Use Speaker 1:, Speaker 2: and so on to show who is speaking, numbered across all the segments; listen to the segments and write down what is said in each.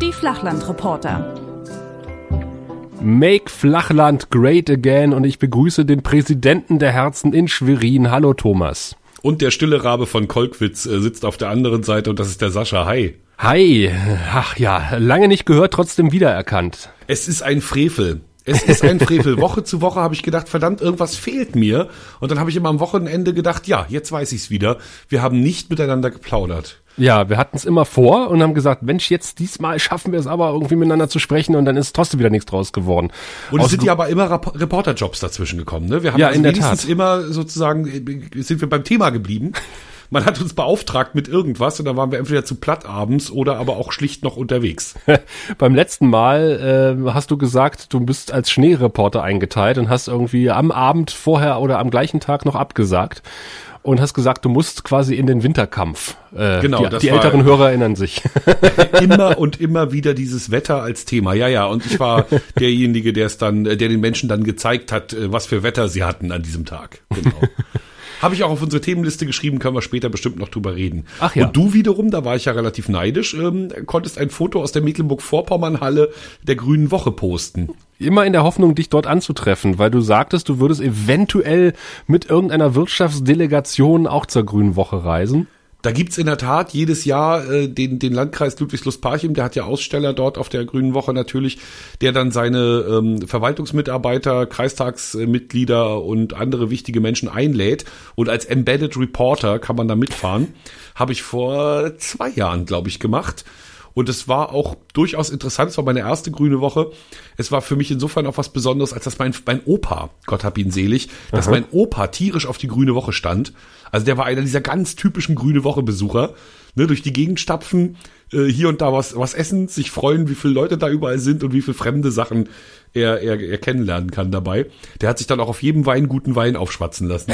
Speaker 1: Die Flachlandreporter.
Speaker 2: Make Flachland great again und ich begrüße den Präsidenten der Herzen in Schwerin. Hallo Thomas.
Speaker 3: Und der stille Rabe von Kolkwitz äh, sitzt auf der anderen Seite und das ist der Sascha. Hi.
Speaker 2: Hi. Ach ja, lange nicht gehört, trotzdem wiedererkannt.
Speaker 3: Es ist ein Frevel. Es ist ein Frevel. Woche zu Woche habe ich gedacht, verdammt, irgendwas fehlt mir. Und dann habe ich immer am Wochenende gedacht, ja, jetzt weiß ich's wieder. Wir haben nicht miteinander geplaudert.
Speaker 2: Ja, wir hatten es immer vor und haben gesagt, Mensch, jetzt diesmal schaffen wir es aber irgendwie miteinander zu sprechen und dann ist trotzdem wieder nichts draus geworden.
Speaker 3: Und es sind ja aber immer Rap Reporterjobs dazwischen gekommen. Ne? Wir haben
Speaker 2: Ja,
Speaker 3: also
Speaker 2: in der
Speaker 3: wenigstens
Speaker 2: Tat.
Speaker 3: immer sozusagen, äh, sind wir beim Thema geblieben. Man hat uns beauftragt mit irgendwas und dann waren wir entweder zu platt abends oder aber auch schlicht noch unterwegs.
Speaker 2: Beim letzten Mal äh, hast du gesagt, du bist als Schneereporter eingeteilt und hast irgendwie am Abend vorher oder am gleichen Tag noch abgesagt und hast gesagt, du musst quasi in den Winterkampf. Äh,
Speaker 3: Genau,
Speaker 2: die, die älteren Hörer erinnern sich.
Speaker 3: immer und immer wieder dieses Wetter als Thema. Ja, ja. Und ich war derjenige, der es dann, äh, der den Menschen dann gezeigt hat, äh, was für Wetter sie hatten an diesem Tag. Genau. Habe ich auch auf unsere Themenliste geschrieben, können wir später bestimmt noch drüber reden.
Speaker 2: Ach ja.
Speaker 3: Und du wiederum, da war ich ja relativ neidisch, ähm, konntest ein Foto aus der Mecklenburg-Vorpommern-Halle der Grünen Woche posten.
Speaker 2: Immer in der Hoffnung, dich dort anzutreffen, weil du sagtest, du würdest eventuell mit irgendeiner Wirtschaftsdelegation auch zur Grünen Woche reisen.
Speaker 3: Da gibt's in der Tat jedes Jahr äh, den, den Landkreis Ludwigslust-Parchim, der hat ja Aussteller dort auf der Grünen Woche natürlich, der dann seine ähm, Verwaltungsmitarbeiter, Kreistagsmitglieder und andere wichtige Menschen einlädt. Und als Embedded Reporter kann man da mitfahren. Habe ich vor zwei Jahren, glaube ich, gemacht. Und es war auch durchaus interessant. Es war meine erste grüne Woche. Es war für mich insofern auch was Besonderes, als dass mein, mein Opa, Gott hab ihn selig, dass mein Opa tierisch auf die grüne Woche stand. Also der war einer dieser ganz typischen grüne Woche Besucher. Ne, durch die Gegend stapfen, äh, hier und da was, was essen, sich freuen, wie viele Leute da überall sind und wie viele fremde Sachen er, er, er kennenlernen kann dabei. Der hat sich dann auch auf jedem Wein guten Wein aufschwatzen lassen.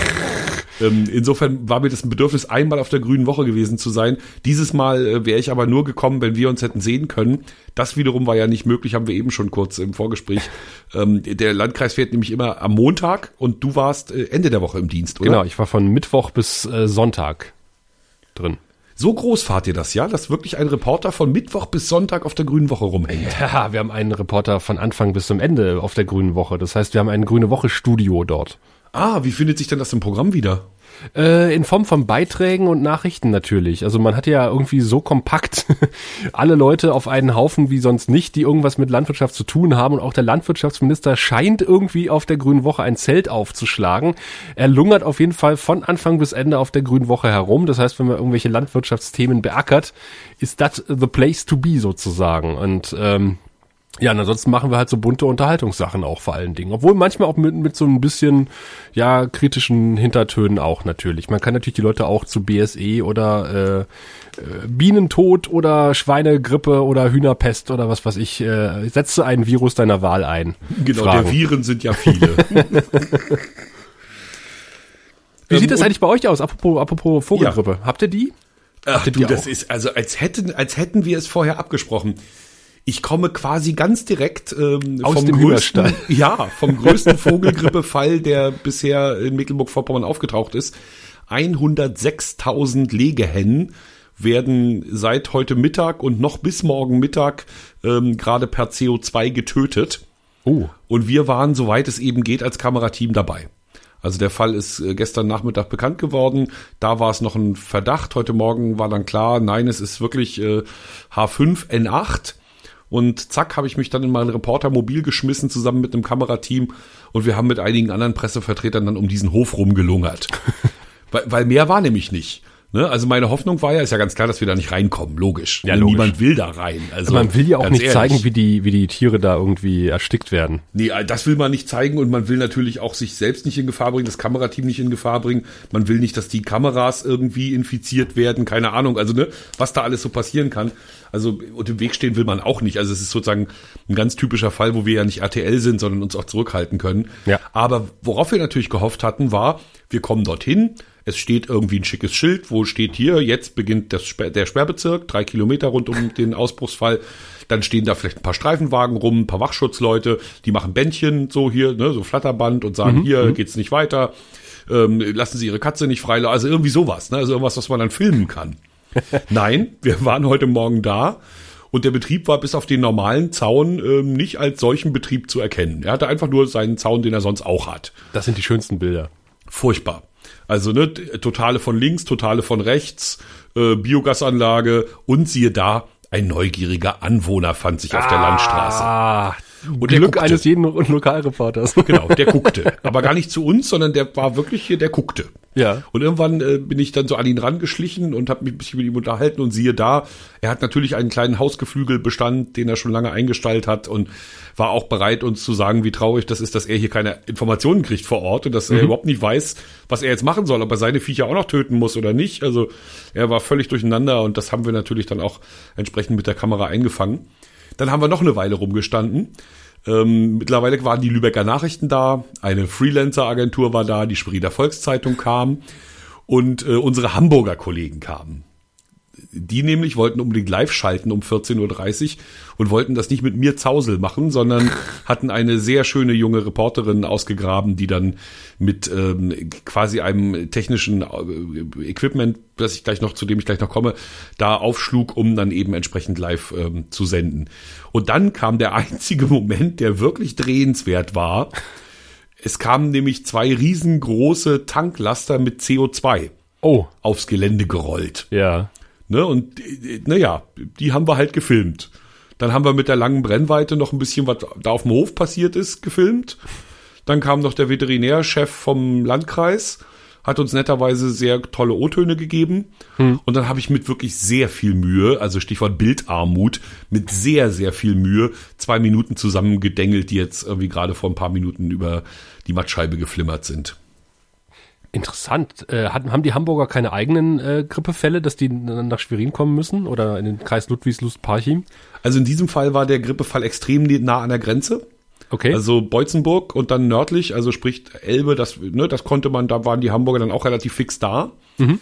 Speaker 3: Ähm, insofern war mir das ein Bedürfnis, einmal auf der Grünen Woche gewesen zu sein. Dieses Mal äh, wäre ich aber nur gekommen, wenn wir uns hätten sehen können. Das wiederum war ja nicht möglich, haben wir eben schon kurz im Vorgespräch. Ähm, der Landkreis fährt nämlich immer am Montag und du warst äh, Ende der Woche im Dienst, oder?
Speaker 2: Genau, ich war von Mittwoch bis äh, Sonntag drin.
Speaker 3: So groß fahrt ihr das, ja? Dass wirklich ein Reporter von Mittwoch bis Sonntag auf der Grünen Woche rumhängt.
Speaker 2: Ja, wir haben einen Reporter von Anfang bis zum Ende auf der Grünen Woche. Das heißt, wir haben ein Grüne Woche Studio dort.
Speaker 3: Ah, wie findet sich denn das im Programm wieder?
Speaker 2: Äh, in Form von Beiträgen und Nachrichten natürlich. Also man hat ja irgendwie so kompakt alle Leute auf einen Haufen wie sonst nicht, die irgendwas mit Landwirtschaft zu tun haben. Und auch der Landwirtschaftsminister scheint irgendwie auf der Grünen Woche ein Zelt aufzuschlagen. Er lungert auf jeden Fall von Anfang bis Ende auf der Grünen Woche herum. Das heißt, wenn man irgendwelche Landwirtschaftsthemen beackert, ist das the place to be sozusagen. Und ähm, ja, und ansonsten machen wir halt so bunte Unterhaltungssachen auch vor allen Dingen. Obwohl manchmal auch mit, mit so ein bisschen, ja, kritischen Hintertönen auch natürlich. Man kann natürlich die Leute auch zu BSE oder äh, äh, Bienentod oder Schweinegrippe oder Hühnerpest oder was weiß ich, äh, setze einen Virus deiner Wahl ein.
Speaker 3: Genau,
Speaker 2: fragen.
Speaker 3: der Viren sind ja viele.
Speaker 2: Wie
Speaker 3: Ähm,
Speaker 2: sieht das eigentlich bei euch aus? Apropos, apropos Vogelgrippe. Habt ihr die?
Speaker 3: Ach
Speaker 2: ihr
Speaker 3: du,
Speaker 2: die
Speaker 3: das
Speaker 2: auch?
Speaker 3: ist also als hätten als hätten wir es vorher abgesprochen. Ich komme quasi ganz direkt ähm,
Speaker 2: Aus
Speaker 3: vom
Speaker 2: dem
Speaker 3: größten,
Speaker 2: Hühnerstall.
Speaker 3: ja, vom größten Vogelgrippefall, der bisher in Mecklenburg-Vorpommern aufgetaucht ist. 106.000 Legehennen werden seit heute Mittag und noch bis morgen Mittag ähm, gerade per CO2 getötet.
Speaker 2: Oh.
Speaker 3: Und wir waren, soweit es eben geht, als Kamerateam dabei. Also der Fall ist äh, gestern Nachmittag bekannt geworden. Da war es noch ein Verdacht. Heute Morgen war dann klar, nein, es ist wirklich äh, H5N8. Und zack, habe ich mich dann in mein Reportermobil geschmissen, zusammen mit einem Kamerateam. Und wir haben mit einigen anderen Pressevertretern dann um diesen Hof rumgelungert. weil, weil mehr war nämlich nicht. Ne? Also meine Hoffnung war ja, ist ja ganz klar, dass wir da nicht reinkommen, logisch.
Speaker 2: Ja, logisch.
Speaker 3: Niemand will da rein. Also
Speaker 2: man will ja auch nicht
Speaker 3: ehrlich.
Speaker 2: zeigen, wie die, wie die Tiere da irgendwie erstickt werden.
Speaker 3: Nee, das will man nicht zeigen und man will natürlich auch sich selbst nicht in Gefahr bringen, das Kamerateam nicht in Gefahr bringen. Man will nicht, dass die Kameras irgendwie infiziert werden, keine Ahnung. Also, ne, was da alles so passieren kann. Also, und im Weg stehen will man auch nicht. Also, es ist sozusagen ein ganz typischer Fall, wo wir ja nicht RTL sind, sondern uns auch zurückhalten können.
Speaker 2: Ja.
Speaker 3: Aber worauf wir natürlich gehofft hatten, war, wir kommen dorthin. Es steht irgendwie ein schickes Schild, wo steht hier, jetzt beginnt das, der Sperrbezirk, drei Kilometer rund um den Ausbruchsfall. Dann stehen da vielleicht ein paar Streifenwagen rum, ein paar Wachschutzleute, die machen Bändchen so hier, ne, so Flatterband und sagen, hier geht's nicht weiter, ähm, lassen Sie Ihre Katze nicht freilassen. Also irgendwie sowas, ne? Also irgendwas, was man dann filmen kann. Nein, wir waren heute Morgen da und der Betrieb war bis auf den normalen Zaun ähm, nicht als solchen Betrieb zu erkennen. Er hatte einfach nur seinen Zaun, den er sonst auch hat.
Speaker 2: Das sind die schönsten Bilder.
Speaker 3: Furchtbar. Also ne, totale von links, totale von rechts, äh, Biogasanlage und siehe da, ein neugieriger Anwohner fand sich auf der Landstraße. Und der
Speaker 2: Glück
Speaker 3: guckte.
Speaker 2: eines jeden Lokalreporters.
Speaker 3: Genau, der guckte. Aber gar nicht zu uns, sondern der war wirklich hier, der guckte.
Speaker 2: Ja.
Speaker 3: Und irgendwann äh, bin ich dann so an ihn rangeschlichen und habe mich ein bisschen mit ihm unterhalten und siehe da, er hat natürlich einen kleinen Hausgeflügelbestand, den er schon lange eingestallt hat und war auch bereit, uns zu sagen, wie traurig das ist, dass er hier keine Informationen kriegt vor Ort und dass er überhaupt nicht weiß, was er jetzt machen soll, ob er seine Viecher auch noch töten muss oder nicht. Also er war völlig durcheinander und das haben wir natürlich dann auch entsprechend mit der Kamera eingefangen. Dann haben wir noch eine Weile rumgestanden. Ähm, mittlerweile waren die Lübecker Nachrichten da, eine Freelancer-Agentur war da, die Sprieder Volkszeitung kam und äh, unsere Hamburger Kollegen kamen. Die nämlich wollten unbedingt live schalten um 14.30 Uhr und wollten das nicht mit mir Zausel machen, sondern hatten eine sehr schöne junge Reporterin ausgegraben, die dann mit ähm, quasi einem technischen äh, Equipment, das ich gleich noch, zu dem ich gleich noch komme, da aufschlug, um dann eben entsprechend live ähm, zu senden. Und dann kam der einzige Moment, der wirklich drehenswert war. Es kamen nämlich zwei riesengroße Tanklaster mit CO2
Speaker 2: Oh,
Speaker 3: aufs Gelände gerollt.
Speaker 2: ja.
Speaker 3: Ne? Und naja, die haben wir halt gefilmt. Dann haben wir mit der langen Brennweite noch ein bisschen, was da auf dem Hof passiert ist, gefilmt. Dann kam noch der Veterinärchef vom Landkreis, hat uns netterweise sehr tolle O-Töne gegeben. Und dann habe ich mit wirklich sehr viel Mühe, also Stichwort Bildarmut, mit sehr, sehr viel Mühe zwei Minuten zusammengedengelt, die jetzt irgendwie gerade vor ein paar Minuten über die Mattscheibe geflimmert sind.
Speaker 2: Interessant. Äh, hatten, haben die Hamburger keine eigenen äh, Grippefälle, dass die dann nach Schwerin kommen müssen oder in den Kreis Ludwigslust-Parchim?
Speaker 3: Also in diesem Fall war der Grippefall extrem nah an der Grenze.
Speaker 2: Okay.
Speaker 3: Also Beutzenburg und dann nördlich, also sprich Elbe, das, ne, das konnte man, da waren die Hamburger dann auch relativ fix da. Ähm,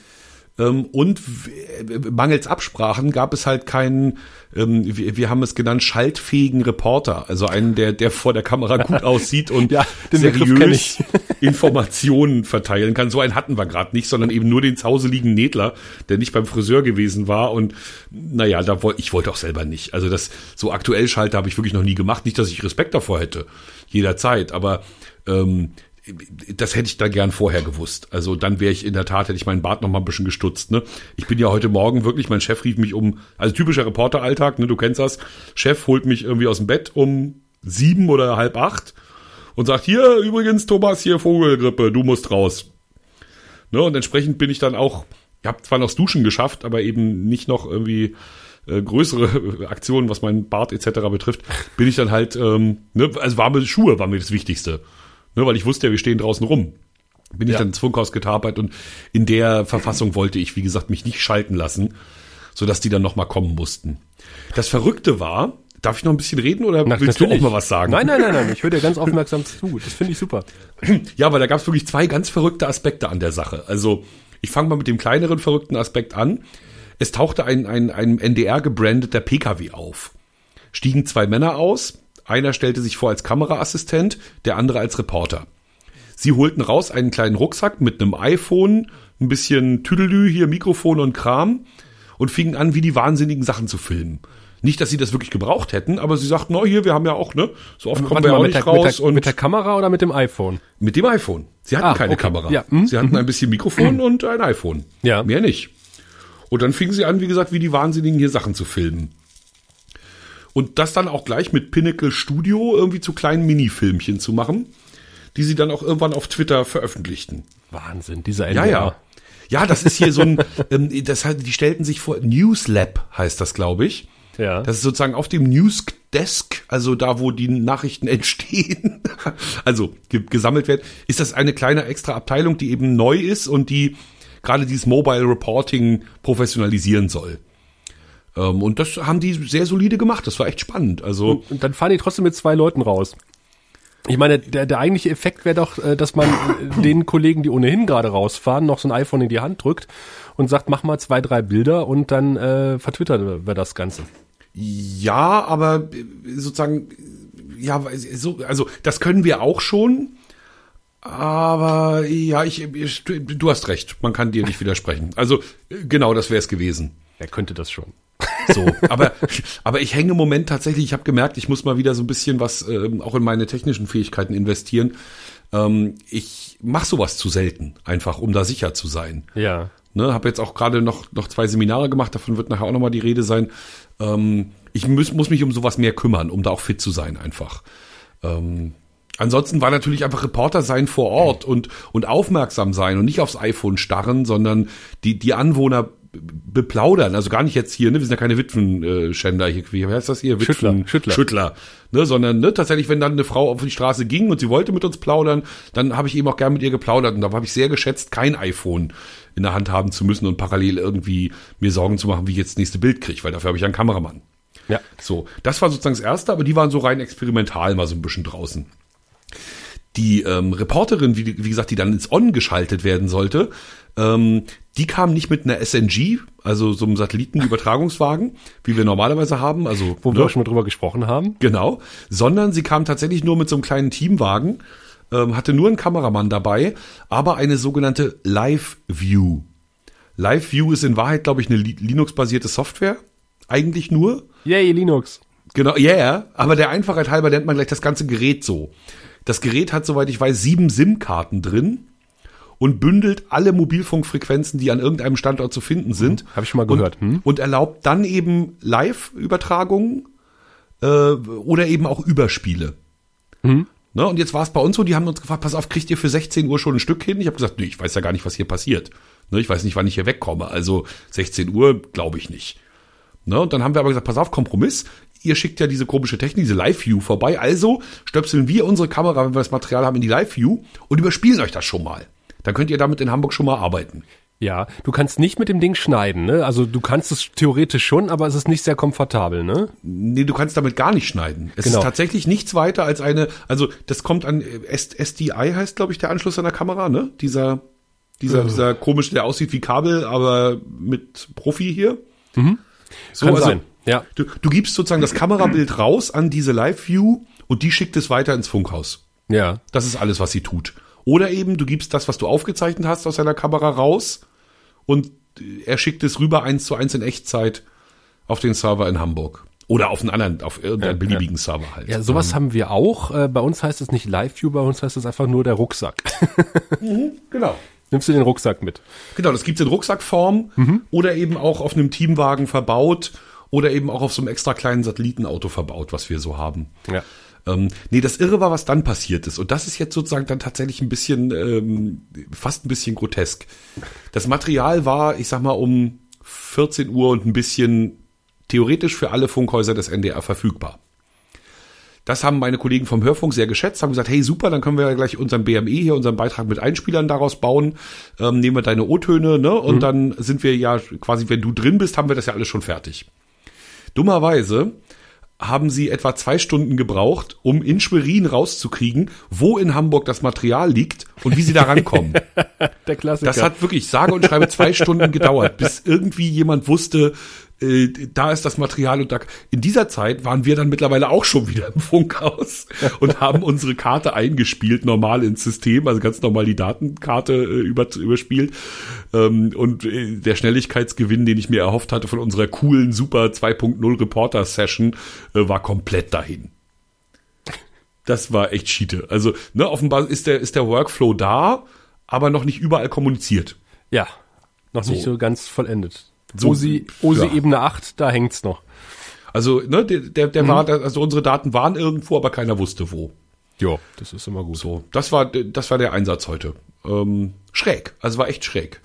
Speaker 3: und w- mangels Absprachen gab es halt keinen, ähm, wir, wir haben es genannt, schaltfähigen Reporter. Also einen, der, der vor der Kamera gut aussieht und
Speaker 2: Ja,
Speaker 3: seriös Informationen verteilen kann. So einen hatten wir gerade nicht, sondern eben nur den zu Hause liegenden Nedler, der nicht beim Friseur gewesen war. Und naja, da wollte ich wollte auch selber nicht. Also das so aktuell Schalter habe ich wirklich noch nie gemacht. Nicht, dass ich Respekt davor hätte, jederzeit, aber ähm, das hätte ich da gern vorher gewusst. Also dann wäre ich in der Tat, hätte ich meinen Bart noch mal ein bisschen gestutzt. Ne? Ich bin ja heute Morgen wirklich, mein Chef rief mich um, also typischer Reporteralltag, ne, du kennst das. Chef holt mich irgendwie aus dem Bett um sieben oder halb acht und sagt, hier übrigens, Thomas, hier Vogelgrippe, du musst raus. Ne, und entsprechend bin ich dann auch, ich habe zwar noch das Duschen geschafft, aber eben nicht noch irgendwie äh, größere Aktionen, was mein Bart etc. betrifft, bin ich dann halt, ähm, ne, also warme Schuhe war mir das Wichtigste. Ne, weil ich wusste ja, wir stehen draußen rum. Bin ich
Speaker 2: Ja.
Speaker 3: dann ins Funkhaus getapert und in der Verfassung wollte ich, wie gesagt, mich nicht schalten lassen, sodass die dann nochmal kommen mussten. Das Verrückte war, darf ich noch ein bisschen reden oder
Speaker 2: Na,
Speaker 3: willst
Speaker 2: natürlich.
Speaker 3: du auch mal was sagen?
Speaker 2: Nein, nein, nein, nein. Ich höre dir ganz aufmerksam zu. Das finde ich super.
Speaker 3: Ja, weil da gab es wirklich zwei ganz verrückte Aspekte an der Sache. Also ich fange mal mit dem kleineren verrückten Aspekt an. Es tauchte ein, ein, ein NDR gebrandeter PKW auf. Stiegen zwei Männer aus. Einer stellte sich vor als Kameraassistent, der andere als Reporter. Sie holten raus einen kleinen Rucksack mit einem iPhone, ein bisschen Tüdelü, hier Mikrofon und Kram und fingen an, wie die wahnsinnigen Sachen zu filmen. Nicht, dass sie das wirklich gebraucht hätten, aber sie sagten, oh hier, wir haben ja auch, ne? So oft kommen wir ja auch
Speaker 2: mit
Speaker 3: nicht
Speaker 2: der, mit,
Speaker 3: raus.
Speaker 2: der,
Speaker 3: und
Speaker 2: mit der Kamera oder mit dem iPhone?
Speaker 3: mit dem iPhone. Sie hatten
Speaker 2: Ah,
Speaker 3: keine
Speaker 2: okay.
Speaker 3: Kamera.
Speaker 2: Ja, hm,
Speaker 3: Sie hatten ein bisschen Mikrofon und ein iPhone.
Speaker 2: Ja.
Speaker 3: Mehr nicht. Und dann fingen sie an, wie gesagt, wie die Wahnsinnigen hier Sachen zu filmen. Und das dann auch gleich mit Pinnacle Studio irgendwie zu kleinen Minifilmchen zu machen, die sie dann auch irgendwann auf Twitter veröffentlichten.
Speaker 2: Wahnsinn, dieser
Speaker 3: Ja,
Speaker 2: NDR.
Speaker 3: ja. Ja, das ist hier so ein, ähm, das die stellten sich vor, Newslab heißt das, glaube ich.
Speaker 2: Ja.
Speaker 3: Das ist sozusagen auf dem Newsdesk, also da, wo die Nachrichten entstehen, also ge gesammelt werden, ist das eine kleine extra Abteilung, die eben neu ist und die gerade dieses Mobile Reporting professionalisieren soll. Ähm, und das haben die sehr solide gemacht. Das war echt spannend. Also
Speaker 2: Und dann fahren die trotzdem mit zwei Leuten raus. Ich meine, der, der eigentliche Effekt wäre doch, äh, dass man äh, den Kollegen, die ohnehin gerade rausfahren, noch so ein iPhone in die Hand drückt und sagt, mach mal zwei, drei Bilder und dann äh, vertwittern wir das Ganze.
Speaker 3: Ja, aber äh, sozusagen, ja, so, also das können wir auch schon. Aber ja, ich, ich, du hast recht, man kann dir nicht widersprechen. Also genau, das wäre es gewesen.
Speaker 2: Er könnte das schon.
Speaker 3: So, aber aber ich hänge im Moment tatsächlich. Ich habe gemerkt, ich muss mal wieder so ein bisschen was ähm, auch in meine technischen Fähigkeiten investieren. Ähm, ich mache sowas zu selten, einfach um da sicher zu sein.
Speaker 2: Ja.
Speaker 3: Ne, habe jetzt auch gerade noch noch zwei Seminare gemacht. Davon wird nachher auch noch mal die Rede sein. Ähm, ich muss, muss mich um sowas mehr kümmern, um da auch fit zu sein, einfach. Ähm, Ansonsten war natürlich einfach Reporter sein vor Ort und, und aufmerksam sein und nicht aufs iPhone starren, sondern die, die Anwohner beplaudern. Also gar nicht jetzt hier, ne, wir sind ja keine Witwenschänder hier, wie heißt das hier?
Speaker 2: Witwen,
Speaker 3: Schüttler. Schüttler. Schüttler. Ne, sondern ne, tatsächlich, wenn dann eine Frau auf die Straße ging und sie wollte mit uns plaudern, dann habe ich eben auch gern mit ihr geplaudert. Und da habe ich sehr geschätzt, kein iPhone in der Hand haben zu müssen und parallel irgendwie mir Sorgen zu machen, wie ich jetzt das nächste Bild kriege, weil dafür habe ich einen Kameramann.
Speaker 2: Ja.
Speaker 3: So, das war sozusagen das Erste, aber die waren so rein experimental mal so ein bisschen draußen die ähm, Reporterin, wie, wie gesagt, die dann ins On geschaltet werden sollte, ähm, die kam nicht mit einer SNG, also so einem Satellitenübertragungswagen, wie wir normalerweise haben, also
Speaker 2: wo ne? wir auch schon mal drüber gesprochen haben.
Speaker 3: Genau, sondern sie kam tatsächlich nur mit so einem kleinen Teamwagen, ähm, hatte nur einen Kameramann dabei, aber eine sogenannte Live View. Live View ist in Wahrheit, glaube ich, eine Linux-basierte Software, eigentlich nur.
Speaker 2: Yay, Linux.
Speaker 3: Genau, yeah, aber der Einfachheit halber nennt man gleich das ganze Gerät so. Das Gerät hat, soweit ich weiß, sieben SIM-Karten drin und bündelt alle Mobilfunkfrequenzen, die an irgendeinem Standort zu finden sind.
Speaker 2: Habe ich schon mal gehört.
Speaker 3: Und, hm? und erlaubt dann eben Live-Übertragungen äh, oder eben auch Überspiele. Hm? Ne, und jetzt war es bei uns so, die haben uns gefragt, pass auf, kriegt ihr für 16 Uhr schon ein Stück hin? Ich habe gesagt, nee, ich weiß ja gar nicht, was hier passiert. Ne, ich weiß nicht, wann ich hier wegkomme. Also 16 Uhr glaube ich nicht. Ne, und dann haben wir aber gesagt, pass auf, Kompromiss ihr schickt ja diese komische Technik, diese Live-View vorbei. Also stöpseln wir unsere Kamera, wenn wir das Material haben, in die Live-View und überspielen euch das schon mal. Dann könnt ihr damit in Hamburg schon mal arbeiten.
Speaker 2: Ja, du kannst nicht mit dem Ding schneiden, ne? Also du kannst es theoretisch schon, aber es ist nicht sehr komfortabel, ne?
Speaker 3: Nee, du kannst damit gar nicht schneiden. Es genau. ist tatsächlich nichts weiter als eine, also das kommt an SDI heißt, glaube ich, der Anschluss an der Kamera, ne? Dieser, dieser, oh. dieser komische, der aussieht wie Kabel, aber mit Profi hier.
Speaker 2: Mhm.
Speaker 3: So, Kann also, sein. Ja. Du, du gibst sozusagen das Kamerabild raus an diese Live-View und die schickt es weiter ins Funkhaus.
Speaker 2: Ja.
Speaker 3: Das ist alles, was sie tut. Oder eben, du gibst das, was du aufgezeichnet hast, aus deiner Kamera raus und er schickt es rüber eins zu eins in Echtzeit auf den Server in Hamburg. Oder auf einen anderen, auf irgendeinen ja, beliebigen
Speaker 2: ja.
Speaker 3: Server halt.
Speaker 2: Ja, sowas haben wir auch. Äh, bei uns heißt es nicht Live-View, bei uns heißt es einfach nur der Rucksack.
Speaker 3: mhm, genau.
Speaker 2: Nimmst du den Rucksack mit?
Speaker 3: Genau, das gibt's in Rucksackform mhm. oder eben auch auf einem Teamwagen verbaut oder eben auch auf so einem extra kleinen Satellitenauto verbaut, was wir so haben.
Speaker 2: Ja.
Speaker 3: Ähm, nee, das Irre war, was dann passiert ist. Und das ist jetzt sozusagen dann tatsächlich ein bisschen, ähm, fast ein bisschen grotesk. Das Material war, ich sag mal, um 14 Uhr und ein bisschen theoretisch für alle Funkhäuser des NDR verfügbar. Das haben meine Kollegen vom Hörfunk sehr geschätzt, haben gesagt, hey super, dann können wir ja gleich unseren BME hier, unseren Beitrag mit Einspielern daraus bauen, ähm, nehmen wir deine O-Töne, ne? Und mhm. dann sind wir ja quasi, wenn du drin bist, haben wir das ja alles schon fertig. Dummerweise haben sie etwa zwei Stunden gebraucht, um in Schwerin rauszukriegen, wo in Hamburg das Material liegt und wie sie da rankommen.
Speaker 2: Der Klassiker.
Speaker 3: Das hat wirklich sage und schreibe zwei Stunden gedauert, bis irgendwie jemand wusste, äh, da ist das Material und da, in dieser Zeit waren wir dann mittlerweile auch schon wieder im Funkhaus und haben unsere Karte eingespielt, normal ins System, also ganz normal die Datenkarte äh, über, überspielt. Ähm, und äh, der Schnelligkeitsgewinn, den ich mir erhofft hatte von unserer coolen, super 2.0 Reporter-Session, äh, war komplett dahin. Das war echt Schiete. Also, ne, offenbar ist der, ist der Workflow da, aber noch nicht überall kommuniziert.
Speaker 2: Ja, noch so. nicht so ganz vollendet. So, OSI, OSI ja. Ebene 8, da hängt's noch.
Speaker 3: Also, ne, der, der, der mhm. war, also unsere Daten waren irgendwo, aber keiner wusste wo.
Speaker 2: Ja, das ist immer gut.
Speaker 3: So, das war, das war der Einsatz heute. Ähm, schräg, also war echt schräg.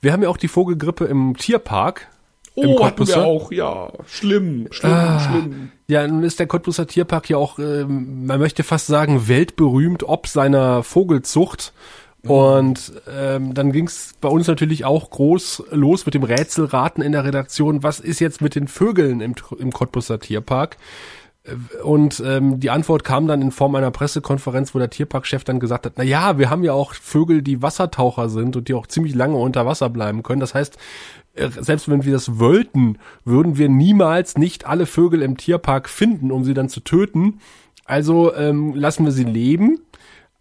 Speaker 2: Wir haben ja auch die Vogelgrippe im Tierpark.
Speaker 3: Oh, im hatten wir auch, ja. Schlimm, schlimm, ah, schlimm.
Speaker 2: Ja, nun ist der Cottbusser Tierpark ja auch, äh, man möchte fast sagen, weltberühmt ob seiner Vogelzucht. Und ähm, dann ging es bei uns natürlich auch groß los mit dem Rätselraten in der Redaktion. Was ist jetzt mit den Vögeln im, im Cottbusser Tierpark? Und ähm, die Antwort kam dann in Form einer Pressekonferenz, wo der Tierparkchef dann gesagt hat, na ja, wir haben ja auch Vögel, die Wassertaucher sind und die auch ziemlich lange unter Wasser bleiben können. Das heißt, äh, selbst wenn wir das wollten, würden wir niemals nicht alle Vögel im Tierpark finden, um sie dann zu töten. Also ähm, lassen wir sie leben,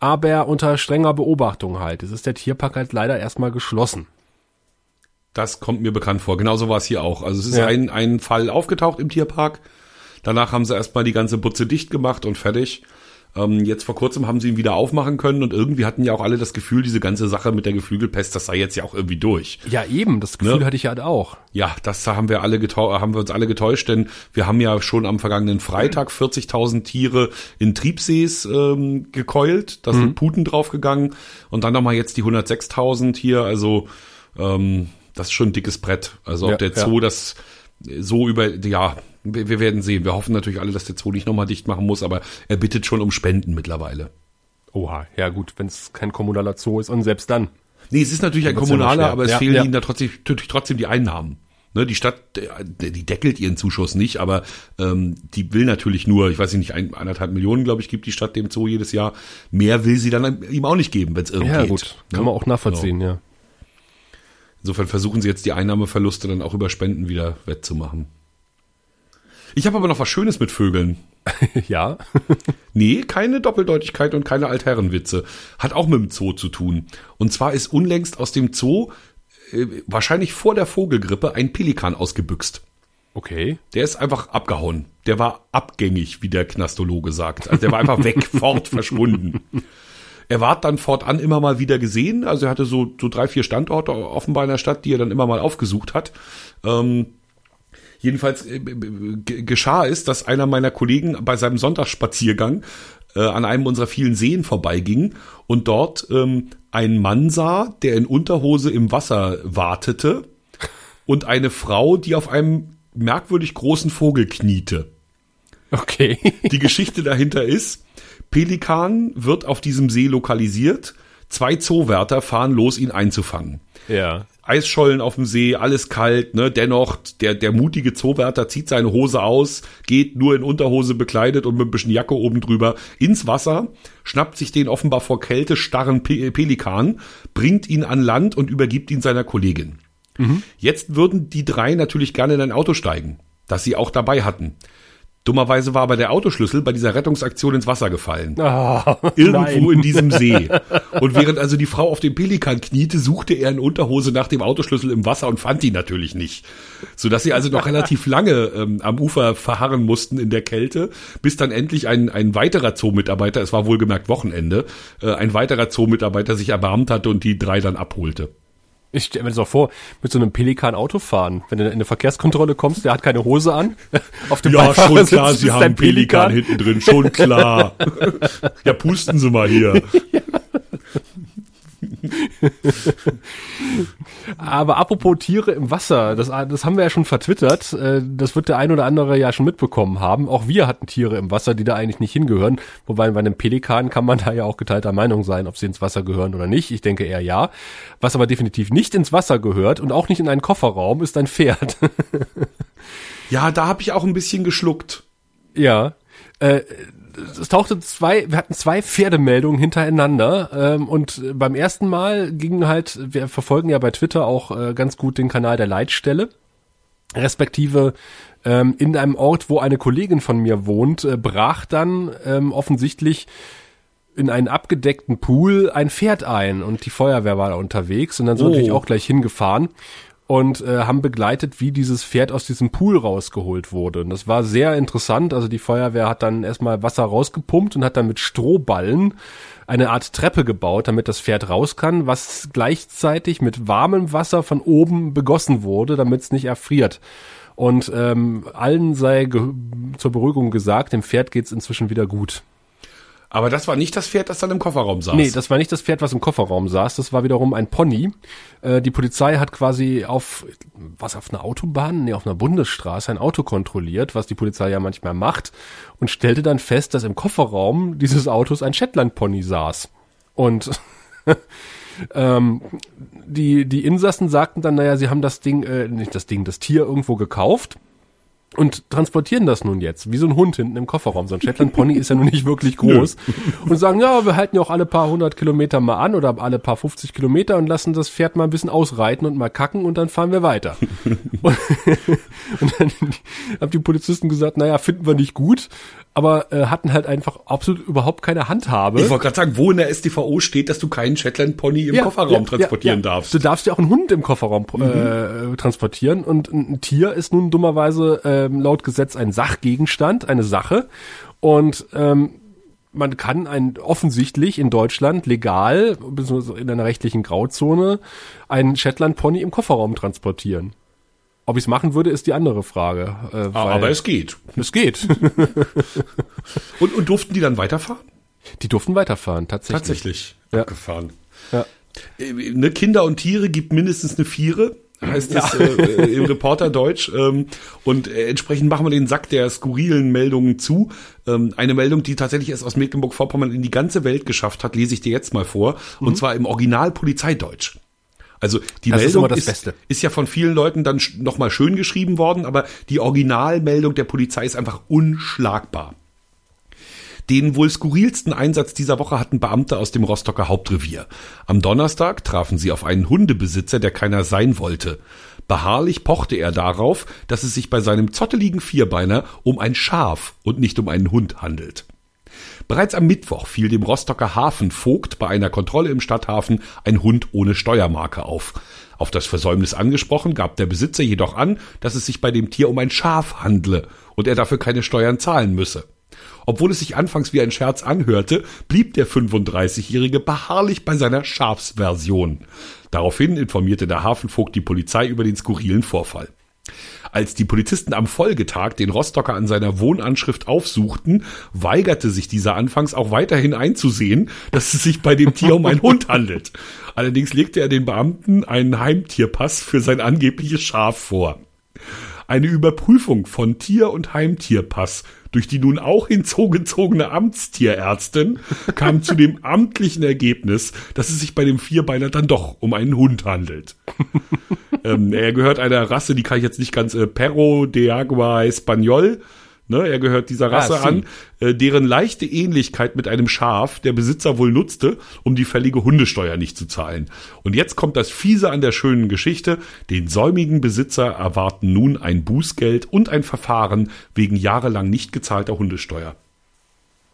Speaker 2: aber unter strenger Beobachtung halt. Es ist der Tierpark halt leider erstmal geschlossen.
Speaker 3: Das kommt mir bekannt vor. Genauso war es hier auch. Also es ist ja. ein, ein Fall aufgetaucht im Tierpark. Danach haben sie erstmal die ganze Butze dicht gemacht und fertig. Ähm, jetzt vor kurzem haben sie ihn wieder aufmachen können und irgendwie hatten ja auch alle das Gefühl, diese ganze Sache mit der Geflügelpest, das sei jetzt ja auch irgendwie durch.
Speaker 2: Ja, eben, das Gefühl ne? hatte ich ja halt auch.
Speaker 3: Ja, das haben wir alle haben wir uns alle getäuscht, denn wir haben ja schon am vergangenen Freitag 40.000 Tiere in Triebsees ähm, gekeult, da sind mhm. Puten draufgegangen und dann nochmal jetzt die 106.000 hier, also ähm, das ist schon ein dickes Brett. Also ob ja, der Zoo ja. das so über, ja, wir, werden sehen. Wir hoffen natürlich alle, dass der Zoo nicht nochmal dicht machen muss, aber er bittet schon um Spenden mittlerweile.
Speaker 2: Oha, ja gut, wenn es kein kommunaler Zoo ist und selbst dann.
Speaker 3: Nee, es ist natürlich ein kommunaler, aber es ja, fehlen ihnen da trotzdem, trotzdem die Einnahmen. Ne, die Stadt, die deckelt ihren Zuschuss nicht, aber ähm, die will natürlich nur, ich weiß nicht, ein, eineinhalb Millionen, glaube ich, gibt die Stadt dem Zoo jedes Jahr. Mehr will sie dann ihm auch nicht geben, wenn es irgendwie ja, geht. Ja gut,
Speaker 2: kann man auch nachvollziehen, genau. ja.
Speaker 3: Insofern versuchen sie jetzt die Einnahmeverluste dann auch über Spenden wieder wettzumachen. Ich habe aber noch was Schönes mit Vögeln.
Speaker 2: ja.
Speaker 3: nee, keine Doppeldeutigkeit und keine Altherrenwitze. Hat auch mit dem Zoo zu tun. Und zwar ist unlängst aus dem Zoo, äh, wahrscheinlich vor der Vogelgrippe, ein Pelikan ausgebüxt.
Speaker 2: Okay.
Speaker 3: Der ist einfach abgehauen. Der war abgängig, wie der Knastologe sagt. Also der war einfach weg, fort, verschwunden. Er war dann fortan immer mal wieder gesehen. Also er hatte so, so drei, vier Standorte offenbar in der Stadt, die er dann immer mal aufgesucht hat. Ähm, jedenfalls äh, geschah es, dass einer meiner Kollegen bei seinem Sonntagsspaziergang äh, an einem unserer vielen Seen vorbeiging und dort ähm, einen Mann sah, der in Unterhose im Wasser wartete und eine Frau, die auf einem merkwürdig großen Vogel kniete.
Speaker 2: Okay.
Speaker 3: Die Geschichte dahinter ist, Pelikan wird auf diesem See lokalisiert. Zwei Zoowärter fahren los, ihn einzufangen.
Speaker 2: Ja.
Speaker 3: Eisschollen auf dem See, alles kalt, ne? Dennoch, der, der mutige Zoowärter zieht seine Hose aus, geht nur in Unterhose bekleidet und mit ein bisschen Jacke oben drüber ins Wasser, schnappt sich den offenbar vor Kälte starren Pe Pelikan, bringt ihn an Land und übergibt ihn seiner Kollegin. Mhm. Jetzt würden die drei natürlich gerne in ein Auto steigen, das sie auch dabei hatten. Dummerweise war aber der Autoschlüssel bei dieser Rettungsaktion ins Wasser gefallen. Oh, Irgendwo nein. in diesem See. Und während also die Frau auf dem Pelikan kniete, suchte er in Unterhose nach dem Autoschlüssel im Wasser und fand ihn natürlich nicht. Sodass sie also noch relativ lange ähm, am Ufer verharren mussten in der Kälte, bis dann endlich ein, ein weiterer Zoo-Mitarbeiter, es war wohlgemerkt Wochenende, äh, ein weiterer Zoo-Mitarbeiter sich erbarmt hatte und die drei dann abholte.
Speaker 2: Ich stelle mir das auch vor, mit so einem Pelikan Auto fahren. Wenn du in eine Verkehrskontrolle kommst, der hat keine Hose an.
Speaker 3: Auf dem ja, schon klar, sie haben einen Pelikan. Pelikan hinten drin, schon klar. ja, pusten Sie mal hier. ja.
Speaker 2: Aber apropos Tiere im Wasser, das, das haben wir ja schon vertwittert. Äh, das wird der ein oder andere ja schon mitbekommen haben. Auch wir hatten Tiere im Wasser, die da eigentlich nicht hingehören. Wobei bei einem Pelikan kann man da ja auch geteilter Meinung sein, ob sie ins Wasser gehören oder nicht. Ich denke eher ja. Was aber definitiv nicht ins Wasser gehört und auch nicht in einen Kofferraum, ist ein Pferd.
Speaker 3: ja, da habe ich auch ein bisschen geschluckt.
Speaker 2: Ja. Äh, es tauchte zwei, wir hatten zwei Pferdemeldungen hintereinander ähm, und beim ersten Mal ging halt, wir verfolgen ja bei Twitter auch äh, ganz gut den Kanal der Leitstelle, respektive ähm, in einem Ort, wo eine Kollegin von mir wohnt, äh, brach dann ähm, offensichtlich in einen abgedeckten Pool ein Pferd ein und die Feuerwehr war da unterwegs und dann sind oh. natürlich auch gleich hingefahren und äh, haben begleitet, wie dieses Pferd aus diesem Pool rausgeholt wurde. Und das war sehr interessant. Also die Feuerwehr hat dann erstmal Wasser rausgepumpt und hat dann mit Strohballen eine Art Treppe gebaut, damit das Pferd raus kann, was gleichzeitig mit warmem Wasser von oben begossen wurde, damit es nicht erfriert. Und ähm, allen sei zur Beruhigung gesagt, dem Pferd geht's inzwischen wieder gut.
Speaker 3: Aber das war nicht das Pferd, das dann im Kofferraum saß.
Speaker 2: Nee, das war nicht das Pferd, was im Kofferraum saß. Das war wiederum ein Pony. Äh, die Polizei hat quasi auf, was, auf einer Autobahn? Nee, auf einer Bundesstraße ein Auto kontrolliert, was die Polizei ja manchmal macht. Und stellte dann fest, dass im Kofferraum dieses Autos ein Shetland-Pony saß. Und ähm, die, die Insassen sagten dann, naja, sie haben das Ding, äh, nicht das Ding, das Tier irgendwo gekauft und transportieren das nun jetzt, wie so ein Hund hinten im Kofferraum. So ein Shetland Pony ist ja nun nicht wirklich groß. und sagen, ja, wir halten ja auch alle paar hundert Kilometer mal an oder alle paar 50 Kilometer und lassen das Pferd mal ein bisschen ausreiten und mal kacken und dann fahren wir weiter. und, und dann haben die Polizisten gesagt, naja, finden wir nicht gut, aber äh, hatten halt einfach absolut überhaupt keine Handhabe.
Speaker 3: Ich wollte gerade sagen, wo in der StVO steht, dass du keinen Shetland Pony im
Speaker 2: Ja,
Speaker 3: Kofferraum
Speaker 2: ja,
Speaker 3: transportieren
Speaker 2: ja,
Speaker 3: darfst.
Speaker 2: Du darfst ja auch einen Hund im Kofferraum äh, transportieren und ein ein Tier ist nun dummerweise ähm, laut Gesetz ein Sachgegenstand, eine Sache und ähm, man kann ein offensichtlich in Deutschland legal, beziehungsweise in einer rechtlichen Grauzone, einen Shetland Pony im Kofferraum transportieren. Ob ich es machen würde, ist die andere Frage. Äh,
Speaker 3: Ah, aber es geht.
Speaker 2: es geht.
Speaker 3: Und, und durften die dann weiterfahren?
Speaker 2: die durften weiterfahren, tatsächlich.
Speaker 3: Tatsächlich.
Speaker 2: Ja.
Speaker 3: Abgefahren.
Speaker 2: Ja.
Speaker 3: Äh, Ne, Kinder und Tiere gibt mindestens eine Viere, heißt es äh, äh, im Reporterdeutsch. Ähm, und äh, entsprechend machen wir den Sack der skurrilen Meldungen zu. Ähm, eine Meldung, die tatsächlich erst aus Mecklenburg-Vorpommern in die ganze Welt geschafft hat, lese ich dir jetzt mal vor. Und zwar im Original Polizeideutsch. Also die
Speaker 2: Das ist
Speaker 3: Meldung ist,
Speaker 2: Beste.
Speaker 3: ist ja von vielen Leuten dann nochmal schön geschrieben worden, aber die Originalmeldung der Polizei ist einfach unschlagbar. Den wohl skurrilsten Einsatz dieser Woche hatten Beamte aus dem Rostocker Hauptrevier. Am Donnerstag trafen sie auf einen Hundebesitzer, der keiner sein wollte. Beharrlich pochte er darauf, dass es sich bei seinem zotteligen Vierbeiner um ein Schaf und nicht um einen Hund handelt. Bereits am Mittwoch fiel dem Rostocker Hafenvogt bei einer Kontrolle im Stadthafen ein Hund ohne Steuermarke auf. Auf das Versäumnis angesprochen, gab der Besitzer jedoch an, dass es sich bei dem Tier um ein Schaf handle und er dafür keine Steuern zahlen müsse. Obwohl es sich anfangs wie ein Scherz anhörte, blieb der 35-Jährige beharrlich bei seiner Schafsversion. Daraufhin informierte der Hafenvogt die Polizei über den skurrilen Vorfall. Als die Polizisten am Folgetag den Rostocker an seiner Wohnanschrift aufsuchten, weigerte sich dieser anfangs auch weiterhin einzusehen, dass es sich bei dem Tier um einen Hund handelt. Allerdings legte er den Beamten einen Heimtierpass für sein angebliches Schaf vor. Eine Überprüfung von Tier- und Heimtierpass durch die nun auch hinzugezogene Amtstierärztin kam zu dem amtlichen Ergebnis, dass es sich bei dem Vierbeiner dann doch um einen Hund handelt. ähm, er gehört einer Rasse, die kann ich jetzt nicht ganz, äh, Perro de Agua Español. Ne, er gehört dieser Rasse
Speaker 2: Ah,
Speaker 3: an, äh, deren leichte Ähnlichkeit mit einem Schaf der Besitzer wohl nutzte, um die fällige Hundesteuer nicht zu zahlen. Und jetzt kommt das Fiese an der schönen Geschichte. Den säumigen Besitzer erwarten nun ein Bußgeld und ein Verfahren wegen jahrelang nicht gezahlter Hundesteuer.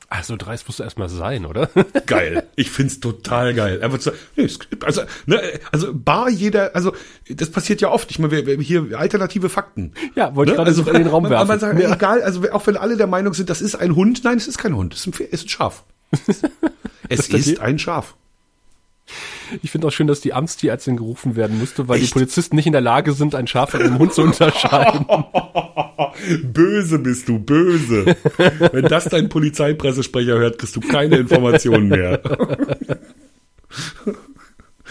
Speaker 2: Also dreist musst du erstmal sein, oder?
Speaker 3: Geil. Ich find's total geil. Einfach zu, nee, also, ne, also bar jeder, also das passiert ja oft. Ich meine, wir, wir hier alternative Fakten.
Speaker 2: Ja, wollte ich gerade
Speaker 3: also
Speaker 2: so in den Raum
Speaker 3: man,
Speaker 2: werfen.
Speaker 3: Man sagt,
Speaker 2: Ja.
Speaker 3: egal, also auch wenn alle der Meinung sind, das ist ein Hund, nein, es ist kein Hund, es ist ein, es ist ein Schaf. es
Speaker 2: ist
Speaker 3: ein Schaf.
Speaker 2: Ich finde auch schön, dass die Amtstierärztin gerufen werden musste, weil
Speaker 3: Echt?
Speaker 2: die Polizisten nicht in der Lage sind, ein Schaf von einem Hund zu unterscheiden.
Speaker 3: Böse bist du, böse. Wenn das dein Polizeipressesprecher hört, kriegst du keine Informationen mehr.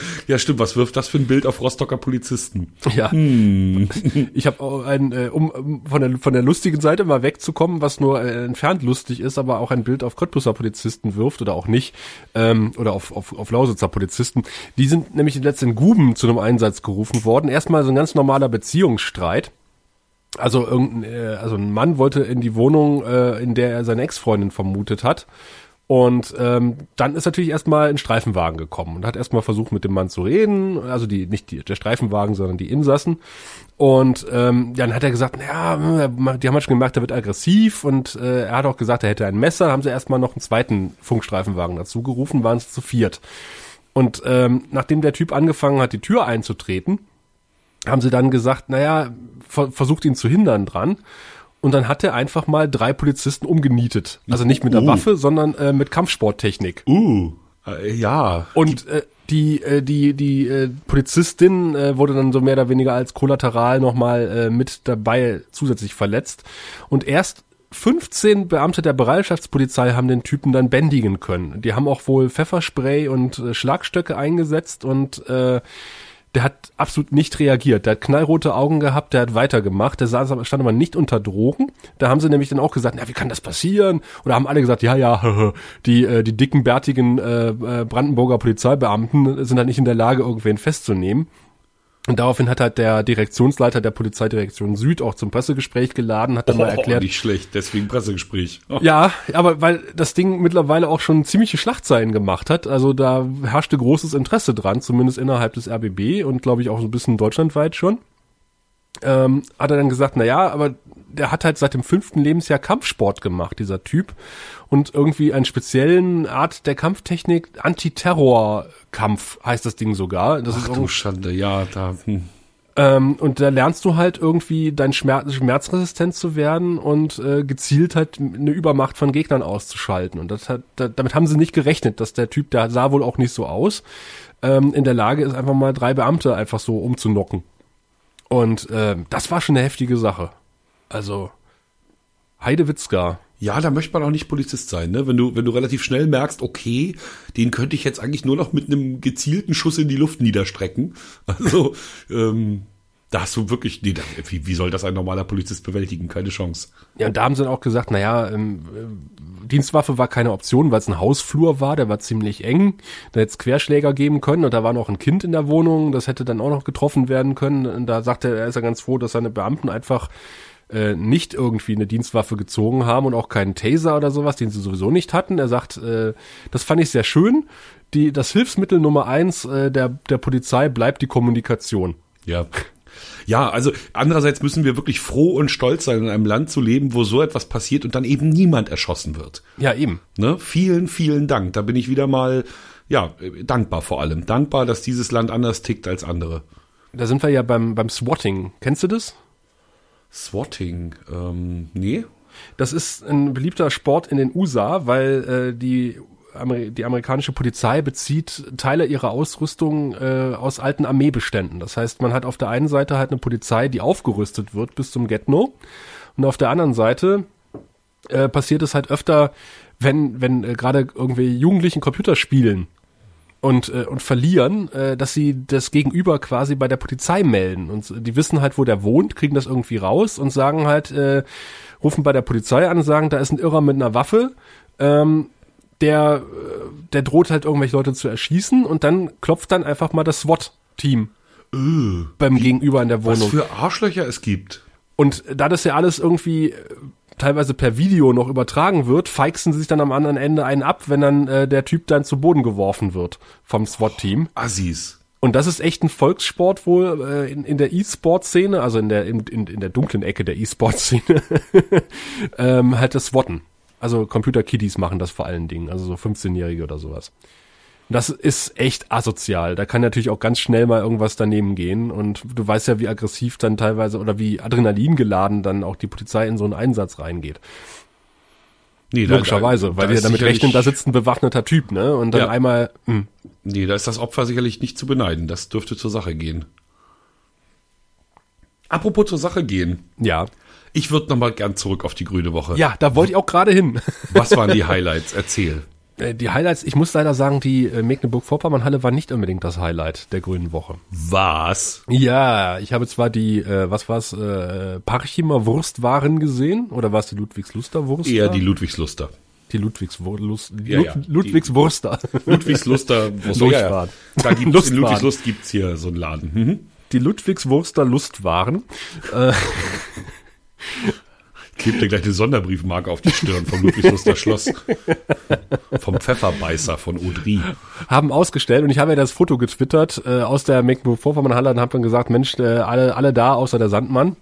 Speaker 3: Ja, stimmt. Was wirft das für ein Bild auf Rostocker Polizisten?
Speaker 2: Ja.
Speaker 3: Hm.
Speaker 2: Ich habe auch ein, äh, um von der von der lustigen Seite mal wegzukommen, was nur äh, entfernt lustig ist, aber auch ein Bild auf Cottbusser Polizisten wirft oder auch nicht, ähm, oder auf, auf, auf Lausitzer Polizisten. Die sind nämlich letzt in Guben zu einem Einsatz gerufen worden. Erstmal so ein ganz normaler Beziehungsstreit. Also irgendein, äh, also ein Mann wollte in die Wohnung, äh, in der er seine Ex-Freundin vermutet hat. Und ähm, dann ist natürlich erstmal ein Streifenwagen gekommen und hat erstmal versucht, mit dem Mann zu reden. Also die, nicht die, der Streifenwagen, sondern die Insassen. Und ähm, dann hat er gesagt, ja, die haben halt schon gemerkt, er wird aggressiv und äh, er hat auch gesagt, er hätte ein Messer. Haben sie erstmal noch einen zweiten Funkstreifenwagen dazu gerufen, waren es zu viert. Und ähm, nachdem der Typ angefangen hat, die Tür einzutreten, haben sie dann gesagt, naja, ver versucht ihn zu hindern dran. Und dann hat er einfach mal drei Polizisten umgenietet. Also nicht mit der
Speaker 3: Oh.
Speaker 2: Waffe, sondern äh, mit Kampfsporttechnik.
Speaker 3: Uh, äh, ja.
Speaker 2: Und äh, die, äh, die, die äh, Polizistin äh, wurde dann so mehr oder weniger als Kollateral nochmal äh, mit dabei zusätzlich verletzt. Und erst 15 Beamte der Bereitschaftspolizei haben den Typen dann bändigen können. Die haben auch wohl Pfefferspray und äh, Schlagstöcke eingesetzt und äh, der hat absolut nicht reagiert. Der hat knallrote Augen gehabt, der hat weitergemacht. Der saß, stand aber nicht unter Drogen. Da haben sie nämlich dann auch gesagt, na, wie kann das passieren? Oder haben alle gesagt, ja, ja, die, äh, die dicken, bärtigen äh, äh, Brandenburger Polizeibeamten sind halt nicht in der Lage, irgendwen festzunehmen. Und daraufhin hat halt der Direktionsleiter der Polizeidirektion Süd auch zum Pressegespräch geladen, hat dann
Speaker 3: oh,
Speaker 2: mal erklärt.
Speaker 3: Nicht schlecht, deswegen Pressegespräch.
Speaker 2: Oh. Ja, aber weil das Ding mittlerweile auch schon ziemliche Schlachtzeilen gemacht hat. Also da herrschte großes Interesse dran, zumindest innerhalb des RBB und glaube ich auch so ein bisschen deutschlandweit schon. Ähm, hat er dann gesagt, na ja, aber der hat halt seit dem fünften Lebensjahr Kampfsport gemacht, dieser Typ. Und irgendwie einen speziellen Art der Kampftechnik, Antiterror-Kampf heißt das Ding sogar. Das
Speaker 3: Ach
Speaker 2: ist
Speaker 3: du Schande, ja, da. Hm.
Speaker 2: Ähm, und da lernst du halt irgendwie dein Schmerz, schmerzresistent zu werden und äh, gezielt halt eine Übermacht von Gegnern auszuschalten. Und das hat, da, damit haben sie nicht gerechnet, dass der Typ, der sah wohl auch nicht so aus, ähm, in der Lage ist, einfach mal drei Beamte einfach so umzunocken. Und äh, das war schon eine heftige Sache. Also Heidewitzka.
Speaker 3: Ja, da möchte man auch nicht Polizist sein, ne? Wenn du, wenn du relativ schnell merkst, okay, den könnte ich jetzt eigentlich nur noch mit einem gezielten Schuss in die Luft niederstrecken. Also, ähm, da hast du wirklich, nee, wie, wie soll das ein normaler Polizist bewältigen? Keine Chance.
Speaker 2: Ja, und da haben sie dann auch gesagt, naja, ähm, äh, Dienstwaffe war keine Option, weil es ein Hausflur war, der war ziemlich eng. Da hätte es Querschläger geben können und da war noch ein Kind in der Wohnung, das hätte dann auch noch getroffen werden können. Und da sagte er, er ist ja ganz froh, dass seine Beamten einfach äh, nicht irgendwie eine Dienstwaffe gezogen haben und auch keinen Taser oder sowas, den sie sowieso nicht hatten. Er sagt, äh, das fand ich sehr schön. Die, das Hilfsmittel Nummer eins äh, der, der Polizei bleibt die Kommunikation.
Speaker 3: Ja. Ja, also andererseits müssen wir wirklich froh und stolz sein, in einem Land zu leben, wo so etwas passiert und dann eben niemand erschossen wird.
Speaker 2: Ja, eben.
Speaker 3: Ne? Vielen, vielen Dank. Da bin ich wieder mal, ja, dankbar vor allem. Dankbar, dass dieses Land anders tickt als andere.
Speaker 2: Da sind wir ja beim, beim Swatting. Kennst du das?
Speaker 3: Swatting, ähm, nee.
Speaker 2: Das ist ein beliebter Sport in den USA, weil äh, die die amerikanische Polizei bezieht Teile ihrer Ausrüstung äh, aus alten Armeebeständen. Das heißt, man hat auf der einen Seite halt eine Polizei, die aufgerüstet wird bis zum Get-No. Und auf der anderen Seite äh, passiert es halt öfter, wenn, wenn äh, gerade irgendwie Jugendlichen Computer spielen und, äh, und verlieren, äh, dass sie das Gegenüber quasi bei der Polizei melden. Und die wissen halt, wo der wohnt, kriegen das irgendwie raus und sagen halt, äh, rufen bei der Polizei an und sagen, da ist ein Irrer mit einer Waffe, ähm, der, äh, der droht halt irgendwelche Leute zu erschießen und dann klopft dann einfach mal das SWAT-Team
Speaker 3: Öh,
Speaker 2: beim Gegenüber in der
Speaker 3: was
Speaker 2: Wohnung.
Speaker 3: für Arschlöcher es gibt.
Speaker 2: Und da das ja alles irgendwie äh, teilweise per Video noch übertragen wird, feixen sie sich dann am anderen Ende einen ab, wenn dann äh, der Typ dann zu Boden geworfen wird vom SWAT-Team.
Speaker 3: Assis.
Speaker 2: Und das ist echt ein Volkssport wohl äh, in, in der E-Sport-Szene, also in der, in, in, in der dunklen Ecke der E-Sport-Szene, ähm, halt das SWATten. Also Computer-Kiddies machen das vor allen Dingen, also so 15-Jährige oder sowas. Das ist echt asozial. Da kann natürlich auch ganz schnell mal irgendwas daneben gehen. Und du weißt ja, wie aggressiv dann teilweise oder wie Adrenalin geladen dann auch die Polizei in so einen Einsatz reingeht.
Speaker 3: Nee,
Speaker 2: Logischerweise,
Speaker 3: da,
Speaker 2: weil
Speaker 3: da
Speaker 2: wir damit rechnen, da sitzt ein bewaffneter Typ, ne? Und dann
Speaker 3: Ja.
Speaker 2: einmal, hm,
Speaker 3: Nee, da ist das Opfer sicherlich nicht zu beneiden. Das dürfte zur Sache gehen. Apropos zur Sache gehen.
Speaker 2: ja.
Speaker 3: Ich würde noch mal gern zurück auf die grüne Woche.
Speaker 2: Ja, da wollte ich auch gerade hin.
Speaker 3: Was waren die Highlights? Erzähl.
Speaker 2: Äh, Die Highlights, ich muss leider sagen, die äh, Mecklenburg-Vorpommern-Halle war nicht unbedingt das Highlight der Grünen Woche.
Speaker 3: Was?
Speaker 2: Ja, ich habe zwar die, äh, was war's, äh, Parchimer Wurstwaren gesehen, oder war es die Ludwigsluster Wurst?
Speaker 3: Eher die Ludwigsluster.
Speaker 2: die Ludwigswurst,
Speaker 3: Ja, ja,
Speaker 2: Ludwigswurster.
Speaker 3: Ludwigsluster. Wurst.
Speaker 2: Lustbad.
Speaker 3: Da gibt's, in
Speaker 2: Lustbad.
Speaker 3: Ludwigslust gibt's hier so einen Laden. Mhm.
Speaker 2: Die Ludwigswurster Lustwaren. Äh,
Speaker 3: Klebt dir gleich eine Sonderbriefmarke auf die Stirn vom Ludwigsluster Schloss. Vom Pfefferbeißer von Audry.
Speaker 2: haben ausgestellt und ich habe ja das Foto getwittert äh, aus der Mecklenburg-Vorpommern-Halle und habe dann gesagt, Mensch, äh, alle, alle da außer der Sandmann.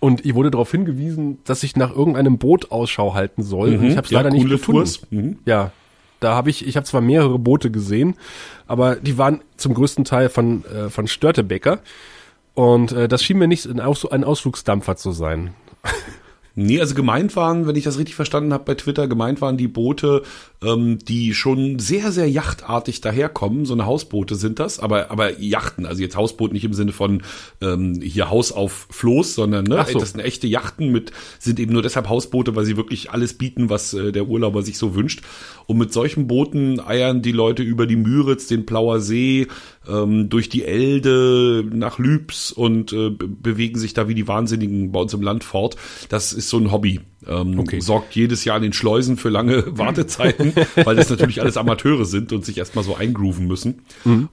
Speaker 2: Und ich wurde darauf hingewiesen, dass ich nach irgendeinem Boot Ausschau halten soll. und ich habe es
Speaker 3: Mhm. Ja,
Speaker 2: leider nicht gefunden.
Speaker 3: Mhm.
Speaker 2: Ja, da habe ich, ich habe zwar mehrere Boote gesehen, aber die waren zum größten Teil von äh, von Störtebecker. Und äh, das schien mir nicht ein, Aus ein Ausflugsdampfer zu sein.
Speaker 3: Nee, also gemeint waren, wenn ich das richtig verstanden habe bei Twitter, gemeint waren die Boote, ähm, die schon sehr, sehr yachtartig daherkommen. So eine Hausboote sind das, aber, aber Yachten, also jetzt Hausboot nicht im Sinne von ähm, hier Haus auf Floß, sondern ne,
Speaker 2: so.
Speaker 3: das sind echte Yachten mit, sind eben nur deshalb Hausboote, weil sie wirklich alles bieten, was äh, der Urlauber sich so wünscht. Und mit solchen Booten eiern die Leute über die Müritz, den Plauer See, ähm, durch die Elde nach Lübs und äh, be- bewegen sich da wie die Wahnsinnigen bei uns im Land fort. Das ist so ein Hobby. Ähm,
Speaker 2: Okay.
Speaker 3: Sorgt jedes Jahr in den Schleusen für lange Wartezeiten, weil das natürlich alles Amateure sind und sich erstmal so eingrooven müssen.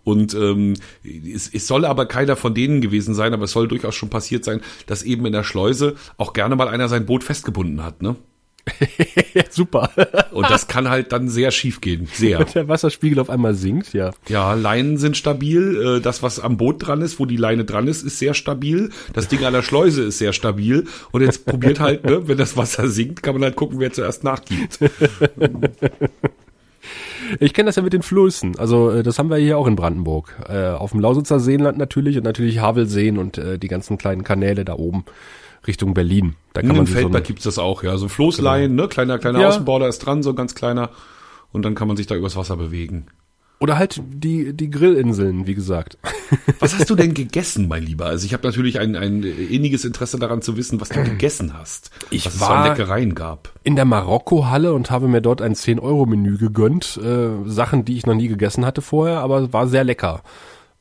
Speaker 3: Und ähm, es, es soll aber keiner von denen gewesen sein, aber es soll durchaus schon passiert sein, dass eben in der Schleuse auch gerne mal einer sein Boot festgebunden hat. Ne?
Speaker 2: Super.
Speaker 3: Und das kann halt dann sehr schief gehen. Sehr.
Speaker 2: Der Wasserspiegel auf einmal sinkt, ja.
Speaker 3: Ja, Leinen sind stabil. Äh, Das, was am Boot dran ist, wo die Leine dran ist, ist sehr stabil. Das Ding an der Schleuse ist sehr stabil. Und jetzt probiert halt, ne, wenn das Wasser sinkt, kann man halt gucken, wer zuerst nachgibt.
Speaker 2: Ich kenne das ja mit den Flößen. Also äh, das haben wir hier auch in Brandenburg. Äh, auf dem Lausitzer Seenland natürlich und natürlich Havelseen und äh, die ganzen kleinen Kanäle da oben Richtung Berlin. Da kann
Speaker 3: Im
Speaker 2: man so
Speaker 3: Feldberg
Speaker 2: eine,
Speaker 3: gibt's das auch, ja. So Floßleien, ne, kleiner, kleiner
Speaker 2: Ja.
Speaker 3: Außenborder ist dran, so ganz kleiner. Und dann kann man sich da übers Wasser bewegen.
Speaker 2: oder halt die die Grillinseln, wie gesagt.
Speaker 3: Was hast du denn gegessen, mein Lieber? Also ich habe natürlich ein, ein inniges Interesse daran zu wissen, was du gegessen hast.
Speaker 2: Ich
Speaker 3: was es so
Speaker 2: war-
Speaker 3: an Leckereien gab.
Speaker 2: in der Marokko-Halle und habe mir dort ein 10-Euro-Menü gegönnt. Äh, Sachen, die ich noch nie gegessen hatte vorher, aber es war sehr lecker.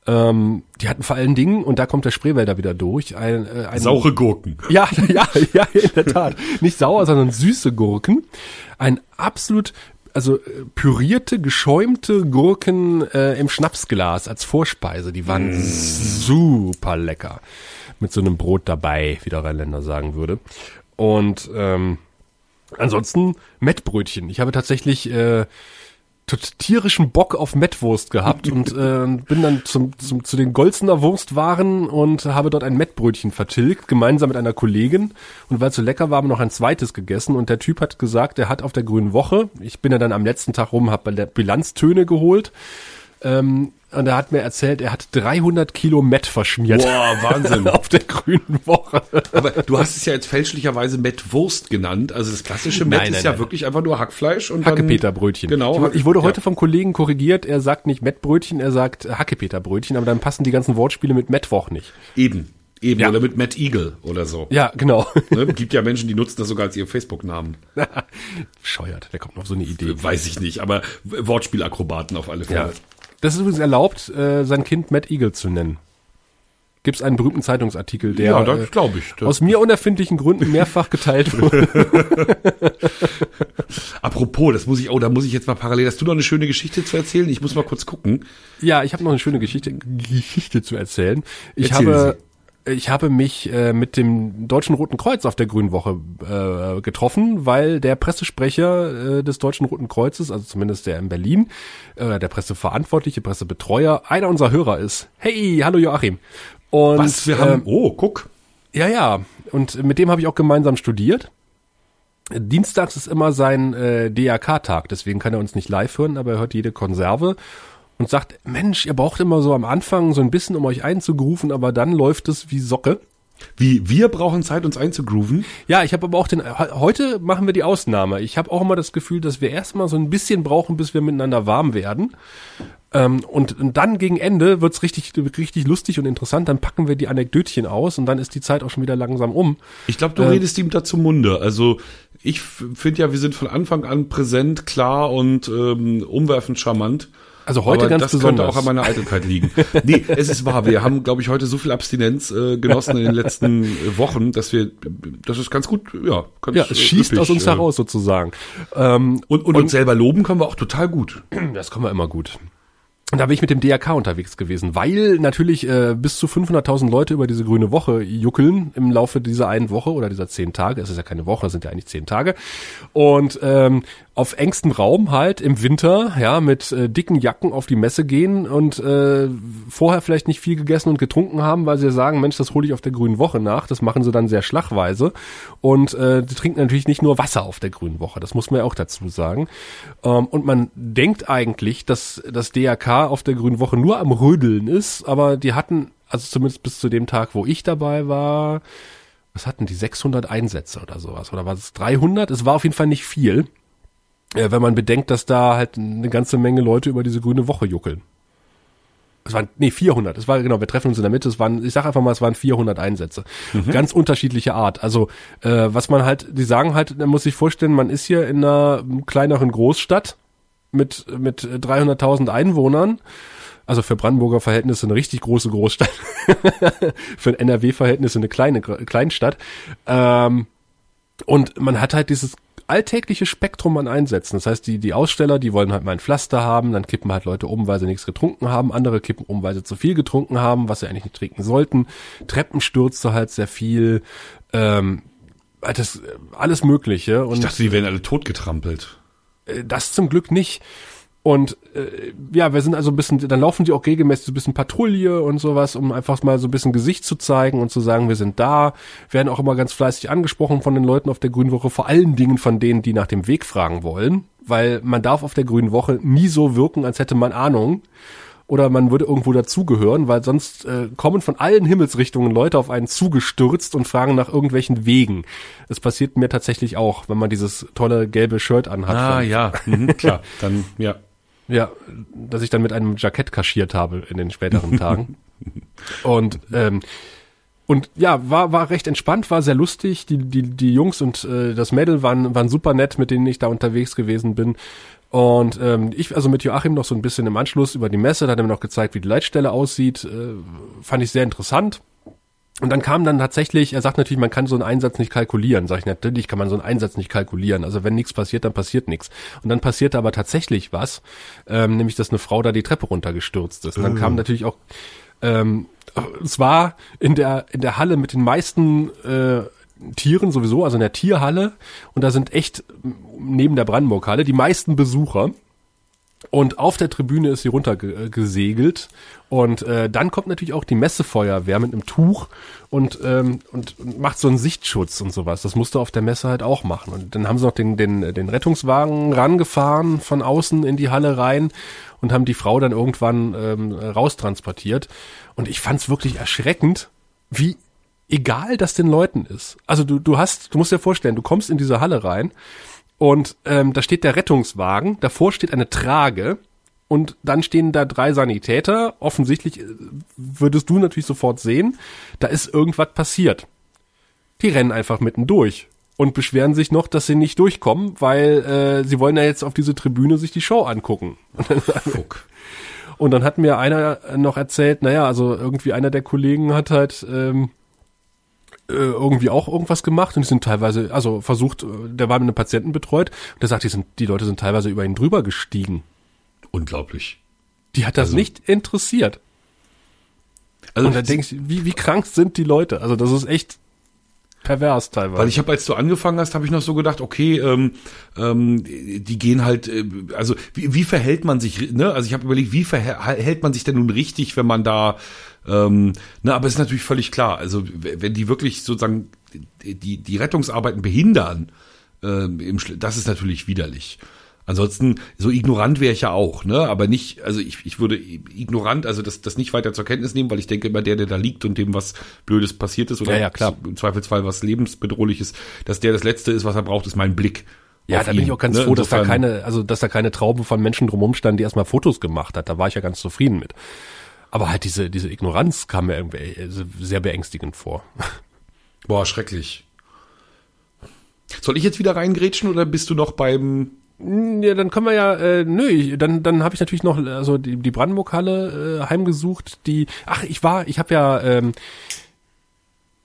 Speaker 2: Ähm, die hatten vor allen Dingen, und da kommt der Spreewälder wieder durch, ein, äh, ein
Speaker 3: Saure Gurken.
Speaker 2: Ja, ja, ja, in der Tat. Nicht sauer, sondern süße Gurken. Ein absolut, also äh, pürierte, geschäumte Gurken äh, im Schnapsglas als Vorspeise. Die waren super lecker. Mit so einem Brot dabei, wie der Rheinländer sagen würde. Und ähm, ansonsten Mettbrötchen. Ich habe tatsächlich äh, tierischen Bock auf Mettwurst gehabt und äh, bin dann zum, zum, zu den Golzener Wurstwaren und habe dort ein Mettbrötchen vertilgt, gemeinsam mit einer Kollegin. Und weil es so lecker war, haben wir noch ein zweites gegessen. Und der Typ hat gesagt, er hat auf der Grünen Woche, ich bin ja dann am letzten Tag rum, habe bei der Bilanztöne geholt. Ähm, und er hat mir erzählt, er hat 300 Kilo Mett verschmiert.
Speaker 3: Boah, Wahnsinn.
Speaker 2: auf der Grünen Woche.
Speaker 3: Aber du hast es ja jetzt fälschlicherweise Mettwurst genannt. Also das klassische Mett
Speaker 2: Nein,
Speaker 3: ist
Speaker 2: nein,
Speaker 3: ja
Speaker 2: nein.
Speaker 3: wirklich einfach nur Hackfleisch und
Speaker 2: Hackepeterbrötchen.
Speaker 3: Genau.
Speaker 2: Ich, ich wurde
Speaker 3: Ja.
Speaker 2: heute vom Kollegen korrigiert. Er sagt nicht Mettbrötchen, er sagt Hackepeterbrötchen, aber dann passen die ganzen Wortspiele mit Mettwoch nicht.
Speaker 3: Eben. Eben.
Speaker 2: Ja.
Speaker 3: Oder mit Matt Eagle oder so.
Speaker 2: Ja, genau.
Speaker 3: Ne? Gibt ja Menschen, die nutzen das sogar als ihren Facebook-Namen.
Speaker 2: Scheuert, wer kommt noch auf so eine Idee?
Speaker 3: Weiß ich nicht, aber Wortspielakrobaten auf alle Fälle.
Speaker 2: Ja. Das ist übrigens erlaubt, äh, sein Kind Matt Eagle zu nennen. Gibt es einen berühmten Zeitungsartikel, der
Speaker 3: Ja,
Speaker 2: äh,
Speaker 3: das glaube ich. Das,
Speaker 2: aus mir unerfindlichen Gründen mehrfach geteilt wurde.
Speaker 3: apropos, das muss ich, oh, da muss ich jetzt mal parallel. Hast du noch eine schöne Geschichte zu erzählen? Ich muss mal kurz gucken.
Speaker 2: Ja, ich habe noch eine schöne Geschichte, Geschichte zu erzählen. Ich
Speaker 3: Erzählen
Speaker 2: habe, ich habe mich äh, mit dem Deutschen Roten Kreuz auf der Grünen Woche äh, getroffen, weil der Pressesprecher äh, des Deutschen Roten Kreuzes, also zumindest der in Berlin, äh, der Presseverantwortliche, Pressebetreuer, einer unserer Hörer ist. Hey, hallo Joachim. Und,
Speaker 3: Was? Wir haben,
Speaker 2: ähm,
Speaker 3: oh, guck.
Speaker 2: ja, ja. Und mit dem habe ich auch gemeinsam studiert. Dienstags ist immer sein äh, DRK-Tag, deswegen kann er uns nicht live hören, aber er hört jede Konserve und sagt, Mensch, ihr braucht immer so am Anfang so ein bisschen, um euch einzugrufen, aber dann läuft es wie Socke.
Speaker 3: Wie, wir brauchen Zeit, uns einzugrooven.
Speaker 2: Ja, ich habe aber auch den, he- heute machen wir die Ausnahme. Ich habe auch immer das Gefühl, dass wir erstmal so ein bisschen brauchen, bis wir miteinander warm werden. Ähm, und, und dann gegen Ende wird's richtig, richtig lustig und interessant. Dann packen wir die Anekdötchen aus und dann ist die Zeit auch schon wieder langsam um.
Speaker 3: Ich glaube, du
Speaker 2: Äh,
Speaker 3: redest ihm da zum Munde. Also ich finde ja, wir sind von Anfang an präsent, klar und ähm, umwerfend charmant.
Speaker 2: Also heute
Speaker 3: Aber
Speaker 2: ganz
Speaker 3: das
Speaker 2: besonders.
Speaker 3: könnte auch an meiner Eitelkeit liegen. nee, es ist wahr. Wir haben, glaube ich, heute so viel Abstinenz äh, genossen in den letzten äh, Wochen, dass wir, das ist ganz gut, ja. Ganz,
Speaker 2: Ja, es schießt
Speaker 3: üppig,
Speaker 2: aus uns
Speaker 3: äh,
Speaker 2: heraus sozusagen. Ähm,
Speaker 3: Und, und, uns selber loben können wir auch total gut.
Speaker 2: das kommen wir immer gut. Und da bin ich mit dem DRK unterwegs gewesen, weil natürlich äh, bis zu 500.000 Leute über diese grüne Woche juckeln im Laufe dieser einen Woche oder dieser zehn Tage. Es ist ja keine Woche, es sind ja eigentlich zehn Tage. Und ähm, auf engstem Raum halt im Winter, ja, mit äh, dicken Jacken auf die Messe gehen und äh, vorher vielleicht nicht viel gegessen und getrunken haben, weil sie sagen, Mensch, das hole ich auf der grünen Woche nach. Das machen sie dann sehr schlachweise. Und äh, die trinken natürlich nicht nur Wasser auf der grünen Woche, das muss man ja auch dazu sagen. Ähm, und man denkt eigentlich, dass das DRK auf der grünen Woche nur am Rödeln ist, aber die hatten, also zumindest bis zu dem Tag, wo ich dabei war, was hatten die, 600 Einsätze oder sowas? Oder war es 300? Es war auf jeden Fall nicht viel, äh, wenn man bedenkt, dass da halt eine ganze Menge Leute über diese grüne Woche juckeln. Es waren, nee, 400. Es war, genau, wir treffen uns in der Mitte. Es waren, ich sag einfach mal, es waren 400 Einsätze. Ganz unterschiedliche Art. Also, äh, was man halt, die sagen halt, man muss sich vorstellen, man ist hier in einer kleineren Großstadt mit, mit 300.000 Einwohnern. Also für Brandenburger Verhältnisse eine richtig große Großstadt. für NRW-Verhältnisse eine kleine Kleinstadt. Ähm, Und man hat halt dieses alltägliche Spektrum an Einsätzen. Das heißt, die, die Aussteller, die wollen halt mal ein Pflaster haben, dann kippen halt Leute um, weil sie nichts getrunken haben, andere kippen um, weil sie zu viel getrunken haben, was sie eigentlich nicht trinken sollten. Treppenstürze halt sehr viel, ähm, das, alles Mögliche.
Speaker 3: Und ich dachte, die werden alle totgetrampelt.
Speaker 2: Äh, das zum Glück nicht. Und äh, ja, wir sind also ein bisschen, dann laufen die auch regelmäßig so ein bisschen Patrouille und sowas, um einfach mal so ein bisschen Gesicht zu zeigen und zu sagen, wir sind da. Werden auch immer ganz fleißig angesprochen von den Leuten auf der Grünen Woche, vor allen Dingen von denen, die nach dem Weg fragen wollen, weil man darf auf der Grünen Woche nie so wirken, als hätte man Ahnung oder man würde irgendwo dazugehören, weil sonst äh, kommen von allen Himmelsrichtungen Leute auf einen zugestürzt und fragen nach irgendwelchen Wegen. Das passiert mir tatsächlich auch, wenn man dieses tolle gelbe Shirt anhat.
Speaker 3: Ah, ja, mhm, klar, dann, ja.
Speaker 2: Ja, dass ich dann mit einem Jackett kaschiert habe in den späteren Tagen. und ähm, und ja, war war recht entspannt, war sehr lustig. Die die die Jungs und äh, das Mädel waren waren super nett, mit denen ich da unterwegs gewesen bin. Und ähm, ich, also mit Joachim noch so ein bisschen im Anschluss über die Messe, da hat er mir noch gezeigt, wie die Leitstelle aussieht. Äh, fand ich sehr interessant. Und dann kam dann tatsächlich, er sagt natürlich, man kann so einen Einsatz nicht kalkulieren. Sag ich, natürlich kann man so einen Einsatz nicht kalkulieren. Also wenn nichts passiert, dann passiert nichts. Und dann passierte aber tatsächlich was, ähm, nämlich dass eine Frau da die Treppe runtergestürzt ist. Und dann kam oh. natürlich auch, ähm, es war in der in der Halle mit den meisten äh, Tieren sowieso, also in der Tierhalle. Und da sind echt neben der Brandenburg-Halle die meisten Besucher. Und auf der Tribüne ist sie runtergesegelt. Und äh, dann kommt natürlich auch die Messefeuerwehr mit einem Tuch und, ähm, und, und macht so einen Sichtschutz und sowas. Das musste auf der Messe halt auch machen. Und dann haben sie noch den, den, den Rettungswagen rangefahren von außen in die Halle rein und haben die Frau dann irgendwann ähm, raustransportiert. Und ich fand's wirklich erschreckend, wie egal das den Leuten ist. Also du, du hast, du musst dir vorstellen, du kommst in diese Halle rein und ähm, da steht der Rettungswagen, davor steht eine Trage und dann stehen da drei Sanitäter. Offensichtlich äh, würdest du natürlich sofort sehen, da ist irgendwas passiert. Die rennen einfach mitten durch und beschweren sich noch, dass sie nicht durchkommen, weil äh, sie wollen ja jetzt auf diese Tribüne sich die Show angucken. Und dann hat mir einer noch erzählt, naja, also irgendwie einer der Kollegen hat halt ähm, äh, irgendwie auch irgendwas gemacht und die sind teilweise, also versucht, äh, der war mit einem Patienten betreut und der sagt, die, sind, die Leute sind teilweise über ihn drüber gestiegen.
Speaker 3: Unglaublich.
Speaker 2: Die hat das also, nicht interessiert. Also und da denkst du, wie, wie krank sind die Leute? Also das ist echt pervers teilweise.
Speaker 3: Weil ich habe, als du angefangen hast, habe ich noch so gedacht, okay, ähm, ähm, die gehen halt, äh, also wie, wie verhält man sich, ne? Also ich habe überlegt, wie verhält man sich denn nun richtig, wenn man da, ähm, ne, aber es ist natürlich völlig klar, also wenn die wirklich sozusagen die, die Rettungsarbeiten behindern, äh, im, das ist natürlich widerlich. Ansonsten, so ignorant wäre ich ja auch, ne? Aber nicht, also ich, ich würde ignorant, also das, das nicht weiter zur Kenntnis nehmen, weil ich denke immer, der, der da liegt und dem was Blödes passiert ist oder
Speaker 2: ja, ja, klar.
Speaker 3: im Zweifelsfall was lebensbedrohliches, dass der das Letzte ist, was er braucht, ist mein Blick.
Speaker 2: Ja, da bin ich auch ganz ne? froh, dass Insofern, da keine, also dass da keine Traube von Menschen drumherum standen, die erstmal Fotos gemacht hat. Da war ich ja ganz zufrieden mit. Aber halt diese, diese Ignoranz kam mir irgendwie sehr beängstigend vor.
Speaker 3: Boah, schrecklich. Soll ich jetzt wieder reingrätschen oder bist du noch beim
Speaker 2: ja, dann können wir ja, äh, nö, dann dann habe ich natürlich noch also die, die Brandenburg-Halle äh, heimgesucht, die ach, ich war, ich habe ja ähm,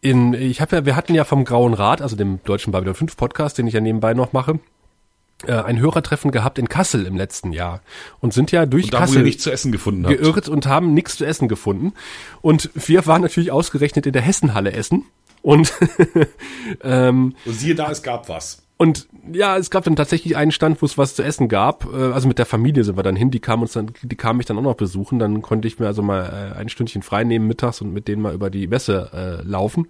Speaker 2: in ich habe ja wir hatten ja vom Grauen Rat, also dem deutschen Babylon 5 Podcast, den ich ja nebenbei noch mache, äh, ein Hörertreffen gehabt in Kassel im letzten Jahr und sind ja durch und
Speaker 3: da,
Speaker 2: Kassel
Speaker 3: nichts zu essen gefunden habt.
Speaker 2: geirrt und haben nichts zu essen gefunden und wir waren natürlich ausgerechnet in der Hessenhalle essen und
Speaker 3: ähm, und siehe da, es gab was.
Speaker 2: Und ja, es gab dann tatsächlich einen Stand, wo es was zu essen gab. Äh, also mit der Familie sind wir dann hin, die kamen uns dann, die kamen mich dann auch noch besuchen. Dann konnte ich mir also mal äh, ein Stündchen frei nehmen mittags und mit denen mal über die Messe äh, laufen.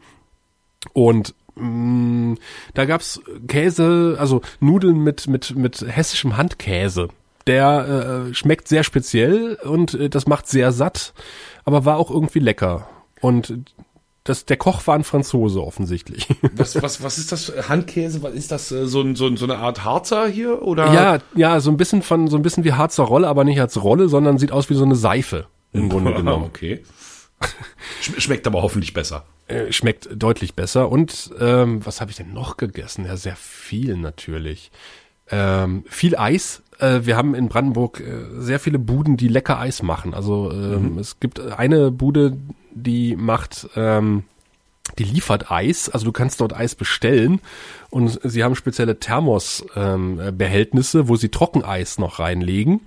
Speaker 2: Und mh, mm, da gab's Käse, also Nudeln mit mit mit hessischem Handkäse. Der äh, schmeckt sehr speziell und äh, das macht sehr satt, aber war auch irgendwie lecker. Und das, der Koch war ein Franzose offensichtlich.
Speaker 3: Was, was, was ist das? Handkäse? Was ist das? Äh, so, ein, so, so eine Art Harzer hier? Oder?
Speaker 2: Ja, ja, so ein bisschen von, so ein bisschen wie Harzer Rolle, aber nicht als Rolle, sondern sieht aus wie so eine Seife im Grunde genommen.
Speaker 3: Okay. Schmeckt aber hoffentlich besser.
Speaker 2: Äh, schmeckt deutlich besser. Und ähm, was habe ich denn noch gegessen? Ja, sehr viel natürlich. Ähm, viel Eis. Äh, wir haben in Brandenburg äh, sehr viele Buden, die lecker Eis machen. Also ähm, mhm. es gibt eine Bude, die macht ähm, die liefert Eis, also du kannst dort Eis bestellen und sie haben spezielle Thermos-Behältnisse, ähm, wo sie Trockeneis noch reinlegen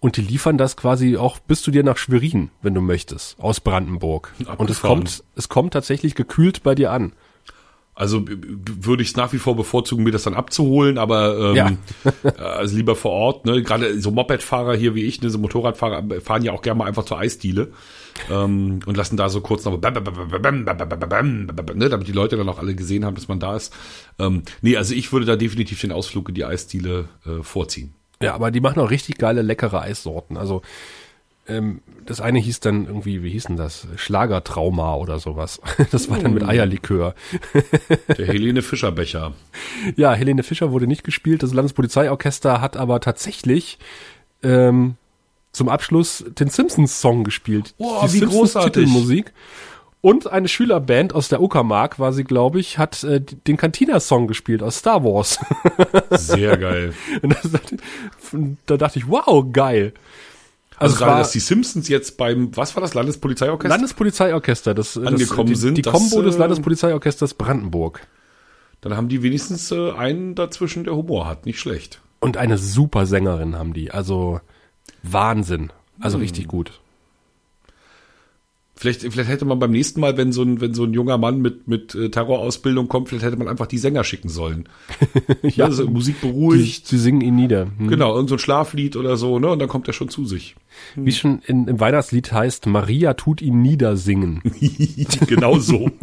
Speaker 2: und die liefern das quasi auch bis zu dir nach Schwerin, wenn du möchtest, aus Brandenburg. Abgefahren. Und es kommt, es kommt tatsächlich gekühlt bei dir an.
Speaker 3: Also würde ich es nach wie vor bevorzugen, mir das dann abzuholen, aber ähm, ja. also lieber vor Ort. Ne? Gerade so Mopedfahrer hier wie ich, ne, so Motorradfahrer fahren ja auch gerne mal einfach zur Eisdiele ähm, und lassen da so kurz noch, ne, damit die Leute dann auch alle gesehen haben, dass man da ist. Ähm, nee, also ich würde da definitiv den Ausflug in die Eisdiele äh, vorziehen.
Speaker 2: Ja, aber die machen auch richtig geile, leckere Eissorten. Also ähm, das eine hieß dann irgendwie, wie hieß denn das? Schlagertrauma oder sowas. Das war dann mit oh. Eierlikör.
Speaker 3: Der Helene Fischer Becher.
Speaker 2: Ja, Helene Fischer wurde nicht gespielt. Das Landespolizeiorchester hat aber tatsächlich ähm, zum Abschluss den Simpsons-Song gespielt.
Speaker 3: Oh, Die wie Simpsons großartig. Titelmusik.
Speaker 2: Und eine Schülerband aus der Uckermark war sie, glaube ich, hat äh, den Cantina-Song gespielt aus Star Wars.
Speaker 3: Sehr geil.
Speaker 2: Das, da dachte ich, wow, geil.
Speaker 3: Also, also gerade, dass die Simpsons jetzt beim, was war das, Landespolizeiorchester?
Speaker 2: Landespolizeiorchester, das,
Speaker 3: angekommen
Speaker 2: das,
Speaker 3: die, sind.
Speaker 2: Die Kombo des äh, Landespolizeiorchesters Brandenburg.
Speaker 3: Dann haben die wenigstens äh, einen dazwischen, der Humor hat, nicht schlecht.
Speaker 2: Und eine super Sängerin haben die, also Wahnsinn, also hm. richtig gut.
Speaker 3: Vielleicht, vielleicht hätte man beim nächsten Mal, wenn so ein, wenn so ein junger Mann mit, mit äh, Terrorausbildung kommt, vielleicht hätte man einfach die Sänger schicken sollen. ja, also Musik beruhigt.
Speaker 2: Sie singen ihn nieder.
Speaker 3: Hm. Genau, irgend so ein Schlaflied oder so, ne? Und dann kommt er schon zu sich.
Speaker 2: Hm. Wie schon in, im Weihnachtslied heißt, Maria tut ihn niedersingen.
Speaker 3: genau so.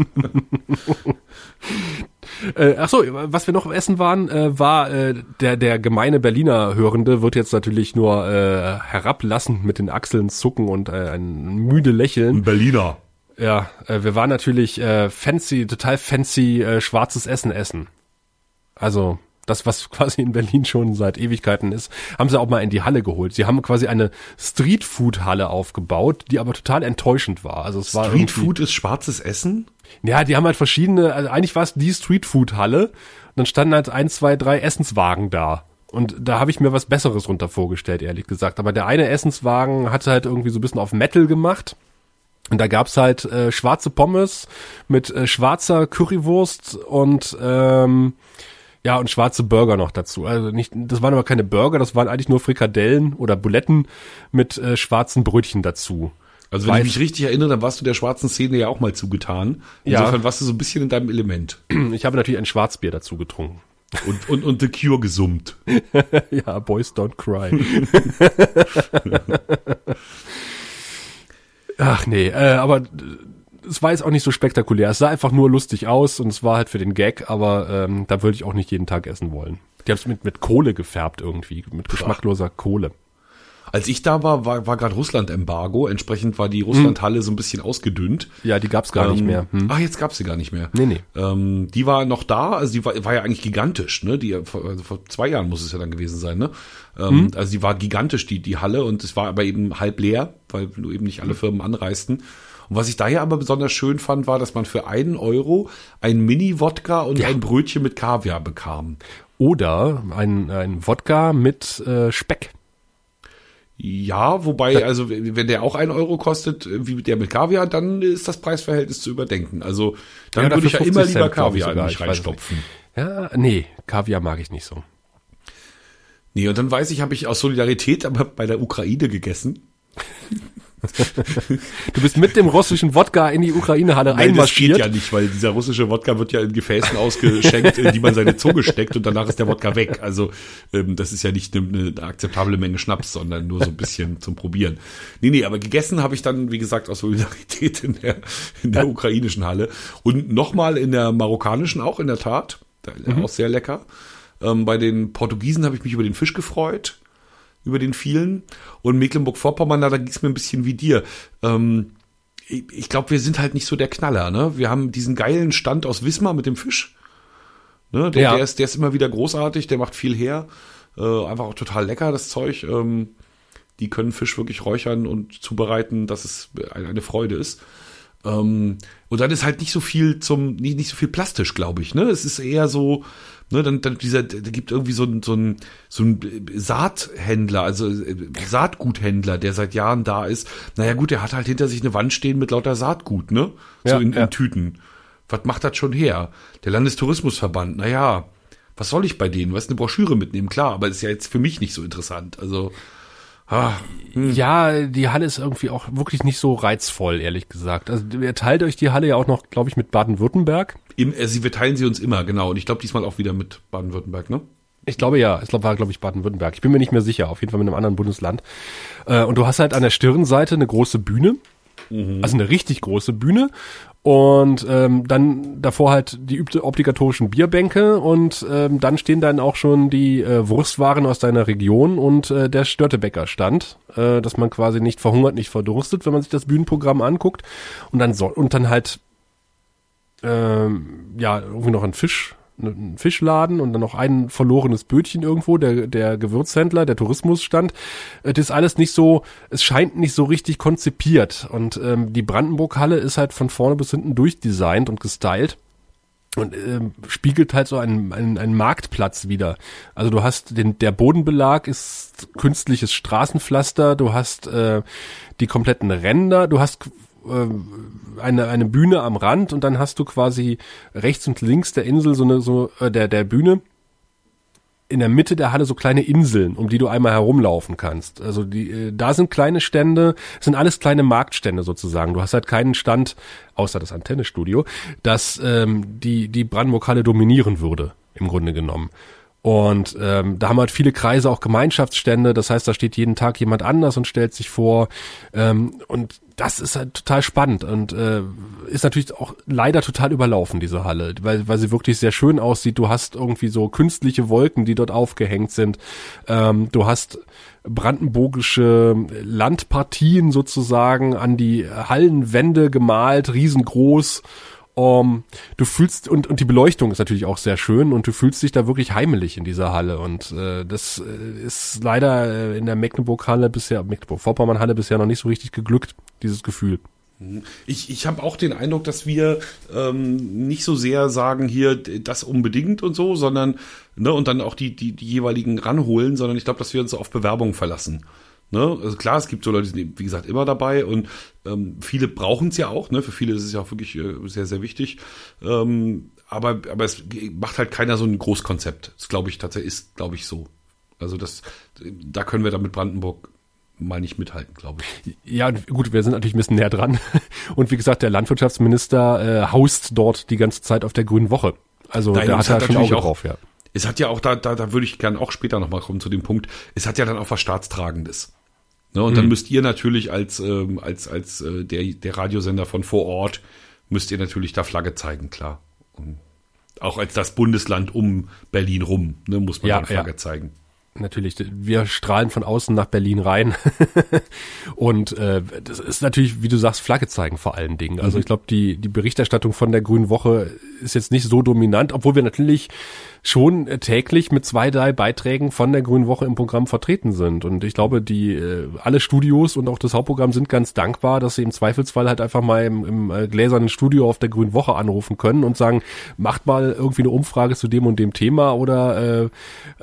Speaker 2: Äh, ach so, was wir noch essen waren, äh, war äh, der der gemeine Berliner Hörende wird jetzt natürlich nur äh, herablassend mit den Achseln zucken und äh, ein müde Lächeln.
Speaker 3: Berliner.
Speaker 2: Ja, äh, wir waren natürlich äh, fancy, total fancy äh, schwarzes Essen essen. Also das, was quasi in Berlin schon seit Ewigkeiten ist, haben sie auch mal in die Halle geholt. Sie haben quasi eine Streetfood-Halle aufgebaut, die aber total enttäuschend war. Also es war
Speaker 3: Streetfood ist schwarzes Essen?
Speaker 2: Ja, die haben halt verschiedene, also eigentlich war es die Streetfood-Halle. Dann standen halt ein, zwei, drei Essenswagen da. Und da habe ich mir was Besseres runter vorgestellt, ehrlich gesagt. Aber der eine Essenswagen hatte halt irgendwie so ein bisschen auf Metal gemacht. Und da gab's halt äh, schwarze Pommes mit äh, schwarzer Currywurst und ähm, ja, und schwarze Burger noch dazu. Also nicht, das waren aber keine Burger, das waren eigentlich nur Frikadellen oder Buletten mit äh, schwarzen Brötchen dazu.
Speaker 3: Also wenn Weiß. ich mich richtig erinnere, dann warst du der schwarzen Szene ja auch mal zugetan. Insofern ja. warst du so ein bisschen in deinem Element.
Speaker 2: Ich habe natürlich ein Schwarzbier dazu getrunken.
Speaker 3: Und, und, und The Cure gesummt.
Speaker 2: ja, Boys Don't Cry. Ach nee, äh, aber es war jetzt auch nicht so spektakulär. Es sah einfach nur lustig aus und es war halt für den Gag, aber ähm, da würde ich auch nicht jeden Tag essen wollen. Die haben es mit, mit Kohle gefärbt irgendwie, mit geschmackloser Kohle.
Speaker 3: Als ich da war, war, war gerade Russland-Embargo. Entsprechend war die Russland-Halle so ein bisschen ausgedünnt.
Speaker 2: Ja, die gab's gar ähm, nicht mehr.
Speaker 3: Hm. Ach, jetzt gab's sie gar nicht mehr.
Speaker 2: Nee, nee.
Speaker 3: Ähm, die war noch da, also die war, war ja eigentlich gigantisch, ne? Die, also vor zwei Jahren muss es ja dann gewesen sein, ne? Ähm, hm. Also die war gigantisch, die, die Halle, und es war aber eben halb leer, weil nur eben nicht alle Firmen anreisten. Und was ich daher aber besonders schön fand, war, dass man für einen Euro ein Mini-Wodka und ja. ein Brötchen mit Kaviar bekam.
Speaker 2: Oder ein, ein Wodka mit äh, Speck.
Speaker 3: Ja, wobei, also wenn der auch ein Euro kostet, wie der mit Kaviar, dann ist das Preisverhältnis zu überdenken. Also dann ja, würde ich ja immer lieber Cent, Kaviar in mich reinstopfen.
Speaker 2: Ja, nee, Kaviar mag ich nicht so.
Speaker 3: Nee, und dann weiß ich, habe ich aus Solidarität aber bei der Ukraine gegessen.
Speaker 2: du bist mit dem russischen Wodka in die Ukraine-Halle einmarschiert.
Speaker 3: Das geht ja nicht, weil dieser russische Wodka wird ja in Gefäßen ausgeschenkt, in die man seine Zunge steckt und danach ist der Wodka weg. Also ähm, das ist ja nicht eine, eine akzeptable Menge Schnaps, sondern nur so ein bisschen zum Probieren. Nee, nee, aber gegessen habe ich dann, wie gesagt, aus Solidarität in der, in der ukrainischen Halle. Und nochmal in der marokkanischen auch, in der Tat. Mhm. Auch sehr lecker. Ähm, bei den Portugiesen habe ich mich über den Fisch gefreut über den vielen. Und Mecklenburg-Vorpommern, da ging es mir ein bisschen wie dir. Ähm, ich, ich glaube, wir sind halt nicht so der Knaller. Ne? Wir haben diesen geilen Stand aus Wismar mit dem Fisch. Ne? Der, ja. der, ist, der ist immer wieder großartig, der macht viel her. Äh, einfach auch total lecker, das Zeug. Ähm, die können Fisch wirklich räuchern und zubereiten, dass es eine Freude ist. Ähm, und dann ist halt nicht so viel zum, nicht, nicht so viel plastisch, glaube ich. Ne? Es ist eher so, ne, dann, dann dieser, da gibt irgendwie so ein, so ein, so ein Saathändler, also äh, Saatguthändler, der seit Jahren da ist. Naja gut, der hat halt hinter sich eine Wand stehen mit lauter Saatgut, ne? So
Speaker 2: ja,
Speaker 3: in,
Speaker 2: ja.
Speaker 3: in Tüten. Was macht das schon her? Der Landestourismusverband, naja, was soll ich bei denen? Was eine Broschüre mitnehmen? Klar, aber ist ja jetzt für mich nicht so interessant. Also,
Speaker 2: ah, hm. ja, die Halle ist irgendwie auch wirklich nicht so reizvoll, ehrlich gesagt. Also ihr teilt euch die Halle ja auch noch, glaube ich, mit Baden-Württemberg.
Speaker 3: Also wir teilen sie uns immer, genau. Und ich glaube diesmal auch wieder mit Baden-Württemberg, ne?
Speaker 2: Ich glaube ja, es war glaube ich Baden-Württemberg. Ich bin mir nicht mehr sicher, auf jeden Fall mit einem anderen Bundesland. Äh, und du hast halt an der Stirnseite eine große Bühne, mhm. also eine richtig große Bühne und ähm, dann davor halt die obligatorischen Bierbänke und ähm, dann stehen dann auch schon die äh, Wurstwaren aus deiner Region und äh, der Störtebäcker stand, äh, dass man quasi nicht verhungert, nicht verdurstet, wenn man sich das Bühnenprogramm anguckt. Und dann soll und dann halt ähm, ja irgendwie noch ein Fisch einen Fischladen und dann noch ein verlorenes Bötchen irgendwo, der, der Gewürzhändler, der Tourismusstand. Äh, das ist alles nicht so, es scheint nicht so richtig konzipiert. Und ähm, die Brandenburg-Halle ist halt von vorne bis hinten durchdesignt und gestylt und ähm, spiegelt halt so einen, einen, einen Marktplatz wieder. Also du hast den der Bodenbelag ist künstliches Straßenpflaster, du hast äh, die kompletten Ränder, du hast eine, eine Bühne am Rand und dann hast du quasi rechts und links der Insel so eine, so, äh, der, der Bühne in der Mitte der Halle so kleine Inseln, um die du einmal herumlaufen kannst. Also die, äh, da sind kleine Stände, sind alles kleine Marktstände sozusagen. Du hast halt keinen Stand, außer das Antennestudio, das ähm, die, die Brandenburg-Halle dominieren würde, im Grunde genommen. Und ähm, da haben halt viele Kreise auch Gemeinschaftsstände, das heißt, da steht jeden Tag jemand anders und stellt sich vor. Ähm, und das ist halt total spannend und äh, ist natürlich auch leider total überlaufen, diese Halle, weil, weil sie wirklich sehr schön aussieht. Du hast irgendwie so künstliche Wolken, die dort aufgehängt sind. Ähm, du hast brandenburgische Landpartien sozusagen an die Hallenwände gemalt, riesengroß um, du fühlst und und die Beleuchtung ist natürlich auch sehr schön und du fühlst dich da wirklich heimelig in dieser Halle und äh, das äh, ist leider äh, in der Mecklenburg Halle bisher Mecklenburg Vorpommern Halle bisher noch nicht so richtig geglückt dieses Gefühl.
Speaker 3: Ich, ich habe auch den Eindruck, dass wir ähm, nicht so sehr sagen hier das unbedingt und so, sondern ne und dann auch die die die jeweiligen ranholen, sondern ich glaube, dass wir uns auf Bewerbung verlassen. Ne? Also klar, es gibt so Leute, die sind, wie gesagt, immer dabei und ähm, viele brauchen es ja auch. Ne? Für viele ist es ja auch wirklich äh, sehr, sehr wichtig. Ähm, aber, aber es macht halt keiner so ein Großkonzept. Das glaube ich tatsächlich, ist, glaube ich, so. Also das, da können wir da mit Brandenburg mal nicht mithalten, glaube ich.
Speaker 2: Ja, gut, wir sind natürlich ein bisschen näher dran. Und wie gesagt, der Landwirtschaftsminister äh, haust dort die ganze Zeit auf der Grünen Woche. Also Nein, da hat er schon Auge auch, drauf, ja.
Speaker 3: Es hat ja auch, da, da, da würde ich gern auch später nochmal kommen zu dem Punkt, es hat ja dann auch was Staatstragendes. Ne, und mhm. dann müsst ihr natürlich als, ähm, als, als äh, der, der Radiosender von vor Ort, müsst ihr natürlich da Flagge zeigen, klar. Und auch als das Bundesland um Berlin rum, ne, muss man ja, Flagge ja. zeigen
Speaker 2: natürlich, wir strahlen von außen nach Berlin rein. und äh, das ist natürlich, wie du sagst, Flagge zeigen vor allen Dingen. Also mhm. ich glaube, die, die Berichterstattung von der Grünen Woche ist jetzt nicht so dominant, obwohl wir natürlich schon täglich mit zwei, drei Beiträgen von der Grünen Woche im Programm vertreten sind. Und ich glaube, die äh, alle Studios und auch das Hauptprogramm sind ganz dankbar, dass sie im Zweifelsfall halt einfach mal im, im äh, gläsernen Studio auf der Grünen Woche anrufen können und sagen, macht mal irgendwie eine Umfrage zu dem und dem Thema oder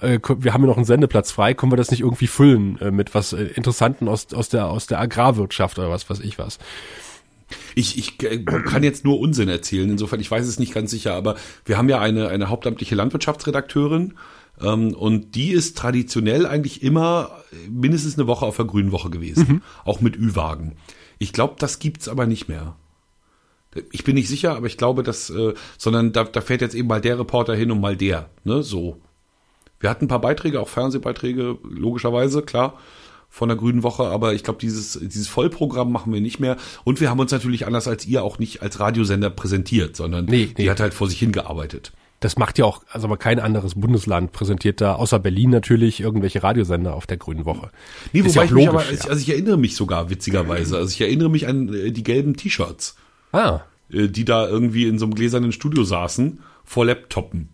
Speaker 2: äh, äh, wir haben ja noch einen Sendeplatz frei, können wir das nicht irgendwie füllen äh, mit was äh, Interessanten aus, aus, der, aus der Agrarwirtschaft oder was weiß ich was.
Speaker 3: Ich, ich äh, kann jetzt nur Unsinn erzählen, insofern, ich weiß es nicht ganz sicher, aber wir haben ja eine, eine hauptamtliche Landwirtschaftsredakteurin ähm, und die ist traditionell eigentlich immer mindestens eine Woche auf der Grünen Woche gewesen, mhm. auch mit Ü-Wagen. Ich glaube, das gibt's aber nicht mehr. Ich bin nicht sicher, aber ich glaube, dass, äh, sondern da, da fährt jetzt eben mal der Reporter hin und mal der, ne, so. Wir hatten ein paar Beiträge, auch Fernsehbeiträge, logischerweise, klar von der Grünen Woche, aber ich glaube, dieses, dieses Vollprogramm machen wir nicht mehr. Und wir haben uns natürlich anders als ihr auch nicht als Radiosender präsentiert, sondern nee, nee. die hat halt vor sich hingearbeitet.
Speaker 2: Das macht ja auch, also aber kein anderes Bundesland präsentiert da, außer Berlin natürlich, irgendwelche Radiosender auf der Grünen Woche.
Speaker 3: Nee, wobei ja ich logisch, mich aber, ja. also ich erinnere mich sogar witzigerweise, also ich erinnere mich an äh, die gelben T-Shirts. Ah. Äh, die da irgendwie in so einem gläsernen Studio saßen, vor Laptopen.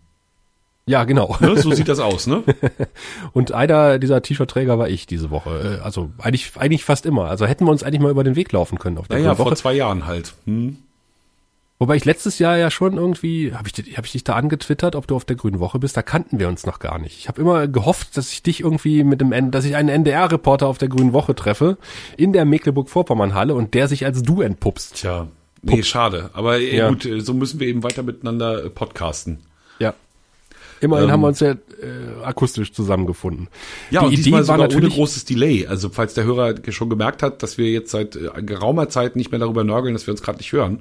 Speaker 2: Ja, genau.
Speaker 3: Ne, so sieht das aus, ne?
Speaker 2: Und einer dieser T-Shirt-Träger war ich diese Woche. Äh, also eigentlich, eigentlich fast immer. Also hätten wir uns eigentlich mal über den Weg laufen können auf
Speaker 3: der naja, Woche. vor zwei Jahren halt. Hm.
Speaker 2: Wobei ich letztes Jahr ja schon irgendwie, habe ich, hab ich dich da angetwittert, ob du auf der Grünen Woche bist, da kannten wir uns noch gar nicht. Ich habe immer gehofft, dass ich dich irgendwie mit dem, dass ich einen NDR-Reporter auf der Grünen Woche treffe, in der Mecklenburg-Vorpommern-Halle und der sich als du entpuppst.
Speaker 3: Tja, Nee, schade. Aber äh,
Speaker 2: Ja.
Speaker 3: gut, äh, so müssen wir eben weiter miteinander podcasten.
Speaker 2: Ja. Immerhin
Speaker 3: Ähm,
Speaker 2: haben wir uns ja äh, akustisch zusammengefunden.
Speaker 3: Ja,
Speaker 2: Die
Speaker 3: und
Speaker 2: Idee
Speaker 3: diesmal
Speaker 2: war
Speaker 3: sogar ohne
Speaker 2: natürlich-
Speaker 3: großes Delay. Also falls der Hörer schon gemerkt hat, dass wir jetzt seit äh, geraumer Zeit nicht mehr darüber nörgeln, dass wir uns gerade nicht hören.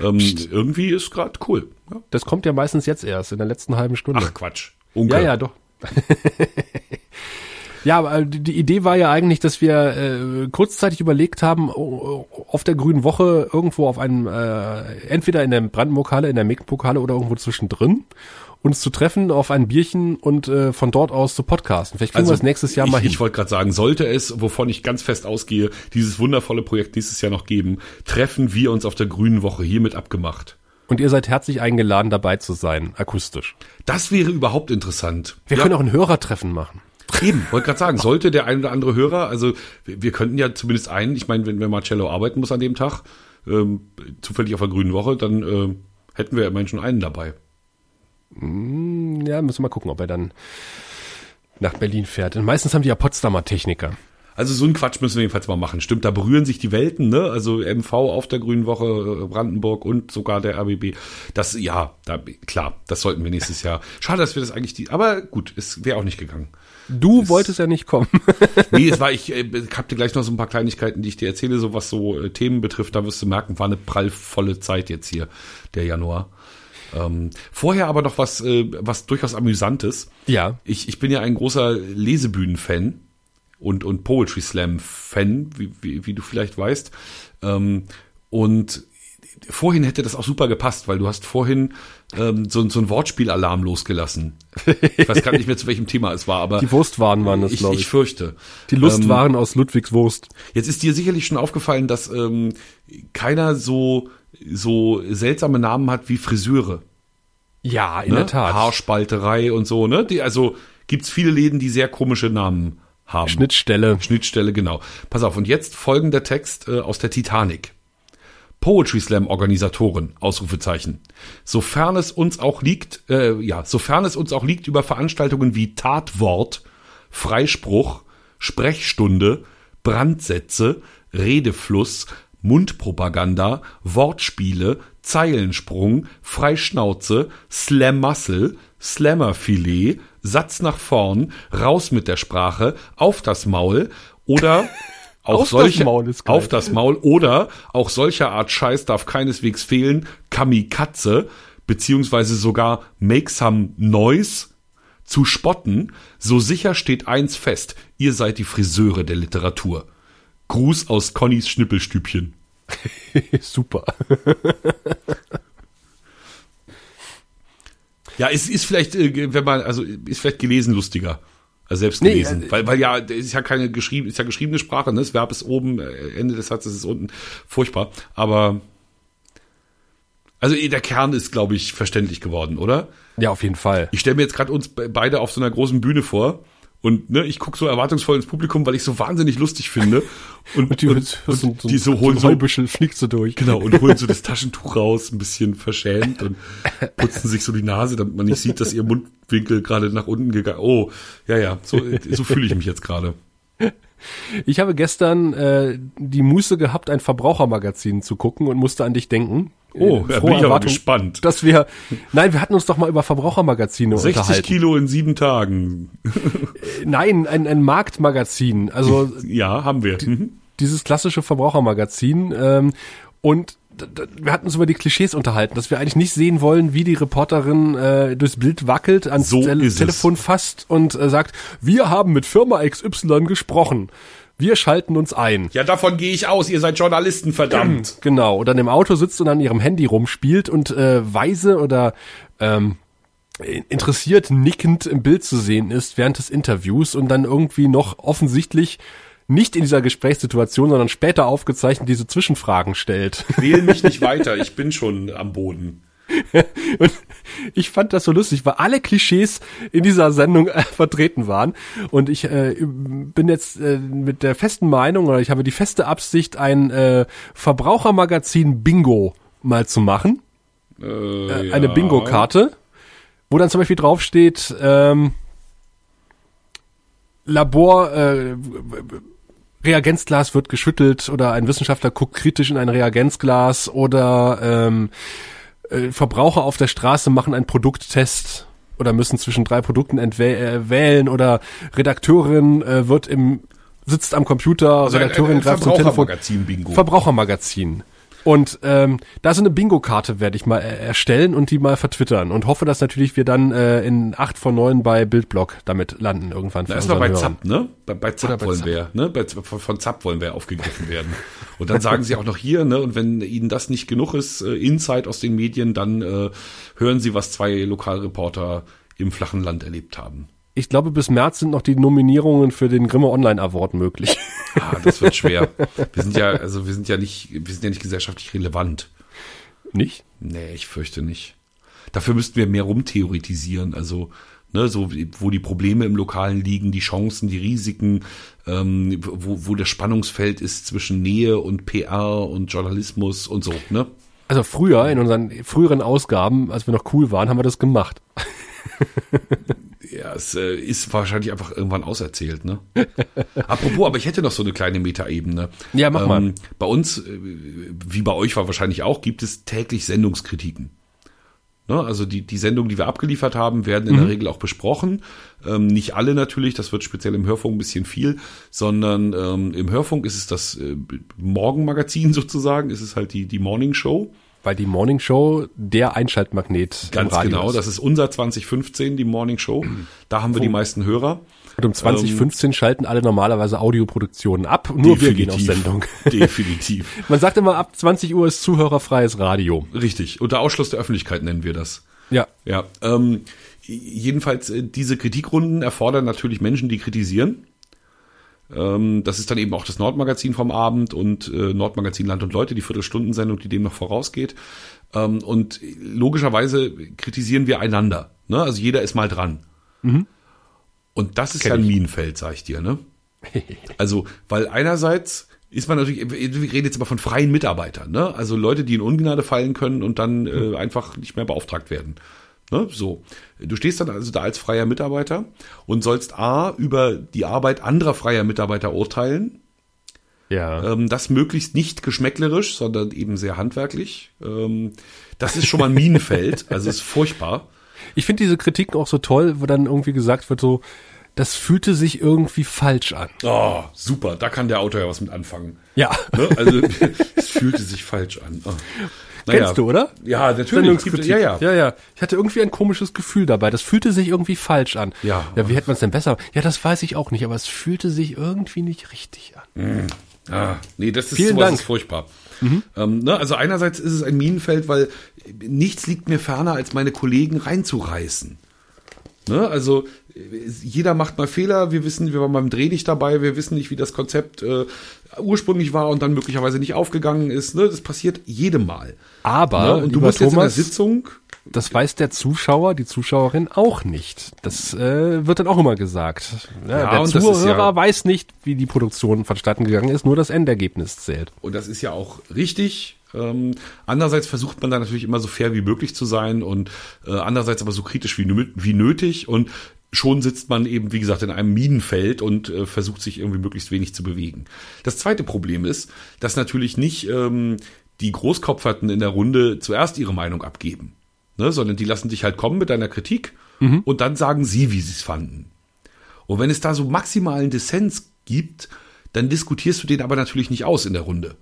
Speaker 3: Ähm, irgendwie ist gerade cool. Ja.
Speaker 2: Das kommt ja meistens jetzt erst, in der letzten halben Stunde.
Speaker 3: Ach Quatsch. Unke.
Speaker 2: Ja, ja, doch. ja, aber die Idee war ja eigentlich, dass wir äh, kurzzeitig überlegt haben, auf der Grünen Woche irgendwo auf einem, äh, entweder in der Brandenburg-Halle, in der Mecklenburg-Halle oder irgendwo zwischendrin, uns zu treffen auf ein Bierchen und äh, von dort aus zu podcasten. Vielleicht kriegen wir das nächstes Jahr
Speaker 3: ich,
Speaker 2: mal hin.
Speaker 3: Ich wollte gerade sagen, sollte es, wovon ich ganz fest ausgehe, dieses wundervolle Projekt nächstes Jahr noch geben, treffen wir uns auf der Grünen Woche hiermit abgemacht.
Speaker 2: Und ihr seid herzlich eingeladen, dabei zu sein, akustisch.
Speaker 3: Das wäre überhaupt interessant.
Speaker 2: Wir
Speaker 3: Ja.
Speaker 2: können auch ein Hörertreffen machen.
Speaker 3: Eben, wollte gerade sagen, sollte der ein oder andere Hörer, also wir, wir könnten ja zumindest einen, ich meine, wenn, wenn Marcello arbeiten muss an dem Tag, ähm, zufällig auf der Grünen Woche, dann äh, hätten wir immerhin schon einen dabei.
Speaker 2: Ja, müssen wir mal gucken, ob er dann nach Berlin fährt. Und meistens haben die ja Potsdamer Techniker.
Speaker 3: Also so einen Quatsch müssen wir jedenfalls mal machen. Stimmt, da berühren sich die Welten, ne? Also MV auf der Grünen Woche, äh, Brandenburg und sogar der RBB. Das, ja, da, klar, das sollten wir nächstes Jahr. Schade, dass wir das eigentlich die, aber gut, es wäre auch nicht gegangen.
Speaker 2: Du wolltest ja nicht kommen.
Speaker 3: Nee, es war, ich äh, hab dir gleich noch so ein paar Kleinigkeiten, die ich dir erzähle, so was so äh, Themen betrifft, da wirst du merken, war eine prallvolle Zeit jetzt hier, der Januar. Ähm, vorher aber noch was, äh, was durchaus amüsantes.
Speaker 2: ja.
Speaker 3: Ich, ich bin ja ein großer Lesebühnen-Fan und, und Poetry Slam-Fan, wie, wie, wie du vielleicht weißt. Ähm, und vorhin hätte das auch super gepasst, weil du hast vorhin ähm, so, so ein Wortspielalarm losgelassen. Ich weiß gar nicht mehr, zu welchem Thema es war, aber
Speaker 2: Die Wurstwaren waren das,
Speaker 3: ich,
Speaker 2: glaube
Speaker 3: ich
Speaker 2: ich.
Speaker 3: fürchte.
Speaker 2: Die
Speaker 3: Ähm,
Speaker 2: Lustwaren aus Ludwigs Wurst.
Speaker 3: Jetzt ist dir sicherlich schon aufgefallen, dass ähm, keiner so, so seltsame Namen hat wie Friseure.
Speaker 2: Ja, in
Speaker 3: Ne?
Speaker 2: der Tat.
Speaker 3: Haarspalterei und so, ne? Die, also gibt's viele Läden, die sehr komische Namen haben.
Speaker 2: Schnittstelle.
Speaker 3: Schnittstelle, genau. Pass auf, und jetzt folgender Text äh, aus der Titanic. Poetry Slam Organisatoren, Ausrufezeichen. Sofern es uns auch liegt, äh, ja, sofern es uns auch liegt über Veranstaltungen wie Tatwort, Freispruch, Sprechstunde, Brandsätze, Redefluss, Mundpropaganda, Wortspiele, Zeilensprung, Freischnauze, Slam Muscle, Slammerfilet, Satz nach vorn, raus mit der Sprache, auf das Maul oder auch
Speaker 2: Auf das
Speaker 3: solche,
Speaker 2: Maul ist geil.
Speaker 3: auf das Maul oder auch solcher Art Scheiß darf keineswegs fehlen, Kamikaze, beziehungsweise sogar make some noise zu spotten, so sicher steht eins fest, ihr seid die Friseure der Literatur. Gruß aus Connys Schnippelstübchen.
Speaker 2: Super.
Speaker 3: Ja, es ist vielleicht, äh, wenn man, also ist vielleicht gelesen lustiger. Also selbst
Speaker 2: Nee,
Speaker 3: gelesen.
Speaker 2: äh,
Speaker 3: weil, weil ja, es ist ja keine geschrieben, ist ja geschriebene Sprache, ne? Das Verb ist oben, äh, Ende des Satzes ist unten. Furchtbar. Aber also der Kern ist, glaube ich, verständlich geworden, oder?
Speaker 2: Ja, auf jeden Fall.
Speaker 3: Ich stelle mir jetzt gerade uns be- beide auf so einer großen Bühne vor und ne, ich gucke so erwartungsvoll ins Publikum, weil ich so wahnsinnig lustig finde. Und,
Speaker 2: Und die,
Speaker 3: und,
Speaker 2: und,
Speaker 3: und, die so holen so,
Speaker 2: Heubüschel fliegt so durch.
Speaker 3: genau, und holen so das Taschentuch raus, ein bisschen verschämt und putzen sich so die Nase, damit man nicht sieht, dass ihr Mundwinkel gerade nach unten gegangen Oh, ja, ja, so, so fühle ich mich jetzt gerade.
Speaker 2: Ich habe gestern äh, die Muße gehabt, ein Verbrauchermagazin zu gucken und musste an dich denken.
Speaker 3: Oh,
Speaker 2: Äh,
Speaker 3: bin ich aber gespannt.
Speaker 2: Dass wir, nein, wir hatten uns doch mal über Verbrauchermagazine
Speaker 3: 60
Speaker 2: unterhalten.
Speaker 3: Kilo in sieben Tagen.
Speaker 2: Nein, ein, ein Marktmagazin. Also
Speaker 3: Ja, haben wir. Mhm.
Speaker 2: dieses klassische Verbrauchermagazin. Ähm, und wir hatten uns über die Klischees unterhalten, dass wir eigentlich nicht sehen wollen, wie die Reporterin äh, durchs Bild wackelt, ans
Speaker 3: So
Speaker 2: Tel
Speaker 3: ist es.
Speaker 2: Telefon fasst und äh, sagt, wir haben mit Firma XY gesprochen. Wir schalten uns ein.
Speaker 3: Ja, davon gehe ich aus. Ihr seid Journalisten, verdammt.
Speaker 2: Genau, oder im Auto sitzt und an ihrem Handy rumspielt und äh, weise oder ähm, interessiert nickend im Bild zu sehen ist während des Interviews und dann irgendwie noch offensichtlich nicht in dieser Gesprächssituation, sondern später aufgezeichnet diese Zwischenfragen stellt.
Speaker 3: Wähl mich nicht weiter. Ich bin schon am Boden.
Speaker 2: Und ich fand das so lustig, weil alle Klischees in dieser Sendung äh, vertreten waren. Und ich äh, bin jetzt äh, mit der festen Meinung oder ich habe die feste Absicht, ein äh, Verbrauchermagazin Bingo mal zu machen.
Speaker 3: Äh,
Speaker 2: Äh, Eine
Speaker 3: ja.
Speaker 2: Bingo-Karte, wo dann zum Beispiel draufsteht, ähm, Labor, äh, Reagenzglas wird geschüttelt oder ein Wissenschaftler guckt kritisch in ein Reagenzglas oder ähm, äh, Verbraucher auf der Straße machen einen Produkttest oder müssen zwischen drei Produkten äh, wählen oder Redakteurin äh, wird im sitzt am Computer,
Speaker 3: Also
Speaker 2: Redakteurin
Speaker 3: ein- ein
Speaker 2: greift zum Telefon.
Speaker 3: Verbrauchermagazin-Bingo.
Speaker 2: Verbrauchermagazin. Und ähm, da so eine Bingo-Karte werde ich mal äh, erstellen und die mal vertwittern und hoffe, dass natürlich wir dann äh, in acht von neun bei Bildblog damit landen irgendwann.
Speaker 3: Da
Speaker 2: für
Speaker 3: ist mal bei
Speaker 2: Hörern.
Speaker 3: Zapp, ne? Bei, bei Zapp
Speaker 2: Oder bei
Speaker 3: wollen
Speaker 2: Zapp.
Speaker 3: wir, ne? Bei, von, von Zapp wollen wir aufgegriffen werden. Und dann sagen sie auch noch hier, ne? Und wenn ihnen das nicht genug ist, äh, Insight aus den Medien, dann äh, hören sie, was zwei Lokalreporter im flachen Land erlebt haben.
Speaker 2: Ich glaube, bis März sind noch die Nominierungen für den Grimme Online Award möglich.
Speaker 3: Ah, das wird schwer. wir sind ja, also wir sind ja nicht, wir sind ja nicht gesellschaftlich relevant.
Speaker 2: Nicht?
Speaker 3: Nee, ich fürchte nicht. Dafür müssten wir mehr rumtheoretisieren, also ne, so wo die Probleme im Lokalen liegen, die Chancen, die Risiken, ähm, wo, wo das Spannungsfeld ist zwischen Nähe und PR und Journalismus und so, ne?
Speaker 2: Also früher, in unseren früheren Ausgaben, als wir noch cool waren, haben wir das gemacht.
Speaker 3: Ja, es äh, ist wahrscheinlich einfach irgendwann auserzählt, ne? Apropos, aber ich hätte noch so eine kleine Metaebene.
Speaker 2: Ja, mach mal.
Speaker 3: Ähm, Bei uns, äh, wie bei euch war wahrscheinlich auch, gibt es täglich Sendungskritiken. Ne? Also die, die Sendungen, die wir abgeliefert haben, werden in
Speaker 2: Mhm.
Speaker 3: der Regel auch besprochen. Ähm, nicht alle natürlich, das wird speziell im Hörfunk ein bisschen viel, sondern ähm, im Hörfunk ist es das äh, Morgenmagazin sozusagen, ist es halt die, die Morning Show.
Speaker 2: Weil die Morning Show der Einschaltmagnet im
Speaker 3: Ganz
Speaker 2: Radio
Speaker 3: genau,
Speaker 2: ist.
Speaker 3: das ist unser 2015, die Morning Show. Da haben wir die meisten Hörer.
Speaker 2: Und um 2015 schalten alle normalerweise Audioproduktionen ab. Nur wir gehen auf Sendung.
Speaker 3: Definitiv.
Speaker 2: Man sagt immer, ab 20 Uhr ist zuhörerfreies Radio.
Speaker 3: Richtig. Unter Ausschluss der Öffentlichkeit nennen wir das.
Speaker 2: Ja.
Speaker 3: Ja. Ähm, jedenfalls, äh, diese Kritikrunden erfordern natürlich Menschen, die kritisieren. Ähm, das ist dann eben auch das Nordmagazin vom Abend und äh, Nordmagazin Land und Leute, die Viertelstundensendung, die dem noch vorausgeht. Ähm, und logischerweise kritisieren wir einander. Ne? Also jeder ist mal dran. Und das ist
Speaker 2: Kenn
Speaker 3: ja ein
Speaker 2: ich.
Speaker 3: Minenfeld, sag ich dir, ne? Also, weil einerseits ist man natürlich, wir reden jetzt aber von freien Mitarbeitern, ne? Also Leute, die in Ungnade fallen können und dann äh, einfach nicht mehr beauftragt werden. Ne? So. Du stehst dann also da als freier Mitarbeiter und sollst A über die Arbeit anderer freier Mitarbeiter urteilen.
Speaker 2: Ja.
Speaker 3: Ähm, das möglichst nicht geschmäcklerisch, sondern eben sehr handwerklich. Ähm, das ist schon mal ein Minenfeld, also ist furchtbar.
Speaker 2: Ich finde diese Kritiken auch so toll, wo dann irgendwie gesagt wird so, das fühlte sich irgendwie falsch an.
Speaker 3: Oh, super, da kann der Autor ja was mit anfangen.
Speaker 2: Ja.
Speaker 3: Ne? Also es fühlte sich falsch an. Oh.
Speaker 2: Kennst du, oder?
Speaker 3: Ja, natürlich. Gibt, ja, ja.
Speaker 2: ja, ja. Ich hatte irgendwie ein komisches Gefühl dabei. Das fühlte sich irgendwie falsch an.
Speaker 3: Ja.
Speaker 2: Ja, wie hätte man es denn besser? Ja, das weiß ich auch nicht, aber es fühlte sich irgendwie nicht richtig an.
Speaker 3: Ah, nee, das ist
Speaker 2: Vielen
Speaker 3: sowas
Speaker 2: Dank.
Speaker 3: ist furchtbar. Ähm, ne, also einerseits ist es ein Minenfeld, weil nichts liegt mir ferner, als meine Kollegen reinzureißen. Ne, also jeder macht mal Fehler, wir wissen, wir waren beim Dreh nicht dabei, wir wissen nicht, wie das Konzept äh, ursprünglich war und dann möglicherweise nicht aufgegangen ist. Ne, das passiert jedem Mal.
Speaker 2: Aber,
Speaker 3: ne, und du musst jetzt in der
Speaker 2: Thomas,
Speaker 3: Sitzung
Speaker 2: das weiß der Zuschauer, die Zuschauerin auch nicht. Das äh, wird dann auch immer gesagt. Ja,
Speaker 3: Ja,
Speaker 2: der Zuhörer
Speaker 3: ja-
Speaker 2: weiß nicht, wie die Produktion vonstatten gegangen ist, nur das Endergebnis zählt.
Speaker 3: Und das ist ja auch richtig. Ähm, andererseits versucht man da natürlich immer so fair wie möglich zu sein und äh, andererseits aber so kritisch wie, wie nötig und schon sitzt man eben, wie gesagt, in einem Minenfeld und äh, versucht sich irgendwie möglichst wenig zu bewegen. Das zweite Problem ist, dass natürlich nicht ähm, die Großkopferten in der Runde zuerst ihre Meinung abgeben, ne, sondern die lassen dich halt kommen mit deiner Kritik und dann sagen sie, wie sie es fanden. Und wenn es da so maximalen Dissens gibt, dann diskutierst du den aber natürlich nicht aus in der Runde.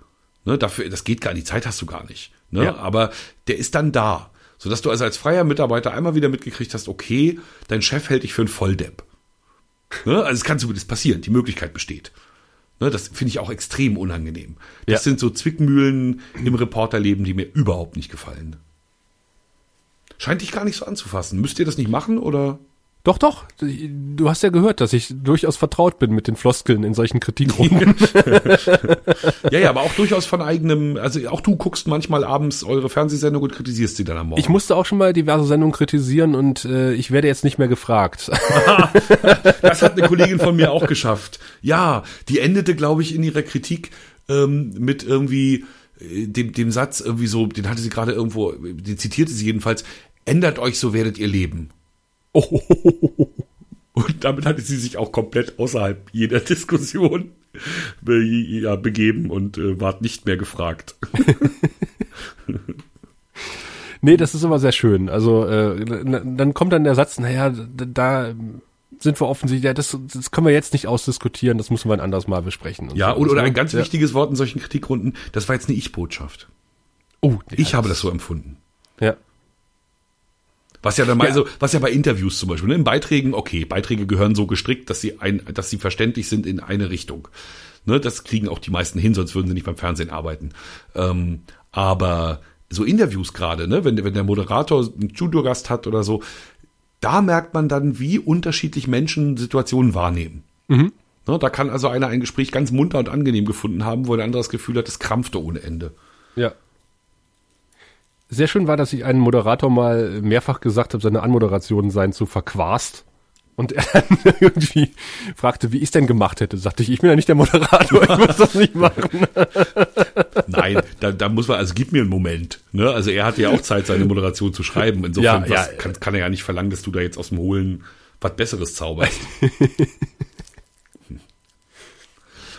Speaker 3: Ne, dafür, das geht gar nicht, die Zeit hast du gar nicht. Ne?
Speaker 2: Ja.
Speaker 3: Aber der ist dann da. Sodass du also als freier Mitarbeiter einmal wieder mitgekriegt hast, okay, dein Chef hält dich für einen Volldepp. Ne? Also es kann zumindest passieren, die Möglichkeit besteht. Ne, das finde ich auch extrem unangenehm. Das
Speaker 2: Ja.
Speaker 3: sind so Zwickmühlen im Reporterleben, die mir überhaupt nicht gefallen. Scheint dich gar nicht so anzufassen. Müsst ihr das nicht machen oder?
Speaker 2: Doch, doch. Du hast ja gehört, dass ich durchaus vertraut bin mit den Floskeln in solchen Kritikrunden.
Speaker 3: Ja, ja, aber auch durchaus von eigenem, also auch du guckst manchmal abends eure Fernsehsendung und kritisierst sie dann am Morgen.
Speaker 2: Ich musste auch schon mal diverse Sendungen kritisieren und äh, ich werde jetzt nicht mehr gefragt.
Speaker 3: Das hat eine Kollegin von mir auch geschafft. Ja, die endete, glaube ich, in ihrer Kritik ähm, mit irgendwie äh, dem, dem Satz irgendwie so, den hatte sie gerade irgendwo, den zitierte sie jedenfalls, ändert euch, so werdet ihr leben. Und damit hatte sie sich auch komplett außerhalb jeder Diskussion be ja, begeben und äh, ward nicht mehr gefragt.
Speaker 2: nee, das ist immer sehr schön. Also äh, dann kommt dann der Satz, naja, da sind wir offensichtlich, ja, das, das können wir jetzt nicht ausdiskutieren, das müssen wir ein anderes Mal besprechen.
Speaker 3: Ja,
Speaker 2: so.
Speaker 3: oder, oder
Speaker 2: Also,
Speaker 3: ein ganz
Speaker 2: ja.
Speaker 3: wichtiges Wort in solchen Kritikrunden, das war jetzt eine Ich-Botschaft.
Speaker 2: Oh, ja,
Speaker 3: Ich habe das so empfunden.
Speaker 2: Ja.
Speaker 3: Was ja dann mal
Speaker 2: Ja.
Speaker 3: so, was ja bei Interviews zum Beispiel, ne, in Beiträgen, okay, Beiträge gehören so gestrickt, dass sie ein, dass sie verständlich sind in eine Richtung. Ne, das kriegen auch die meisten hin, sonst würden sie nicht beim Fernsehen arbeiten. Ähm, aber so Interviews gerade, ne, wenn, wenn der Moderator einen Studiogast hat oder so, da merkt man dann, wie unterschiedlich Menschen Situationen wahrnehmen. Ne, da kann also einer ein Gespräch ganz munter und angenehm gefunden haben, wo ein anderes Gefühl hat, es krampfte ohne Ende.
Speaker 2: Ja. Sehr schön war, dass ich einen Moderator mal mehrfach gesagt habe, seine Anmoderationen seien zu verquast. Und er dann irgendwie fragte, wie ich es denn gemacht hätte. Sagte ich, ich bin ja nicht der Moderator, ich muss das nicht machen.
Speaker 3: Nein, da, da muss man, also gib mir einen Moment. Ne? Also er hatte ja auch Zeit, seine Moderation zu schreiben. Insofern
Speaker 2: Ja,
Speaker 3: was,
Speaker 2: ja.
Speaker 3: kann, kann er ja nicht verlangen, dass du da jetzt aus dem Hohlen was Besseres zauberst.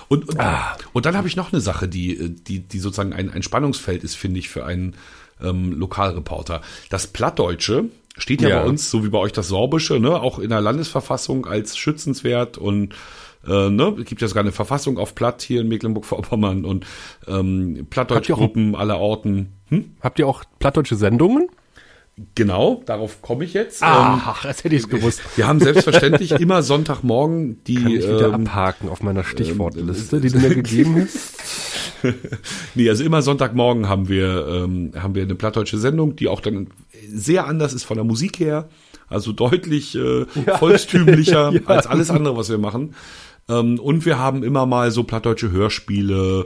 Speaker 3: Und, und,
Speaker 2: Ah.
Speaker 3: und dann habe ich noch eine Sache, die, die, die sozusagen ein, ein Spannungsfeld ist, finde ich, für einen ähm, Lokalreporter. Das Plattdeutsche steht ja,
Speaker 2: Ja.
Speaker 3: bei uns, so wie bei euch das Sorbische, ne, auch in der Landesverfassung als schützenswert und äh, ne, es gibt ja sogar eine Verfassung auf Platt hier in Mecklenburg-Vorpommern und ähm, Plattdeutschgruppen aller Orten. Hm?
Speaker 2: Habt ihr auch plattdeutsche Sendungen?
Speaker 3: Genau, darauf komme ich jetzt. Ähm,
Speaker 2: Ach, das hätte ich es gewusst.
Speaker 3: wir haben selbstverständlich immer Sonntagmorgen die
Speaker 2: Kann ich wieder
Speaker 3: ähm,
Speaker 2: abhaken auf meiner Stichwortliste, die du mir gegeben hast.
Speaker 3: Nee, also immer Sonntagmorgen haben wir, ähm, haben wir eine plattdeutsche Sendung, die auch dann sehr anders ist von der Musik her. Also deutlich äh, volkstümlicher
Speaker 2: Ja.
Speaker 3: als alles andere, was wir machen. Ähm, und wir haben immer mal so plattdeutsche Hörspiele,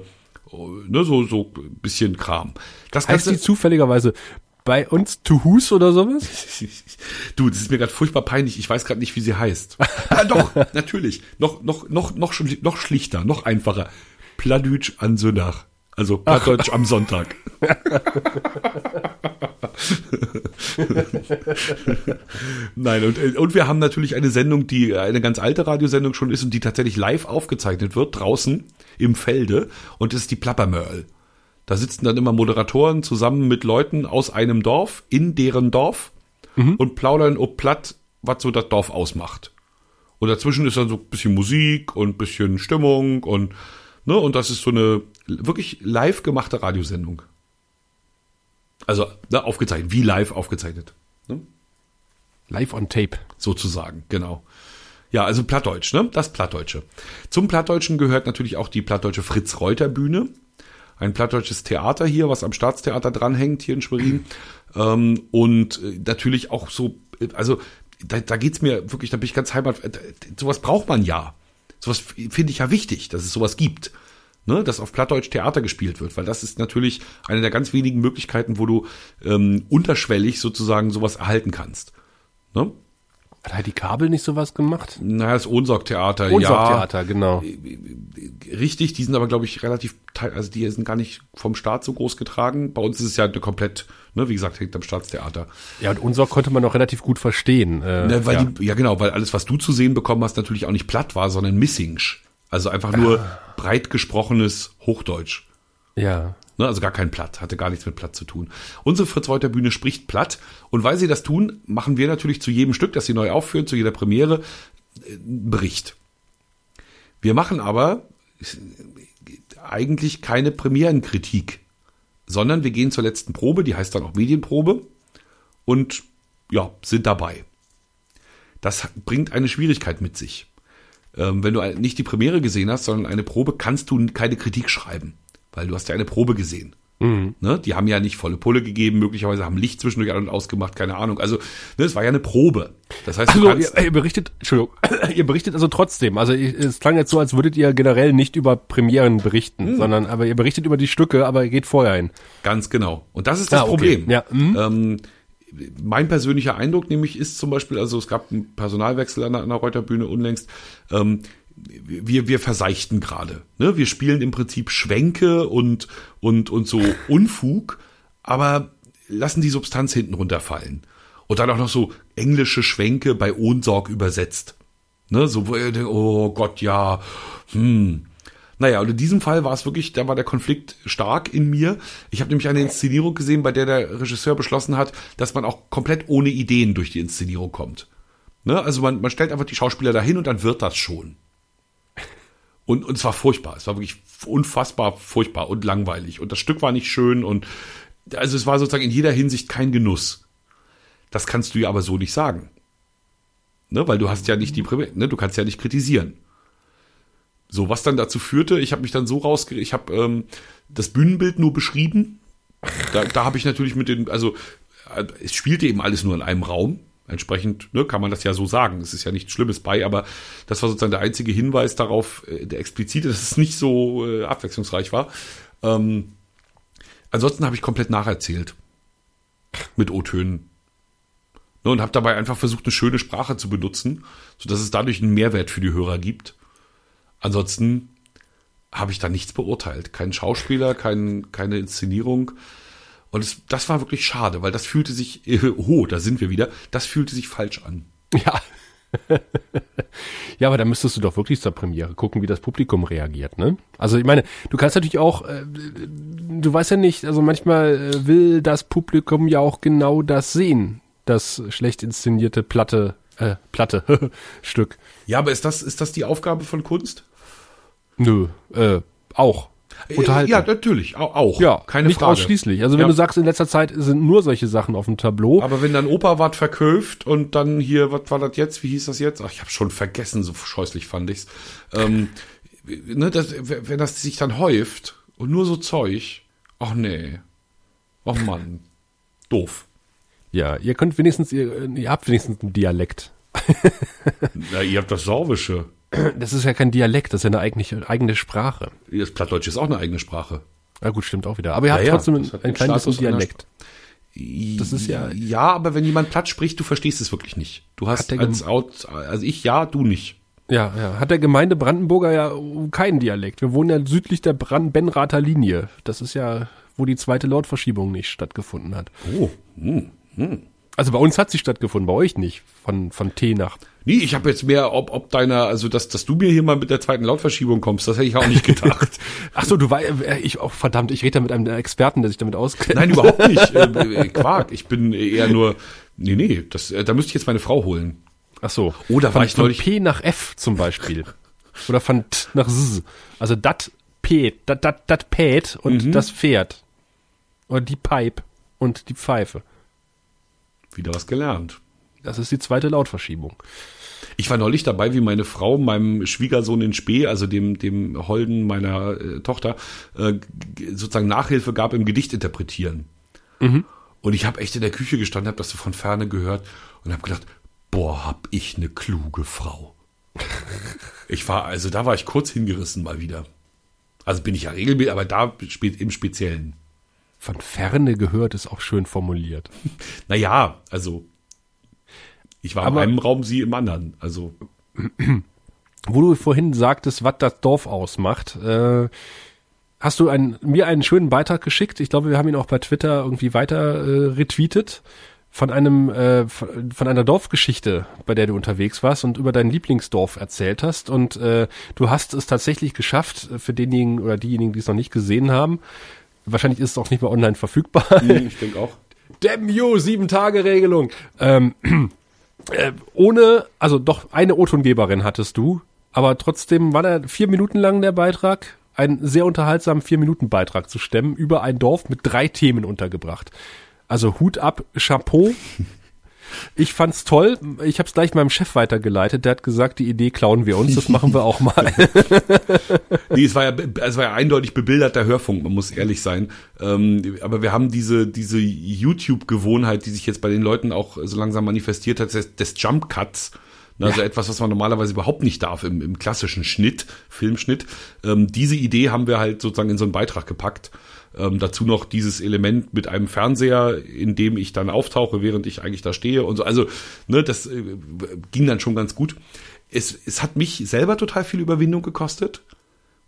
Speaker 3: äh, ne, so, so ein bisschen Kram. Das
Speaker 2: Heißt die zufälligerweise bei uns to Hus oder sowas?
Speaker 3: Du, das ist mir gerade furchtbar peinlich. Ich weiß gerade nicht, wie sie heißt. ah, doch, natürlich. Noch, noch, noch, noch, schli- noch schlichter, noch einfacher. Pladütsch an Söndach. Also Plattdeutsch am Sonntag. Nein, und, äh, und wir haben natürlich eine Sendung, die eine ganz alte Radiosendung schon ist und die tatsächlich live aufgezeichnet wird, draußen im Felde. Und das ist die Plappermörl. Da sitzen dann immer Moderatoren zusammen mit Leuten aus einem Dorf, in deren Dorf und plaudern ob platt, was so das Dorf ausmacht. Und dazwischen ist dann so ein bisschen Musik und ein bisschen Stimmung und, ne, und das ist so eine wirklich live gemachte Radiosendung. Also, ne, aufgezeichnet, wie live aufgezeichnet. Ne?
Speaker 2: Live on Tape.
Speaker 3: sozusagen, genau. Ja, also Plattdeutsch, ne? Das Plattdeutsche. Zum Plattdeutschen gehört natürlich auch die Plattdeutsche Fritz-Reuter-Bühne. Ein plattdeutsches Theater hier, was am Staatstheater dranhängt hier in Schwerin. ähm, und äh, natürlich auch so, äh, also da, da geht's mir wirklich, da bin ich ganz heimat. äh, Sowas braucht man ja. Sowas finde ich ja wichtig, dass es sowas gibt. Ne, dass auf Plattdeutsch Theater gespielt wird, weil das ist natürlich eine der ganz wenigen Möglichkeiten, wo du ähm, unterschwellig sozusagen sowas erhalten kannst. Ne?
Speaker 2: Hat Heidi Kabel nicht sowas gemacht?
Speaker 3: Naja, das Ohnsorg-Theater, ja.
Speaker 2: Theater, genau.
Speaker 3: Richtig, die sind aber, glaube ich, relativ, teil- also die sind gar nicht vom Staat so groß getragen. Bei uns ist es ja eine komplett, ne, wie gesagt, hängt am Staatstheater.
Speaker 2: Ja, und unser konnte man noch relativ gut verstehen. Äh,
Speaker 3: Ne, weil
Speaker 2: ja.
Speaker 3: Die, ja, genau, weil alles, was du zu sehen bekommen hast, natürlich auch nicht platt war, sondern Missingsch. Also einfach nur
Speaker 2: Ah.
Speaker 3: breit gesprochenes Hochdeutsch.
Speaker 2: ja.
Speaker 3: Ne, also gar kein Platt, hatte gar nichts mit Platt zu tun. Unsere Fritz-Reuter Bühne spricht Platt. Und weil sie das tun, machen wir natürlich zu jedem Stück, das sie neu aufführen, zu jeder Premiere, äh, einen Bericht. Wir machen aber äh, eigentlich keine Premierenkritik, sondern wir gehen zur letzten Probe, die heißt dann auch Medienprobe und ja, sind dabei. Das bringt eine Schwierigkeit mit sich. Ähm, wenn du nicht die Premiere gesehen hast, sondern eine Probe, kannst du keine Kritik schreiben, weil du hast ja eine Probe gesehen. Ne? Die haben ja nicht volle Pulle gegeben, möglicherweise haben Licht zwischendurch an und ausgemacht, keine Ahnung. Also, ne, es war ja eine Probe. Das heißt,
Speaker 2: Also, ihr, ihr berichtet, Entschuldigung, ihr berichtet also trotzdem. Also es klang jetzt so, als würdet ihr generell nicht über Premieren berichten,
Speaker 3: Hm.
Speaker 2: sondern aber ihr berichtet über die Stücke, aber ihr geht vorher hin.
Speaker 3: Ganz genau. Und das ist das
Speaker 2: Ah, okay.
Speaker 3: Problem.
Speaker 2: Ja, mhm.
Speaker 3: Ähm, mein persönlicher Eindruck nämlich ist zum Beispiel, also es gab einen Personalwechsel an der, an der Reuterbühne unlängst. Ähm, wir, wir verseichten gerade. Ne? Wir spielen im Prinzip Schwänke und, und, und so Unfug, aber lassen die Substanz hinten runterfallen. Und dann auch noch so englische Schwänke bei Ohnsorg übersetzt. Ne? So, wo ihr denkt, oh Gott, ja, hm. Naja, und in diesem Fall war es wirklich, da war der Konflikt stark in mir. Ich habe nämlich eine Inszenierung gesehen, bei der der Regisseur beschlossen hat, dass man auch komplett ohne Ideen durch die Inszenierung kommt. Ne? Also man, man stellt einfach die Schauspieler dahin und dann wird das schon. Und, und es war furchtbar. Es war wirklich unfassbar furchtbar und langweilig. Und das Stück war nicht schön und also es war sozusagen in jeder Hinsicht kein Genuss. Das kannst du ja aber so nicht sagen. Ne? Weil du hast ja nicht die Prä ne? Du kannst ja nicht kritisieren. So, was dann dazu führte, ich habe mich dann so rausge... Ich habe ähm, das Bühnenbild nur beschrieben. Da, da habe ich natürlich mit den... Also äh, es spielte eben alles nur in einem Raum. Entsprechend ne, kann man das ja so sagen. Es ist ja nichts Schlimmes bei, aber das war sozusagen der einzige Hinweis darauf, äh, der explizite, dass es nicht so äh, abwechslungsreich war. Ähm, ansonsten habe ich komplett nacherzählt. Mit O-Tönen. Ne, und habe dabei einfach versucht, eine schöne Sprache zu benutzen, sodass es dadurch einen Mehrwert für die Hörer gibt. Ansonsten habe ich da nichts beurteilt. Kein Schauspieler, kein, keine Inszenierung. Und es, das war wirklich schade, weil das fühlte sich, oh, da sind wir wieder, das fühlte sich falsch an.
Speaker 2: Ja. ja, aber da müsstest du doch wirklich zur Premiere gucken, wie das Publikum reagiert, ne? Also ich meine, du kannst natürlich auch, äh, du weißt ja nicht, also manchmal äh, will das Publikum ja auch genau das sehen, das schlecht inszenierte Platte, äh, Platte Stück.
Speaker 3: Ja, aber ist das, ist das die Aufgabe von Kunst?
Speaker 2: Nö, äh, auch.
Speaker 3: Unterhalten. Ja, natürlich, auch.
Speaker 2: Ja, keine nicht Frage. ausschließlich. Also wenn ja. du sagst, in letzter Zeit sind nur solche Sachen auf dem Tableau.
Speaker 3: Aber wenn dann Opa was verköft und dann hier, was war das jetzt? Wie hieß das jetzt? Ach, ich habe schon vergessen, so scheußlich fand ich's. Ähm, ne, das, wenn das sich dann häuft und nur so Zeug, ach nee, ach Mann, doof.
Speaker 2: Ja, ihr könnt wenigstens, ihr, ihr habt wenigstens einen Dialekt.
Speaker 3: Na, ihr habt das Sorbische.
Speaker 2: Das ist ja kein Dialekt, das ist ja eine eigene, eigene Sprache.
Speaker 3: Das Plattdeutsch ist auch eine eigene Sprache.
Speaker 2: Ja gut, stimmt auch wieder. Aber ihr habt ja, trotzdem ein, ein kleines Dialekt.
Speaker 3: Das ist ja. Ja, aber wenn jemand platt spricht, du verstehst es wirklich nicht. Du hast als Out, also ich ja, du nicht.
Speaker 2: Ja, ja. Hat der Gemeinde Brandenburger ja keinen Dialekt. Wir wohnen ja südlich der Benrather Linie. Das ist ja, wo die zweite Lautverschiebung nicht stattgefunden hat.
Speaker 3: Oh, hm, hm.
Speaker 2: Also bei uns hat sie stattgefunden, bei euch nicht. Von, von T nach
Speaker 3: Nee, ich habe jetzt mehr, ob, ob deiner, also dass, dass du mir hier mal mit der zweiten Lautverschiebung kommst, das hätte ich auch nicht gedacht.
Speaker 2: Ach so, du weißt, äh, ich auch, oh, verdammt, ich rede da mit einem Experten, der sich damit auskennt.
Speaker 3: Nein, überhaupt nicht. äh, äh Quark, ich bin eher nur, nee, nee, das, da müsste ich jetzt meine Frau holen.
Speaker 2: Ach so.
Speaker 3: Oder war ich
Speaker 2: von P nach F zum Beispiel. Oder von T nach S. Also dat P, dat, dat, dat Pät und mhm. das Pferd. Oder die Pipe und die Pfeife.
Speaker 3: Wieder was gelernt.
Speaker 2: Das ist die zweite Lautverschiebung.
Speaker 3: Ich war neulich dabei, wie meine Frau meinem Schwiegersohn in Spee, also dem, dem Holden meiner äh, Tochter, äh, sozusagen Nachhilfe gab im Gedicht interpretieren. Mhm. Und ich habe echt in der Küche gestanden, habe das so von ferne gehört und habe gedacht, boah, hab ich eine kluge Frau. ich war, also da war ich kurz hingerissen mal wieder. Also bin ich ja regelmäßig, aber da im Speziellen.
Speaker 2: Von ferne gehört ist auch schön formuliert.
Speaker 3: naja, also ich war Aber in einem Raum, sie im anderen. Also.
Speaker 2: Wo du vorhin sagtest, was das Dorf ausmacht, äh, hast du ein, mir einen schönen Beitrag geschickt. Ich glaube, wir haben ihn auch bei Twitter irgendwie weiter äh, retweetet von einem äh, von einer Dorfgeschichte, bei der du unterwegs warst und über dein Lieblingsdorf erzählt hast und äh, du hast es tatsächlich geschafft für denjenigen oder diejenigen, die es noch nicht gesehen haben. Wahrscheinlich ist es auch nicht mehr online verfügbar.
Speaker 3: Nee, ich denke auch.
Speaker 2: Damn you, sieben Tage Regelung. Ähm, äh, ohne, also doch eine O-Tongeberin hattest du, aber trotzdem war der vier Minuten lang der Beitrag, einen sehr unterhaltsamen vier Minuten Beitrag zu stemmen über ein Dorf mit drei Themen untergebracht. Also Hut ab, Chapeau. Ich fand's toll. Ich habe es gleich meinem Chef weitergeleitet. Der hat gesagt, die Idee klauen wir uns. Das machen wir auch mal.
Speaker 3: nee, es war ja, es war ja eindeutig bebilderter Hörfunk. Man muss ehrlich sein. Ähm, aber wir haben diese diese YouTube-Gewohnheit, die sich jetzt bei den Leuten auch so langsam manifestiert hat, des, des Jump Cuts. Ne, also ja. etwas, was man normalerweise überhaupt nicht darf im, im klassischen Schnitt, Filmschnitt. Ähm, diese Idee haben wir halt sozusagen in so einen Beitrag gepackt. Ähm, dazu noch dieses Element mit einem Fernseher, in dem ich dann auftauche, während ich eigentlich da stehe und so. Also, ne, das äh, ging dann schon ganz gut. Es, es hat mich selber total viel Überwindung gekostet,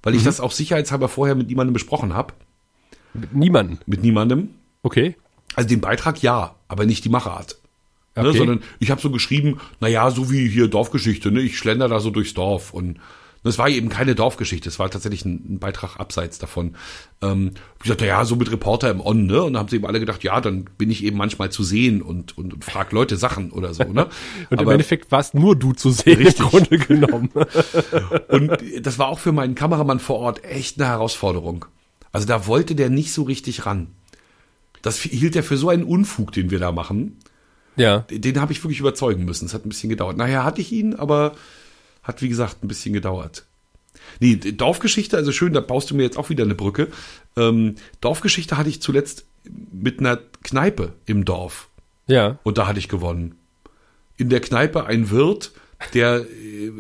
Speaker 3: weil mhm. ich das auch sicherheitshalber vorher mit niemandem besprochen habe.
Speaker 2: Mit niemandem?
Speaker 3: Mit niemandem.
Speaker 2: Okay.
Speaker 3: Also den Beitrag ja, aber nicht die Machart. Ne, okay. Ne, sondern ich habe so geschrieben, na ja, so wie hier Dorfgeschichte, ne? Ich schlender da so durchs Dorf und Das war eben keine Dorfgeschichte, es war tatsächlich ein, ein Beitrag abseits davon. Ähm, ich sagte, ja, so mit Reporter im On, ne? Und dann haben sie eben alle gedacht, ja, dann bin ich eben manchmal zu sehen und, und, und frag Leute Sachen oder so, ne?
Speaker 2: und Aber, im Endeffekt warst nur du zu sehen,
Speaker 3: richtig.
Speaker 2: im Grunde genommen.
Speaker 3: und das war auch für meinen Kameramann vor Ort echt eine Herausforderung. Also da wollte der nicht so richtig ran. Das hielt er für so einen Unfug, den wir da machen.
Speaker 2: Ja.
Speaker 3: Den, den habe ich wirklich überzeugen müssen. Es hat ein bisschen gedauert. Nachher hatte ich ihn, aber hat, wie gesagt, ein bisschen gedauert. Nee, Dorfgeschichte, also schön, da baust du mir jetzt auch wieder eine Brücke. Ähm, Dorfgeschichte hatte ich zuletzt mit einer Kneipe im Dorf.
Speaker 2: Ja.
Speaker 3: Und da hatte ich gewonnen. In der Kneipe ein Wirt, der äh,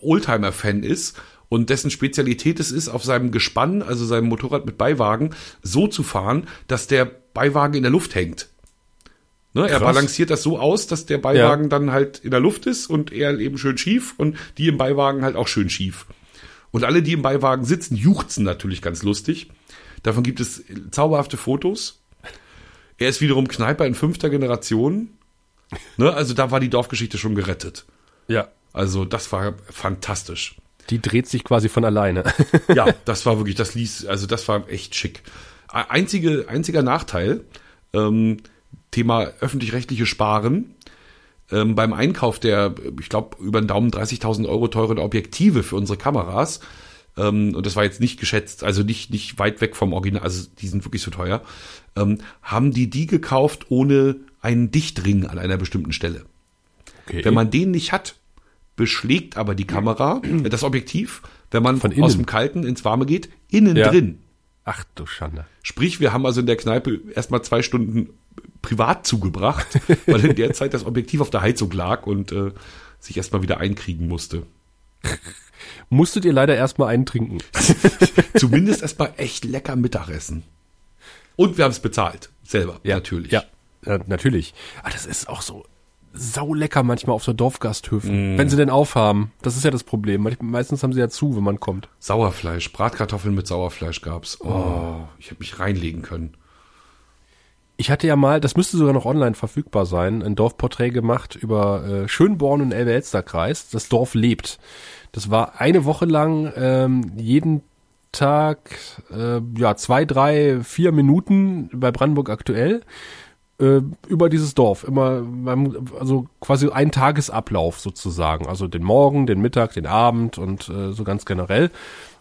Speaker 3: Oldtimer-Fan ist und dessen Spezialität es ist, auf seinem Gespann, also seinem Motorrad mit Beiwagen, so zu fahren, dass der Beiwagen in der Luft hängt. Ne, er balanciert das so aus, dass der Beiwagen ja. dann halt in der Luft ist und er eben schön schief und die im Beiwagen halt auch schön schief. Und alle, die im Beiwagen sitzen, juchzen natürlich ganz lustig. Davon gibt es zauberhafte Fotos. Er ist wiederum Kneiper in fünfter Generation. Ne, also da war die Dorfgeschichte schon gerettet.
Speaker 2: Ja.
Speaker 3: Also das war fantastisch.
Speaker 2: Die dreht sich quasi von alleine.
Speaker 3: ja, das war wirklich, das ließ, also das war echt schick. Einzige, einziger Nachteil, ähm, Thema öffentlich-rechtliche Sparen. Ähm, beim Einkauf der, ich glaube, über den Daumen 30.000 Euro teuren Objektive für unsere Kameras, ähm, und das war jetzt nicht geschätzt, also nicht, nicht weit weg vom Original, also die sind wirklich so teuer, ähm, haben die die gekauft ohne einen Dichtring an einer bestimmten Stelle. Okay. Wenn man den nicht hat, beschlägt aber die Kamera, das Objektiv, wenn man Von aus dem Kalten ins Warme geht, innen ja. drin.
Speaker 2: Ach du Schande.
Speaker 3: Sprich, wir haben also in der Kneipe erstmal zwei Stunden privat zugebracht, weil in der Zeit das Objektiv auf der Heizung lag und äh, sich erstmal wieder einkriegen musste.
Speaker 2: Musstet ihr leider erstmal eintrinken.
Speaker 3: Zumindest erstmal echt lecker Mittagessen. Und wir haben es bezahlt. Selber,
Speaker 2: ja,
Speaker 3: natürlich.
Speaker 2: Ja, ja natürlich. Aber ah, das ist auch so sau lecker manchmal auf so Dorfgasthöfen. Mm. Wenn sie denn aufhaben. Das ist ja das Problem. Meistens haben sie ja zu, wenn man kommt.
Speaker 3: Sauerfleisch, Bratkartoffeln mit Sauerfleisch gab's. Oh, oh. ich habe mich reinlegen können.
Speaker 2: Ich hatte ja mal, das müsste sogar noch online verfügbar sein, ein Dorfporträt gemacht über äh, Schönborn und Elbe-Elster-Kreis. Das Dorf lebt. Das war eine Woche lang ähm, jeden Tag äh, ja zwei, drei, vier Minuten bei Brandenburg aktuell äh, über dieses Dorf. Immer, also quasi ein Tagesablauf sozusagen. Also den Morgen, den Mittag, den Abend und äh, so ganz generell.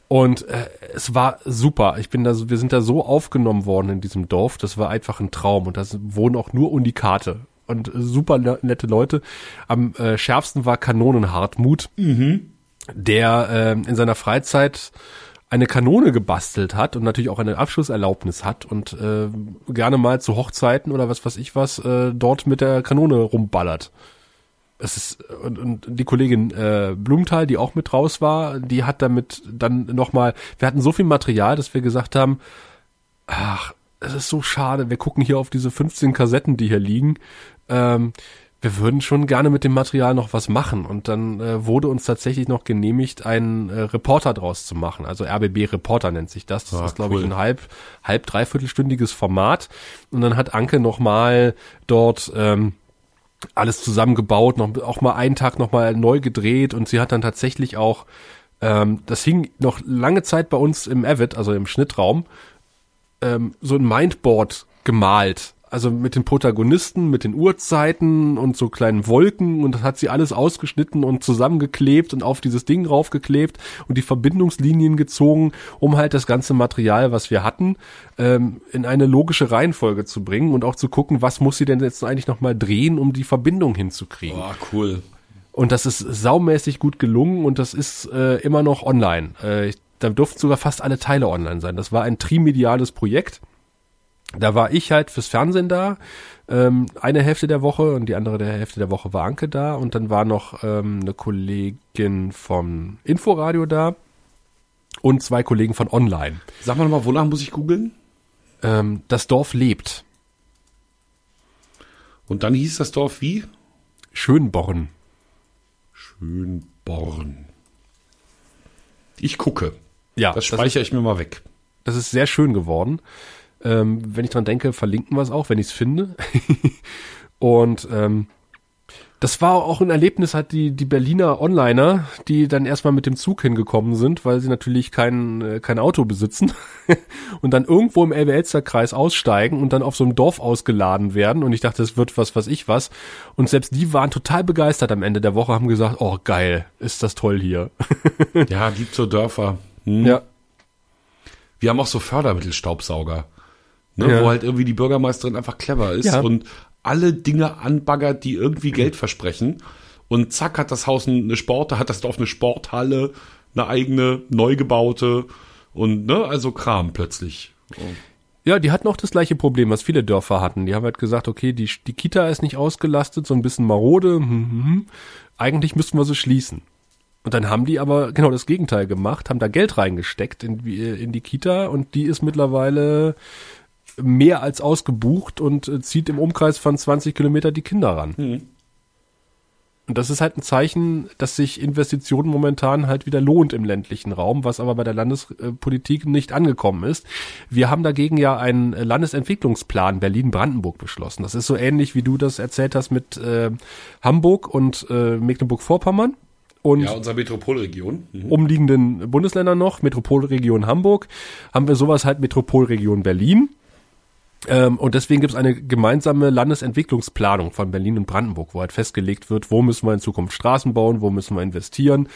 Speaker 2: Und äh, es war super. Ich bin da, wir sind da so aufgenommen worden in diesem Dorf. Das war einfach ein Traum. Und da wohnen auch nur Unikate und super nette Leute. Am äh, schärfsten war Kanonenhartmut, mhm. der äh, in seiner Freizeit eine Kanone gebastelt hat und natürlich auch eine Abschlusserlaubnis hat und äh, gerne mal zu Hochzeiten oder was weiß ich was äh, dort mit der Kanone rumballert es ist und, und die Kollegin äh, Blumenthal, die auch mit raus war, die hat damit dann nochmal, wir hatten so viel Material, dass wir gesagt haben, ach, es ist so schade, wir gucken hier auf diese 15 Kassetten, die hier liegen. Ähm, wir würden schon gerne mit dem Material noch was machen. Und dann äh, wurde uns tatsächlich noch genehmigt, einen äh, Reporter draus zu machen. Also RBB Reporter nennt sich das. Das ah, ist, glaube cool. ich, ein halb, halb, dreiviertelstündiges Format. Und dann hat Anke nochmal dort ähm, alles zusammengebaut, noch auch mal einen Tag noch mal neu gedreht und sie hat dann tatsächlich auch, ähm, das hing noch lange Zeit bei uns im Avid, also im Schnittraum, ähm, so ein Mindboard gemalt also mit den Protagonisten, mit den Uhrzeiten und so kleinen Wolken und das hat sie alles ausgeschnitten und zusammengeklebt und auf dieses Ding raufgeklebt und die Verbindungslinien gezogen, um halt das ganze Material, was wir hatten, ähm, in eine logische Reihenfolge zu bringen und auch zu gucken, was muss sie denn jetzt eigentlich nochmal drehen, um die Verbindung hinzukriegen.
Speaker 3: Oh, cool.
Speaker 2: Und das ist saumäßig gut gelungen und das ist äh, immer noch online. Äh, da durften sogar fast alle Teile online sein. Das war ein trimediales Projekt da war ich halt fürs Fernsehen da, ähm, eine Hälfte der Woche und die andere der Hälfte der Woche war Anke da und dann war noch ähm, eine Kollegin vom Inforadio da und zwei Kollegen von Online.
Speaker 3: Sag mal nochmal, wonach muss ich googeln?
Speaker 2: Ähm, das Dorf lebt.
Speaker 3: Und dann hieß das Dorf wie?
Speaker 2: Schönborn.
Speaker 3: Schönborn. Ich gucke.
Speaker 2: Ja.
Speaker 3: Das speichere ich mir mal weg.
Speaker 2: Das ist sehr schön geworden. Ähm, wenn ich dran denke, verlinken wir es auch, wenn ich es finde. und ähm, Das war auch ein Erlebnis, hat die, die Berliner Onliner, die dann erstmal mit dem Zug hingekommen sind, weil sie natürlich kein, äh, kein Auto besitzen und dann irgendwo im Elbe-Elster-Kreis aussteigen und dann auf so einem Dorf ausgeladen werden. Und ich dachte, das wird was, was ich was. Und selbst die waren total begeistert am Ende der Woche, haben gesagt, oh geil, ist das toll hier.
Speaker 3: ja, gibt so Dörfer.
Speaker 2: Hm. Ja.
Speaker 3: Wir haben auch so Fördermittelstaubsauger. Ne, ja. Wo halt irgendwie die Bürgermeisterin einfach clever ist ja. und alle Dinge anbaggert, die irgendwie Geld versprechen. Und zack, hat das Haus eine Sport, hat das Dorf eine Sporthalle, eine eigene, neu gebaute und ne, also Kram plötzlich. Oh.
Speaker 2: Ja, die hatten auch das gleiche Problem, was viele Dörfer hatten. Die haben halt gesagt, okay, die, die Kita ist nicht ausgelastet, so ein bisschen marode. Hm, hm, hm. Eigentlich müssten wir sie schließen. Und dann haben die aber genau das Gegenteil gemacht, haben da Geld reingesteckt in, in die Kita und die ist mittlerweile mehr als ausgebucht und äh, zieht im Umkreis von 20 Kilometer die Kinder ran. Mhm. Und das ist halt ein Zeichen, dass sich Investitionen momentan halt wieder lohnt im ländlichen Raum, was aber bei der Landespolitik nicht angekommen ist. Wir haben dagegen ja einen Landesentwicklungsplan Berlin-Brandenburg beschlossen. Das ist so ähnlich, wie du das erzählt hast mit äh, Hamburg und äh, Mecklenburg-Vorpommern. Und
Speaker 3: ja, unserer Metropolregion.
Speaker 2: Mhm. Umliegenden Bundesländern noch, Metropolregion Hamburg, haben wir sowas halt Metropolregion Berlin. Ähm, und deswegen gibt es eine gemeinsame Landesentwicklungsplanung von Berlin und Brandenburg, wo halt festgelegt wird, wo müssen wir in Zukunft Straßen bauen, wo müssen wir investieren,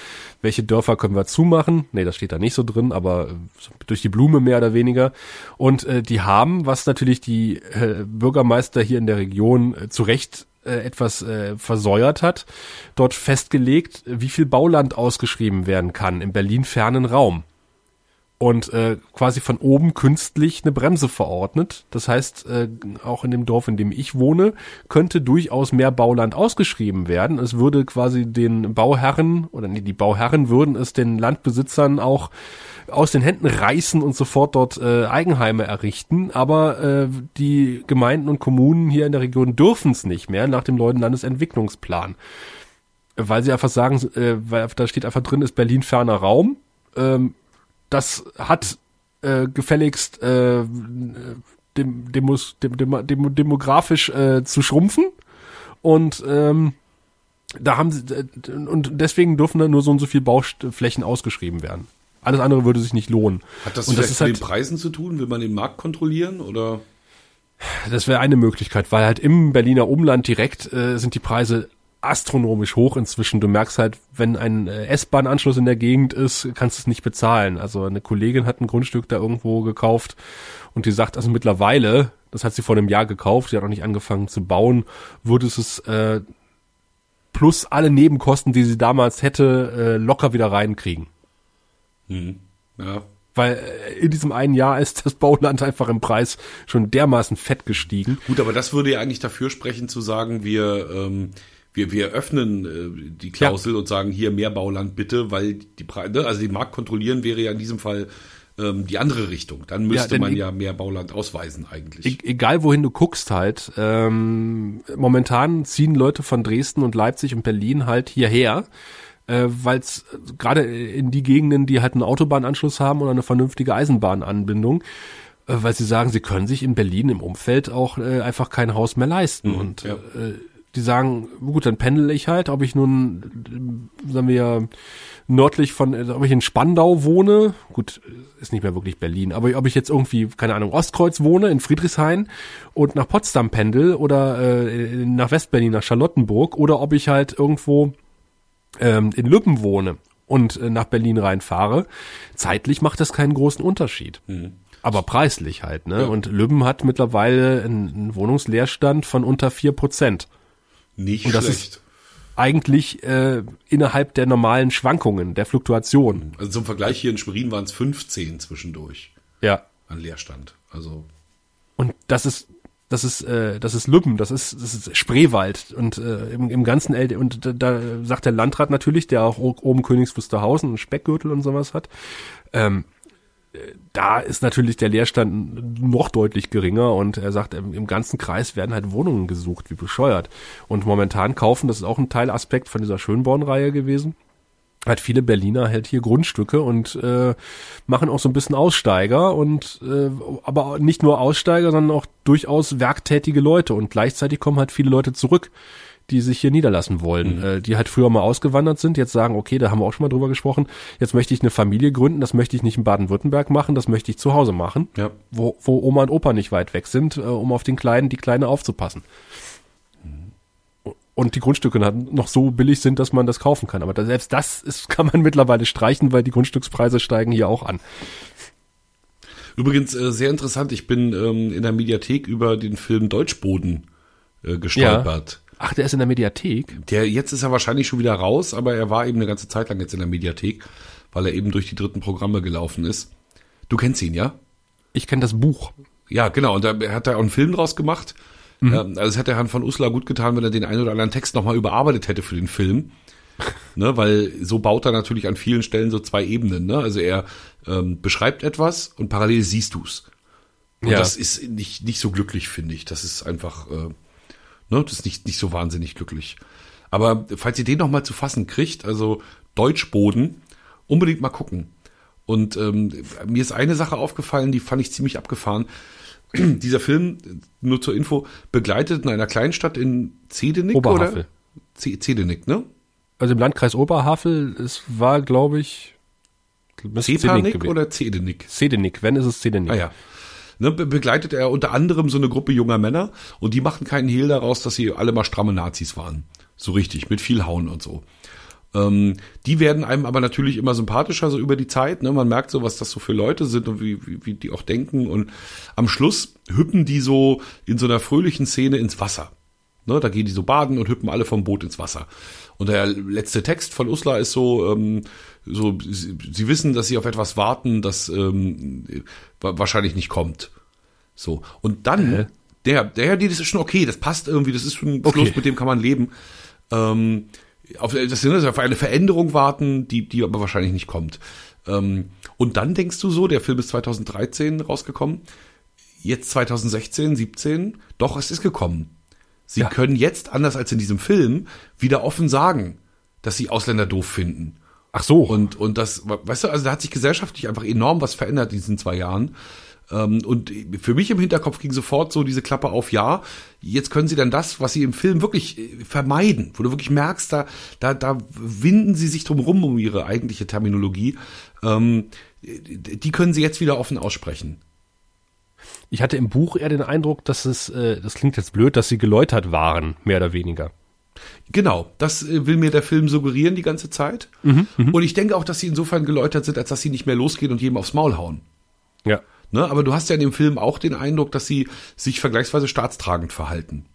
Speaker 2: welche Dörfer können wir zumachen. Nee, das steht da nicht so drin, aber äh, durch die Blume mehr oder weniger. Und äh, die haben, was natürlich die äh, Bürgermeister hier in der Region äh, zu Recht äh, etwas äh, versäuert hat, dort festgelegt, wie viel Bauland ausgeschrieben werden kann im Berlin fernen Raum und äh, quasi von oben künstlich eine Bremse verordnet. Das heißt, äh, auch in dem Dorf, in dem ich wohne, könnte durchaus mehr Bauland ausgeschrieben werden. Es würde quasi den Bauherren oder nee, die Bauherren würden es den Landbesitzern auch aus den Händen reißen und sofort dort äh, Eigenheime errichten. Aber äh, die Gemeinden und Kommunen hier in der Region dürfen es nicht mehr nach dem neuen Landesentwicklungsplan. Weil sie einfach sagen, äh, weil da steht einfach drin, ist Berlin ferner Raum. Ähm, das hat äh, gefälligst äh, dem, demos, dem, dem, dem, demografisch äh, zu schrumpfen und ähm, da haben sie äh, und deswegen dürfen da nur so und so viel Bauflächen ausgeschrieben werden. Alles andere würde sich nicht lohnen.
Speaker 3: Hat das,
Speaker 2: und
Speaker 3: das mit halt, den Preisen zu tun? Will man den Markt kontrollieren oder?
Speaker 2: Das wäre eine Möglichkeit, weil halt im Berliner Umland direkt äh, sind die Preise astronomisch hoch inzwischen. Du merkst halt, wenn ein äh, S-Bahn-Anschluss in der Gegend ist, kannst du es nicht bezahlen. Also eine Kollegin hat ein Grundstück da irgendwo gekauft und die sagt, also mittlerweile, das hat sie vor einem Jahr gekauft, sie hat noch nicht angefangen zu bauen, würde es äh, plus alle Nebenkosten, die sie damals hätte, äh, locker wieder reinkriegen.
Speaker 3: Hm. Ja.
Speaker 2: Weil äh, in diesem einen Jahr ist das Bauland einfach im Preis schon dermaßen fett gestiegen.
Speaker 3: Gut, aber das würde ja eigentlich dafür sprechen zu sagen, wir ähm, wir, wir öffnen äh, die Klausel ja. und sagen hier mehr Bauland bitte, weil die Preise, ne, also die Markt kontrollieren wäre ja in diesem Fall ähm, die andere Richtung. Dann müsste ja, man e ja mehr Bauland ausweisen eigentlich.
Speaker 2: E egal wohin du guckst halt. Ähm, momentan ziehen Leute von Dresden und Leipzig und Berlin halt hierher äh, weil es gerade in die Gegenden, die halt einen Autobahnanschluss haben oder eine vernünftige Eisenbahnanbindung, äh, weil sie sagen, sie können sich in Berlin im Umfeld auch äh, einfach kein Haus mehr leisten. Mhm, und ja. äh, die sagen, gut, dann pendel ich halt, ob ich nun, sagen wir, nördlich von, ob ich in Spandau wohne, gut, ist nicht mehr wirklich Berlin, aber ob ich jetzt irgendwie, keine Ahnung, Ostkreuz wohne, in Friedrichshain und nach Potsdam pendel oder äh, nach Westberlin, nach Charlottenburg oder ob ich halt irgendwo ähm, in Lübben wohne und äh, nach Berlin reinfahre, zeitlich macht das keinen großen Unterschied. Mhm. Aber preislich halt, ne? Ja. Und Lübben hat mittlerweile einen, einen Wohnungsleerstand von unter vier Prozent.
Speaker 3: Nicht und das schlecht. Ist
Speaker 2: eigentlich äh, innerhalb der normalen Schwankungen, der Fluktuation.
Speaker 3: Also zum Vergleich hier in Schwerin waren es 15 zwischendurch.
Speaker 2: Ja.
Speaker 3: An Leerstand. Also.
Speaker 2: Und das ist das ist äh, das ist Lübben, das ist das ist Spreewald und äh, im, im ganzen L und da, da sagt der Landrat natürlich, der auch oben Königs Wusterhausen und Speckgürtel und sowas hat, ähm, da ist natürlich der Leerstand noch deutlich geringer und er sagt, im, ganzen Kreis werden halt Wohnungen gesucht, wie bescheuert. Und momentan kaufen, das ist auch ein Teilaspekt von dieser Schönborn-Reihe gewesen, halt viele Berliner halt hier Grundstücke und äh, machen auch so ein bisschen Aussteiger und äh, aber nicht nur Aussteiger, sondern auch durchaus werktätige Leute und gleichzeitig kommen halt viele Leute zurück, die sich hier niederlassen wollen, mhm. äh, die halt früher mal ausgewandert sind, jetzt sagen, okay, da haben wir auch schon mal drüber gesprochen, jetzt möchte ich eine Familie gründen, das möchte ich nicht in Baden-Württemberg machen, das möchte ich zu Hause machen,
Speaker 3: ja.
Speaker 2: wo, wo Oma und Opa nicht weit weg sind, äh, um auf den Kleinen, die Kleine aufzupassen. Mhm. Und die Grundstücke noch so billig sind, dass man das kaufen kann. Aber selbst das ist, kann man mittlerweile streichen, weil die Grundstückspreise steigen hier auch an.
Speaker 3: Übrigens äh, sehr interessant, ich bin ähm, in der Mediathek über den Film Deutschboden äh, gestolpert.
Speaker 2: Ja. Ach, der ist in der Mediathek?
Speaker 3: Der, jetzt ist er wahrscheinlich schon wieder raus, aber er war eben eine ganze Zeit lang jetzt in der Mediathek, weil er eben durch die dritten Programme gelaufen ist. Du kennst ihn, ja?
Speaker 2: Ich kenne das Buch.
Speaker 3: Ja, genau. Und da hat er auch einen Film draus gemacht. Mhm. Ähm, also es hätte Herrn von Uslar gut getan, wenn er den einen oder anderen Text nochmal überarbeitet hätte für den Film. ne, weil so baut er natürlich an vielen Stellen so zwei Ebenen. Ne? Also er ähm, beschreibt etwas und parallel siehst du's. Und ja. das ist nicht, nicht so glücklich, finde ich. Das ist einfach, äh, ne, das ist nicht, nicht so wahnsinnig glücklich. Aber falls ihr den noch mal zu fassen kriegt, also Deutschboden, unbedingt mal gucken. Und ähm, mir ist eine Sache aufgefallen, die fand ich ziemlich abgefahren. Dieser Film, nur zur Info, begleitet in einer Kleinstadt in Zedenick
Speaker 2: Oberhavel.
Speaker 3: oder? Zedenick, ne?
Speaker 2: Also im Landkreis Oberhavel, es war, glaube ich,
Speaker 3: Zepanik oder Zedenick?
Speaker 2: Zedenick, wenn ist es Zedenick.
Speaker 3: Ah ja. Ne, begleitet er unter anderem so eine Gruppe junger Männer und die machen keinen Hehl daraus, dass sie alle mal stramme Nazis waren. So richtig, mit viel Hauen und so. Ähm, die werden einem aber natürlich immer sympathischer so über die Zeit. Ne? Man merkt so, was das so für Leute sind und wie, wie, wie die auch denken. Und am Schluss hüppen die so in so einer fröhlichen Szene ins Wasser. Ne? Da gehen die so baden und hüppen alle vom Boot ins Wasser. Und der letzte Text von Usla ist so, ähm, so sie, sie, wissen, dass sie auf etwas warten, das ähm, wahrscheinlich nicht kommt. So. Und dann, äh. der, der, die, das ist schon okay, das passt irgendwie, das ist schon ein okay. Schluss, mit dem kann man leben. Ähm, auf, das sind auf eine Veränderung warten, die, die aber wahrscheinlich nicht kommt. Ähm, und dann denkst du so, der Film ist 2013 rausgekommen, jetzt 2016, 17, doch, es ist gekommen. Sie ja. können jetzt, anders als in diesem Film, wieder offen sagen, dass sie Ausländer doof finden.
Speaker 2: Ach so.
Speaker 3: Und, und das, weißt du, also da hat sich gesellschaftlich einfach enorm was verändert in diesen zwei Jahren. Ähm, und für mich im Hinterkopf ging sofort so diese Klappe auf, ja, jetzt können sie dann das, was sie im Film wirklich äh, vermeiden, wo du wirklich merkst, da, da, da winden sie sich drum rum um ihre eigentliche Terminologie, ähm, die können sie jetzt wieder offen aussprechen.
Speaker 2: Ich hatte im Buch eher den Eindruck, dass es, äh, das klingt jetzt blöd, dass sie geläutert waren, mehr oder weniger.
Speaker 3: Genau, das äh, will mir der Film suggerieren die ganze Zeit. Mhm, mh. Und ich denke auch, dass sie insofern geläutert sind, als dass sie nicht mehr losgehen und jedem aufs Maul hauen.
Speaker 2: Ja.
Speaker 3: Ne, aber du hast ja in dem Film auch den Eindruck, dass sie sich vergleichsweise staatstragend verhalten.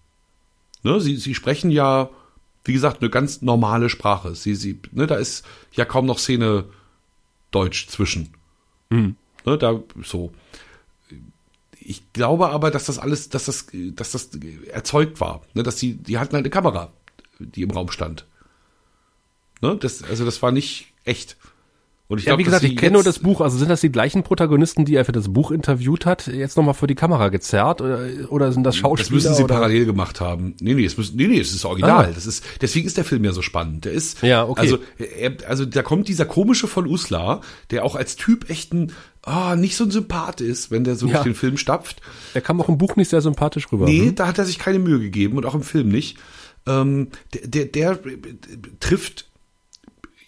Speaker 3: Ne, sie, sie sprechen ja, wie gesagt, eine ganz normale Sprache. Sie, sie, ne, da ist ja kaum noch Szene Deutsch zwischen. Mhm. Ne, da so. Ich glaube aber, dass das alles, dass das, dass das erzeugt war. Ne, dass die, die hatten halt eine Kamera, die im Raum stand. Ne, das, also das war nicht echt.
Speaker 2: Und ich ja, glaub, wie gesagt, ich kenne nur das Buch. Also sind das die gleichen Protagonisten, die er für das Buch interviewt hat, jetzt nochmal vor die Kamera gezerrt? Oder, oder sind das Schauspieler?
Speaker 3: Das müssen sie
Speaker 2: oder?
Speaker 3: parallel gemacht haben. Nee, nee, es müssen, nee, nee, es ist original. Ah. Das ist, deswegen ist der Film ja so spannend. Der ist,
Speaker 2: ja, okay.
Speaker 3: also, er, also da kommt dieser komische von Uslar, der auch als Typ echt ah, nicht so ein Sympath ist, wenn der so ja. durch den Film stapft.
Speaker 2: Er kam auch im Buch nicht sehr sympathisch rüber.
Speaker 3: Nee, hm? da hat er sich keine Mühe gegeben und auch im Film nicht. Ähm, der, der, der trifft,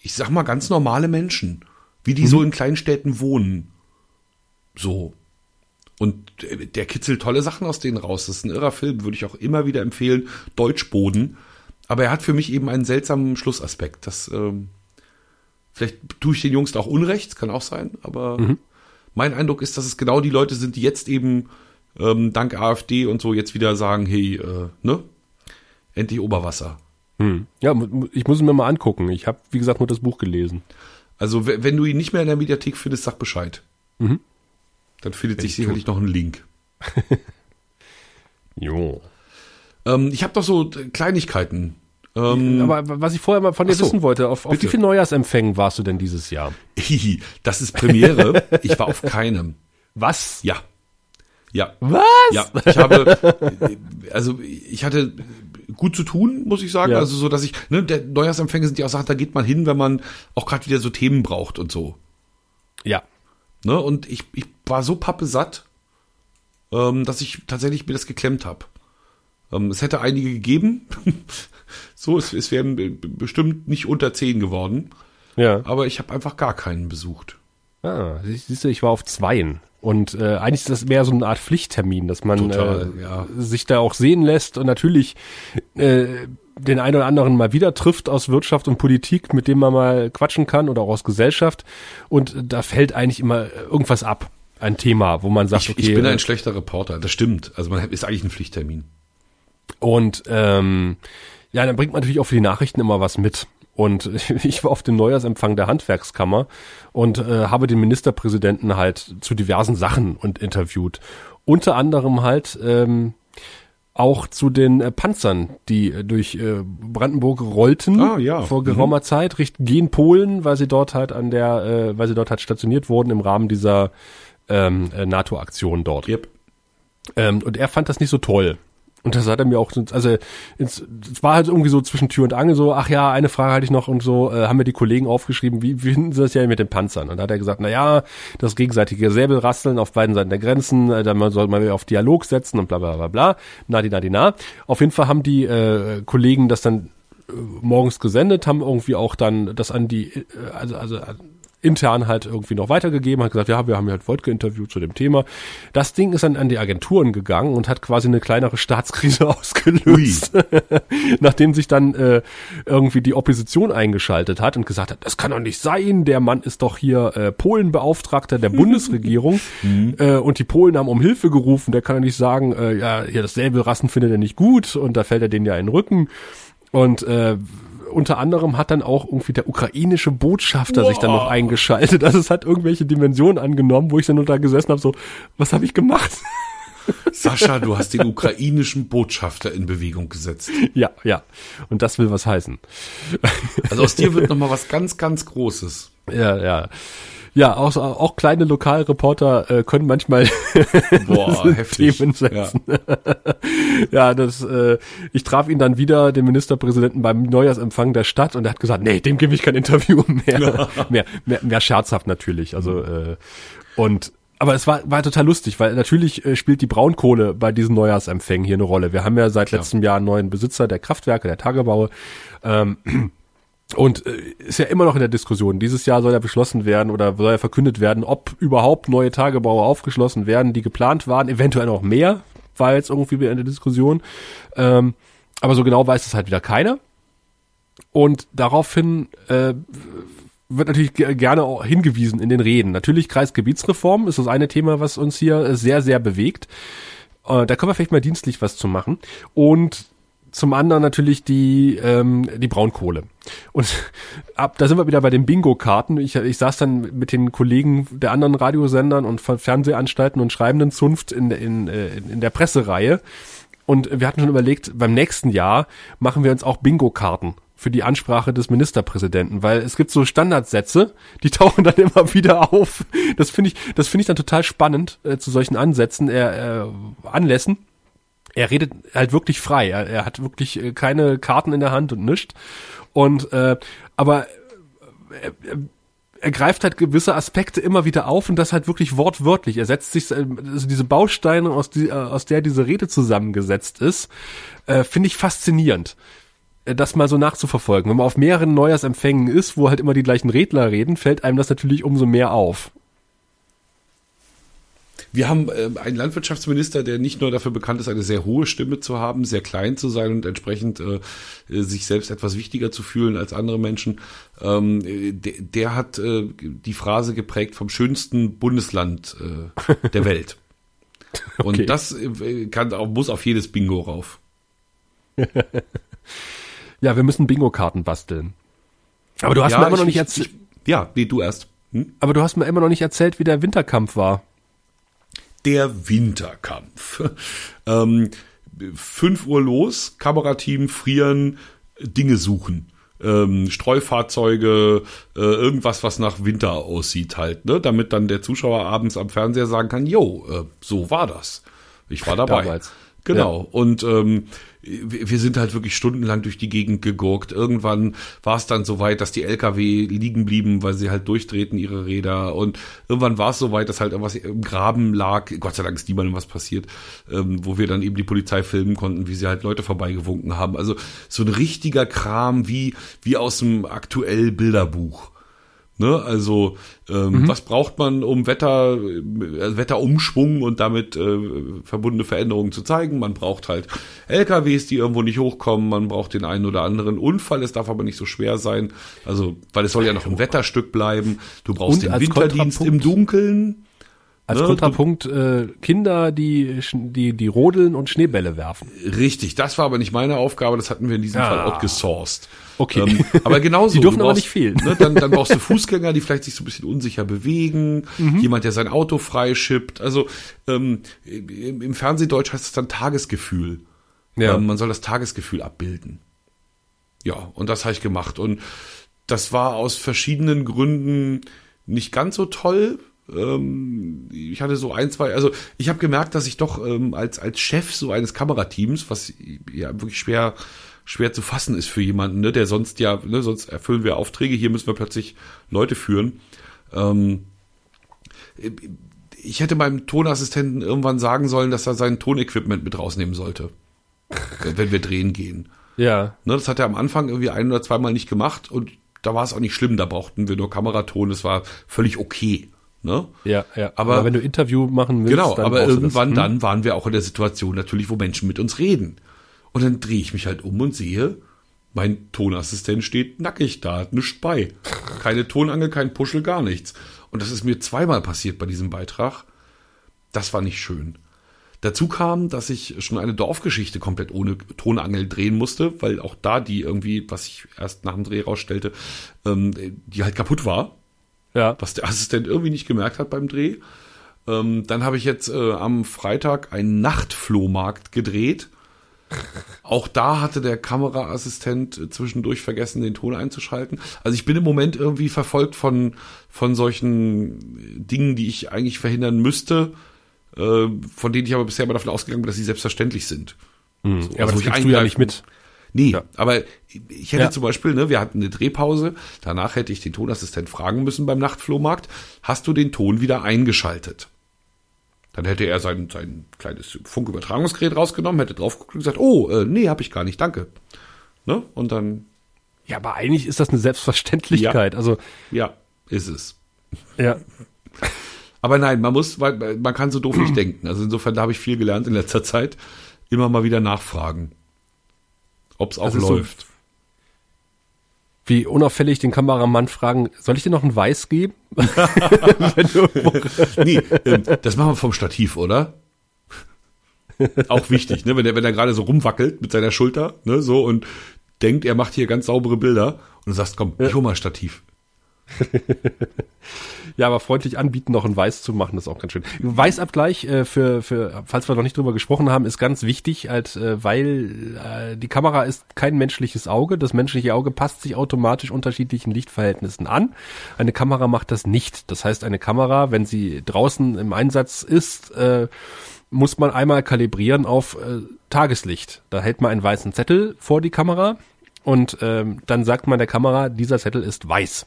Speaker 3: ich sag mal, ganz normale Menschen wie die mhm. so in Kleinstädten wohnen. So. Und der kitzelt tolle Sachen aus denen raus. Das ist ein irrer Film, würde ich auch immer wieder empfehlen. Deutschboden. Aber er hat für mich eben einen seltsamen Schlussaspekt. Das, ähm, vielleicht tue ich den Jungs da auch Unrecht, kann auch sein, aber mhm. Mein Eindruck ist, dass es genau die Leute sind, die jetzt eben ähm, dank AfD und so jetzt wieder sagen, hey, äh, ne? Endlich Oberwasser.
Speaker 2: Hm. Ja, ich muss ihn mir mal angucken. Ich habe, wie gesagt, nur das Buch gelesen.
Speaker 3: Also wenn du ihn nicht mehr in der Mediathek findest, sag Bescheid. Mhm. Dann findet sich sicherlich tun. noch ein Link.
Speaker 2: jo.
Speaker 3: Ähm, ich habe doch so Kleinigkeiten.
Speaker 2: Ähm, Aber was ich vorher mal von dir so, wissen wollte, auf, auf wie viele Neujahrsempfängen warst du denn dieses Jahr?
Speaker 3: das ist Premiere. ich war auf keinem.
Speaker 2: Was?
Speaker 3: Ja. Ja.
Speaker 2: Was?
Speaker 3: Ja, ich habe, also ich hatte gut zu tun, muss ich sagen. Ja. Also so, dass ich, ne, der Neujahrsempfänge sind ja auch Sachen, da geht man hin, wenn man auch gerade wieder so Themen braucht und so.
Speaker 2: Ja.
Speaker 3: Ne, und ich, ich war so pappesatt, ähm, dass ich tatsächlich mir das geklemmt habe. Ähm, es hätte einige gegeben, So, es, es wären bestimmt nicht unter zehn geworden.
Speaker 2: Ja.
Speaker 3: Aber ich habe einfach gar keinen besucht.
Speaker 2: Ah, siehst du, ich war auf zweien. Und äh, eigentlich ist das mehr so eine Art Pflichttermin, dass man
Speaker 3: Total,
Speaker 2: äh,
Speaker 3: ja.
Speaker 2: sich da auch sehen lässt und natürlich äh, den einen oder anderen mal wieder trifft aus Wirtschaft und Politik, mit dem man mal quatschen kann oder auch aus Gesellschaft. Und da fällt eigentlich immer irgendwas ab. Ein Thema, wo man sagt,
Speaker 3: Ich,
Speaker 2: okay.
Speaker 3: ich bin
Speaker 2: äh,
Speaker 3: ein schlechter Reporter, das stimmt. Also man ist eigentlich ein Pflichttermin.
Speaker 2: Und ähm, ja, dann bringt man natürlich auch für die Nachrichten immer was mit. Und ich war auf dem Neujahrsempfang der Handwerkskammer und äh, habe den Ministerpräsidenten halt zu diversen Sachen und interviewt. Unter anderem halt ähm, auch zu den äh, Panzern, die äh, durch äh, Brandenburg rollten
Speaker 3: Ah, ja.
Speaker 2: vor geraumer Zeit, Richtung gehen Polen, weil sie dort halt an der, äh, weil sie dort halt stationiert wurden im Rahmen dieser ähm, äh, NATO-Aktion dort.
Speaker 3: Yep.
Speaker 2: Ähm, und er fand das nicht so toll. Und das hat er mir auch, so- also es, war halt irgendwie so zwischen Tür und Angel so, ach ja, eine Frage hatte ich noch und so, äh, haben mir die Kollegen aufgeschrieben, wie, wie finden sie das ja mit den Panzern? Und da hat er gesagt, na ja, das gegenseitige Säbelrasseln auf beiden Seiten der Grenzen, äh, dann soll man auf Dialog setzen und bla bla bla bla, na di na di na. Auf jeden Fall haben die äh, Kollegen das dann äh, morgens gesendet, haben irgendwie auch dann das an die, äh, also, also intern halt irgendwie noch weitergegeben, hat gesagt, ja, wir haben ja halt Wojtke interviewt zu dem Thema. Das Ding ist dann an die Agenturen gegangen und hat quasi eine kleinere Staatskrise ausgelöst. Nachdem sich dann äh, irgendwie die Opposition eingeschaltet hat und gesagt hat, das kann doch nicht sein, der Mann ist doch hier äh, Polenbeauftragter der Bundesregierung äh, und die Polen haben um Hilfe gerufen, der kann ja nicht sagen, äh, ja, hier das Säbelrassen findet er nicht gut und da fällt er denen ja in den Rücken. Und äh, unter anderem hat dann auch irgendwie der ukrainische Botschafter sich dann noch
Speaker 3: Wow.
Speaker 2: eingeschaltet. Also es hat irgendwelche Dimensionen angenommen, wo ich dann nur da gesessen habe, so, was habe ich gemacht?
Speaker 3: Sascha, du hast den ukrainischen Botschafter in Bewegung gesetzt.
Speaker 2: ja, ja. Und das will was heißen.
Speaker 3: Also aus dir wird noch mal was ganz, ganz Großes.
Speaker 2: Ja, ja. Ja, auch, auch kleine Lokalreporter äh, können manchmal
Speaker 3: Boah, heftig.
Speaker 2: Themen setzen. Ja, das, äh, ich traf ihn dann wieder, den Ministerpräsidenten, beim Neujahrsempfang der Stadt und er hat gesagt, nee, dem gebe ich kein Interview mehr. mehr, mehr. Mehr scherzhaft natürlich. Also, äh, und aber es war, war total lustig, weil natürlich äh, spielt die Braunkohle bei diesen Neujahrsempfängen hier eine Rolle. Wir haben ja seit letztem Jahr einen neuen Besitzer der Kraftwerke, der Tagebaue. Ähm, und äh, ist ja immer noch in der Diskussion. Dieses Jahr soll ja beschlossen werden oder soll ja verkündet werden, ob überhaupt neue Tagebaue aufgeschlossen werden, die geplant waren, eventuell noch mehr, war jetzt irgendwie wieder in der Diskussion. Ähm, aber so genau weiß es halt wieder keiner. Und daraufhin äh, wird natürlich ge- gerne auch hingewiesen in den Reden. Natürlich Kreisgebietsreform ist das eine Thema, was uns hier äh, sehr, sehr bewegt. Äh, da können wir vielleicht mal dienstlich was zu machen. Und zum anderen natürlich die, ähm, die Braunkohle. Und ab, da sind wir wieder bei den Bingo-Karten. Ich, ich saß dann mit den Kollegen der anderen Radiosendern und von Fernsehanstalten und schreibenden Zunft in, in, äh, in der Pressereihe. Und wir hatten schon überlegt, beim nächsten Jahr machen wir uns auch Bingo-Karten für die Ansprache des Ministerpräsidenten, weil es gibt so Standardsätze, die tauchen dann immer wieder auf. Das finde ich, das finde ich dann total spannend äh, zu solchen Ansätzen, äh, äh, Anlässen. Er redet halt wirklich frei. Er, er hat wirklich äh, keine Karten in der Hand und nischt. Und äh, aber er, er, er greift halt gewisse Aspekte immer wieder auf und das halt wirklich wortwörtlich. Er setzt sich äh, also diese Bausteine aus die, äh, aus der diese Rede zusammengesetzt ist, äh, finde ich faszinierend äh, das mal so nachzuverfolgen. Wenn man auf mehreren Neujahrsempfängen ist, wo halt immer die gleichen Redler reden, fällt einem das natürlich umso mehr auf.
Speaker 3: Wir haben äh, einen Landwirtschaftsminister, der nicht nur dafür bekannt ist, eine sehr hohe Stimme zu haben, sehr klein zu sein und entsprechend äh, äh, sich selbst etwas wichtiger zu fühlen als andere Menschen. Ähm, äh, der, der hat äh, die Phrase geprägt vom schönsten Bundesland äh, der Welt. Und
Speaker 2: Okay.
Speaker 3: das äh, kann, muss auf jedes Bingo rauf.
Speaker 2: Ja, wir müssen Bingo-Karten basteln. Aber du hast mir immer noch
Speaker 3: ich-
Speaker 2: nicht
Speaker 3: ich-
Speaker 2: erzählt,
Speaker 3: Ja, nee, du erst. Hm?
Speaker 2: aber du hast mir immer noch nicht erzählt, wie der Winterkampf war.
Speaker 3: Der Winterkampf. ähm, 5 Uhr los, Kamerateam frieren, Dinge suchen. Ähm, Streufahrzeuge, äh, irgendwas, was nach Winter aussieht halt, ne? Damit dann der Zuschauer abends am Fernseher sagen kann, jo, äh, so war das. Ich war dabei.
Speaker 2: Damals.
Speaker 3: Genau. Ja. Und ähm, wir sind halt wirklich stundenlang durch die Gegend gegurkt. Irgendwann war es dann so weit, dass die LKW liegen blieben, weil sie halt durchdrehten ihre Räder. Und irgendwann war es so weit, dass halt irgendwas im Graben lag. Gott sei Dank ist niemandem was passiert, ähm, wo wir dann eben die Polizei filmen konnten, wie sie halt Leute vorbeigewunken haben. Also so ein richtiger Kram wie, wie aus dem aktuell Bilderbuch. Ne? Also ähm, mhm. was braucht man, um Wetter, äh, Wetterumschwung und damit äh, verbundene Veränderungen zu zeigen? Man braucht halt LKWs, die irgendwo nicht hochkommen. Man braucht den einen oder anderen Unfall. Es darf aber nicht so schwer sein. Also, weil es soll ja noch ein Wetterstück bleiben. Du brauchst und den Winterdienst im Dunkeln.
Speaker 2: Als ne? Kontrapunkt äh, Kinder, die, die, die rodeln und Schneebälle werfen.
Speaker 3: Richtig, das war aber nicht meine Aufgabe, das hatten wir in diesem ah. Fall outgesourced.
Speaker 2: Okay.
Speaker 3: Ähm, aber genauso.
Speaker 2: Die dürfen brauchst, aber nicht fehlen.
Speaker 3: Ne, dann, dann brauchst du Fußgänger, die vielleicht sich so ein bisschen unsicher bewegen, mhm. jemand, der sein Auto freischippt. Also ähm, im, im Fernsehdeutsch heißt es dann Tagesgefühl. Ja. Ähm, man soll das Tagesgefühl abbilden. Ja, und das habe ich gemacht. Und das war aus verschiedenen Gründen nicht ganz so toll. Ähm, ich hatte so ein, zwei, also ich habe gemerkt, dass ich doch ähm, als, als Chef so eines Kamerateams, was ja wirklich schwer schwer zu fassen ist für jemanden, ne, der sonst ja, ne, sonst erfüllen wir Aufträge, hier müssen wir plötzlich Leute führen. Ähm, ich hätte meinem Tonassistenten irgendwann sagen sollen, dass er sein Tonequipment mit rausnehmen sollte, wenn wir drehen gehen.
Speaker 2: Ja.
Speaker 3: Ne, das hat er am Anfang irgendwie ein oder zweimal nicht gemacht und da war es auch nicht schlimm, da brauchten wir nur Kameraton, das war völlig okay. Ne?
Speaker 2: Ja, ja. Aber, aber wenn du Interview machen
Speaker 3: willst, genau, aber irgendwann hm? dann waren wir auch in der Situation natürlich, wo Menschen mit uns reden. Und dann drehe ich mich halt um und sehe, mein Tonassistent steht nackig da, hat nichts bei. Keine Tonangel, kein Puschel, gar nichts. Und das ist mir zweimal passiert bei diesem Beitrag. Das war nicht schön. Dazu kam, dass ich schon eine Dorfgeschichte komplett ohne Tonangel drehen musste, weil auch da die irgendwie, was ich erst nach dem Dreh rausstellte, ähm, die halt kaputt war. Ja. Was der Assistent irgendwie nicht gemerkt hat beim Dreh. Ähm, dann habe ich jetzt äh, am Freitag einen Nachtflohmarkt gedreht auch da hatte der Kameraassistent zwischendurch vergessen, den Ton einzuschalten. Also ich bin im Moment irgendwie verfolgt von, von solchen Dingen, die ich eigentlich verhindern müsste, äh, von denen ich aber bisher immer davon ausgegangen bin, dass sie selbstverständlich sind.
Speaker 2: Mhm. So, ja, aber also das kriegst du ja nicht mit.
Speaker 3: Nee, ja. aber ich hätte ja. zum Beispiel, ne, wir hatten eine Drehpause, danach hätte ich den Tonassistent fragen müssen beim Nachtflohmarkt, hast du den Ton wieder eingeschaltet? Dann hätte er sein, sein kleines Funkübertragungsgerät rausgenommen, hätte drauf geguckt und gesagt, oh, äh, nee, hab ich gar nicht, danke. Ne? Und dann.
Speaker 2: Ja, aber eigentlich ist das eine Selbstverständlichkeit.
Speaker 3: Ja,
Speaker 2: also
Speaker 3: ja, ist es.
Speaker 2: Ja.
Speaker 3: Aber nein, man muss, man kann so doof nicht denken. Also insofern, da habe ich viel gelernt in letzter Zeit. Immer mal wieder nachfragen, ob es auch läuft. So
Speaker 2: wie unauffällig den Kameramann fragen, soll ich dir noch ein Weiß geben?
Speaker 3: nee, ähm, das machen wir vom Stativ, oder? Auch wichtig, ne? Wenn er, wenn er gerade so rumwackelt mit seiner Schulter, ne, so und denkt, er macht hier ganz saubere Bilder und du sagst, komm, ich hol mal Stativ.
Speaker 2: ja, aber freundlich anbieten, noch ein Weiß zu machen, ist auch ganz schön. Weißabgleich äh, für, für, falls wir noch nicht drüber gesprochen haben, ist ganz wichtig, halt, äh, weil äh, die Kamera ist kein menschliches Auge. Das menschliche Auge passt sich automatisch unterschiedlichen Lichtverhältnissen an. Eine Kamera macht das nicht. Das heißt, eine Kamera, wenn sie draußen im Einsatz ist, äh, muss man einmal kalibrieren auf äh, Tageslicht. Da hält man einen weißen Zettel vor die Kamera und ähm, dann sagt man der Kamera, dieser Zettel ist weiß.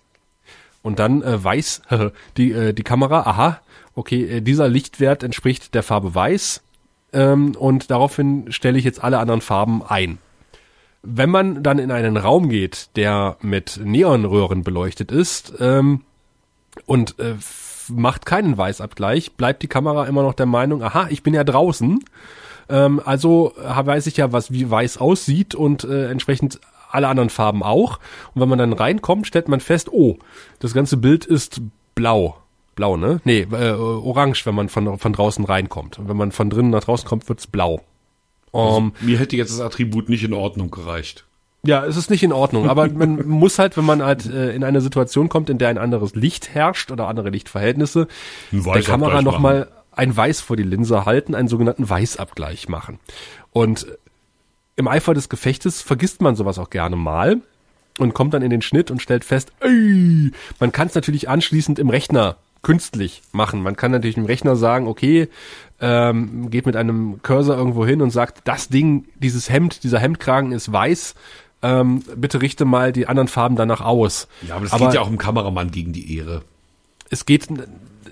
Speaker 2: Und dann äh, weiß die, äh, die Kamera, aha, okay, äh, dieser Lichtwert entspricht der Farbe weiß ähm, und daraufhin stelle ich jetzt alle anderen Farben ein. Wenn man dann in einen Raum geht, der mit Neonröhren beleuchtet ist ähm, und äh, macht keinen Weißabgleich, bleibt die Kamera immer noch der Meinung, aha, ich bin ja draußen, ähm, also weiß ich ja, was wie weiß aussieht und äh, entsprechend alle anderen Farben auch. Und wenn man dann reinkommt, stellt man fest, oh, das ganze Bild ist blau. Blau, ne? Nee, äh, orange, wenn man von, von draußen reinkommt. Und wenn man von drinnen nach draußen kommt, wird's blau.
Speaker 3: Also, um, mir hätte jetzt das Attribut nicht in Ordnung gereicht.
Speaker 2: Ja, es ist nicht in Ordnung, aber man muss halt, wenn man halt äh, in eine Situation kommt, in der ein anderes Licht herrscht oder andere Lichtverhältnisse, der Kamera nochmal ein Weiß vor die Linse halten, einen sogenannten Weißabgleich machen. Und im Eifer des Gefechtes vergisst man sowas auch gerne mal und kommt dann in den Schnitt und stellt fest, ey, man kann es natürlich anschließend im Rechner künstlich machen. Man kann natürlich dem Rechner sagen, okay, ähm, geht mit einem Cursor irgendwo hin und sagt, das Ding, dieses Hemd, dieser Hemdkragen ist weiß, ähm, bitte richte mal die anderen Farben danach aus.
Speaker 3: Ja, aber das aber geht ja auch im Kameramann gegen die Ehre.
Speaker 2: Es geht,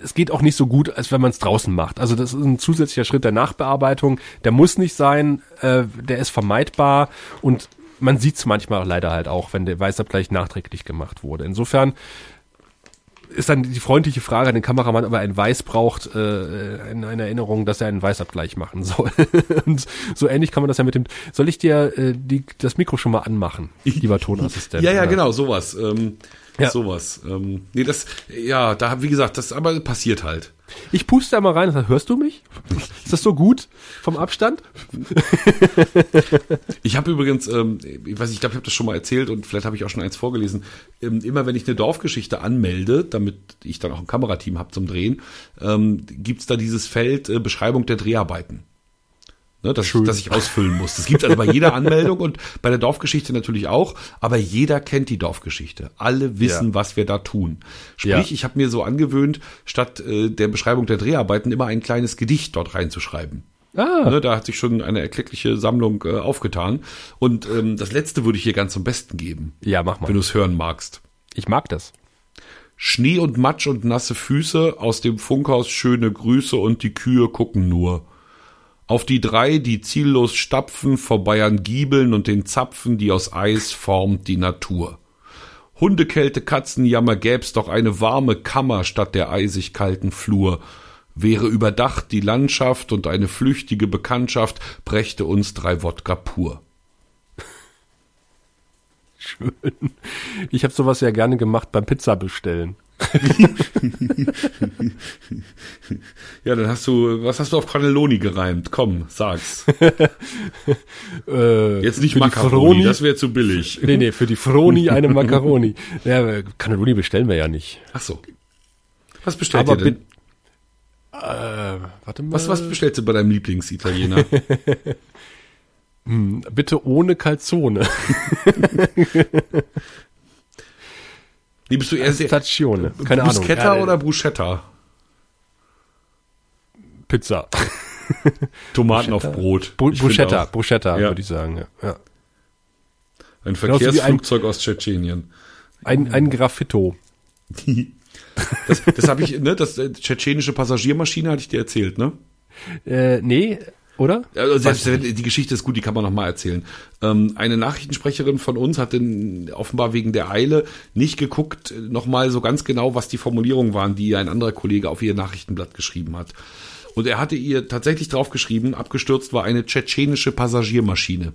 Speaker 2: es geht auch nicht so gut, als wenn man es draußen macht. Also das ist ein zusätzlicher Schritt der Nachbearbeitung. Der muss nicht sein, äh, der ist vermeidbar und man sieht es manchmal leider halt auch, wenn der Weißabgleich nachträglich gemacht wurde. Insofern ist dann die freundliche Frage an den Kameramann, ob er ein Weiß braucht, äh, in einer Erinnerung, dass er einen Weißabgleich machen soll. und so ähnlich kann man das ja mit dem. Soll ich dir äh, die, das Mikro schon mal anmachen, lieber Tonassistent?
Speaker 3: ja, ja, oder? genau, sowas. Ähm, ja. Sowas. Ähm, nee, das, ja, da, wie gesagt, das aber passiert halt.
Speaker 2: Ich puste da mal rein. Hörst du mich? Ist das so gut vom Abstand?
Speaker 3: ich habe übrigens, ähm, ich weiß nicht, ich glaube, ich habe das schon mal erzählt und vielleicht habe ich auch schon eins vorgelesen. Ähm, immer wenn ich eine Dorfgeschichte anmelde, damit ich dann auch ein Kamerateam habe zum Drehen, ähm, gibt's da dieses Feld äh, Beschreibung der Dreharbeiten ne, dass, ich, dass ich ausfüllen muss. Das gibt es also bei jeder Anmeldung und bei der Dorfgeschichte natürlich auch, aber jeder kennt die Dorfgeschichte. Alle wissen, ja. was wir da tun. Sprich, ja. ich habe mir so angewöhnt, statt äh, der Beschreibung der Dreharbeiten immer ein kleines Gedicht dort reinzuschreiben. Ah. Ne, da hat sich schon eine erkleckliche Sammlung äh, aufgetan. Und ähm, das letzte würde ich hier ganz zum Besten geben.
Speaker 2: Ja, mach mal.
Speaker 3: Wenn du es hören magst.
Speaker 2: Ich mag das.
Speaker 3: Schnee und Matsch und nasse Füße, aus dem Funkhaus schöne Grüße und die Kühe gucken nur. Auf die drei, die ziellos stapfen, vorbei an Giebeln und den Zapfen, die aus Eis formt die Natur. Hundekälte, Katzenjammer gäb's doch eine warme Kammer statt der eisig kalten Flur. Wäre überdacht die Landschaft und eine flüchtige Bekanntschaft brächte uns drei Wodka pur.
Speaker 2: Schön. Ich habe sowas ja gerne gemacht beim Pizza bestellen.
Speaker 3: ja, dann hast du, was hast du auf Cannelloni gereimt? Komm, sag's.
Speaker 2: äh, Jetzt nicht Macaroni,
Speaker 3: das wäre zu billig.
Speaker 2: Nee, nee, für die Froni eine Macaroni. ja, Cannelloni bestellen wir ja nicht.
Speaker 3: Ach so. Was bestellt Aber ihr denn?
Speaker 2: Äh, warte mal.
Speaker 3: Was, was bestellst du bei deinem Lieblingsitaliener?
Speaker 2: hm, bitte ohne Calzone.
Speaker 3: Nee, bist du eher
Speaker 2: sehr. Stazione. Keine
Speaker 3: Bruschetta Ahnung. oder Bruschetta?
Speaker 2: Pizza.
Speaker 3: Tomaten auf Brot.
Speaker 2: Br Bruschetta, Bruschetta, ja. würde ich sagen. Ja.
Speaker 3: Ein Verkehrsflugzeug ein, aus Tschetschenien.
Speaker 2: Ein, ein Graffito.
Speaker 3: das das habe ich, ne, das äh, tschetschenische Passagiermaschine hatte ich dir erzählt, ne?
Speaker 2: Äh, nee, oder?
Speaker 3: Also selbst, die Geschichte ist gut, die kann man noch mal erzählen. Ähm, eine Nachrichtensprecherin von uns hat denn offenbar wegen der Eile nicht geguckt, noch mal so ganz genau, was die Formulierungen waren, die ein anderer Kollege auf ihr Nachrichtenblatt geschrieben hat. Und er hatte ihr tatsächlich draufgeschrieben, abgestürzt war eine tschetschenische Passagiermaschine.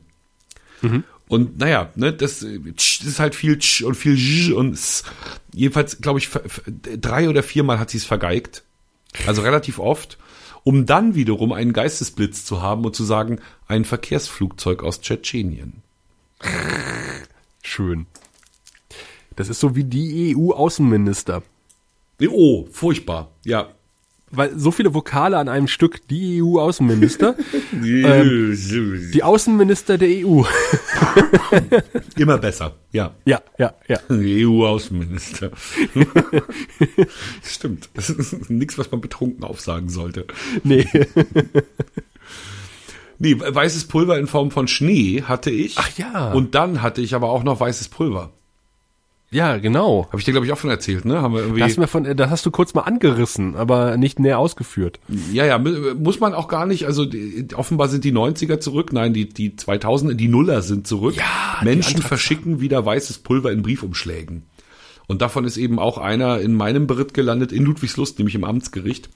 Speaker 3: Mhm. Und naja, ne, das, das ist halt viel tsch und viel j und s. Jedenfalls, glaube ich, drei oder viermal hat sie es vergeigt. Also relativ oft um dann wiederum einen Geistesblitz zu haben und zu sagen, ein Verkehrsflugzeug aus Tschetschenien.
Speaker 2: Schön. Das ist so wie die EU-Außenminister.
Speaker 3: Oh, furchtbar. Ja,
Speaker 2: weil so viele Vokale an einem Stück, die EU-Außenminister, ähm, die Außenminister der EU.
Speaker 3: Immer besser, ja.
Speaker 2: Ja, ja, ja.
Speaker 3: EU-Außenminister. Stimmt. Das ist nichts, was man betrunken aufsagen sollte.
Speaker 2: Nee.
Speaker 3: Nee, weißes Pulver in Form von Schnee hatte ich.
Speaker 2: Ach ja.
Speaker 3: Und dann hatte ich aber auch noch weißes Pulver.
Speaker 2: Ja, genau.
Speaker 3: Habe ich dir, glaube ich, auch von erzählt, ne? Haben wir irgendwie.
Speaker 2: Das, von, das hast du kurz mal angerissen, aber nicht näher ausgeführt.
Speaker 3: Ja, ja, muss man auch gar nicht. Also die, offenbar sind die 90er zurück. Nein, die, die 2000er, die Nuller sind zurück.
Speaker 2: Ja,
Speaker 3: Menschen verschicken wieder weißes Pulver in Briefumschlägen. Und davon ist eben auch einer in meinem Beritt gelandet, in Ludwigslust, nämlich im Amtsgericht.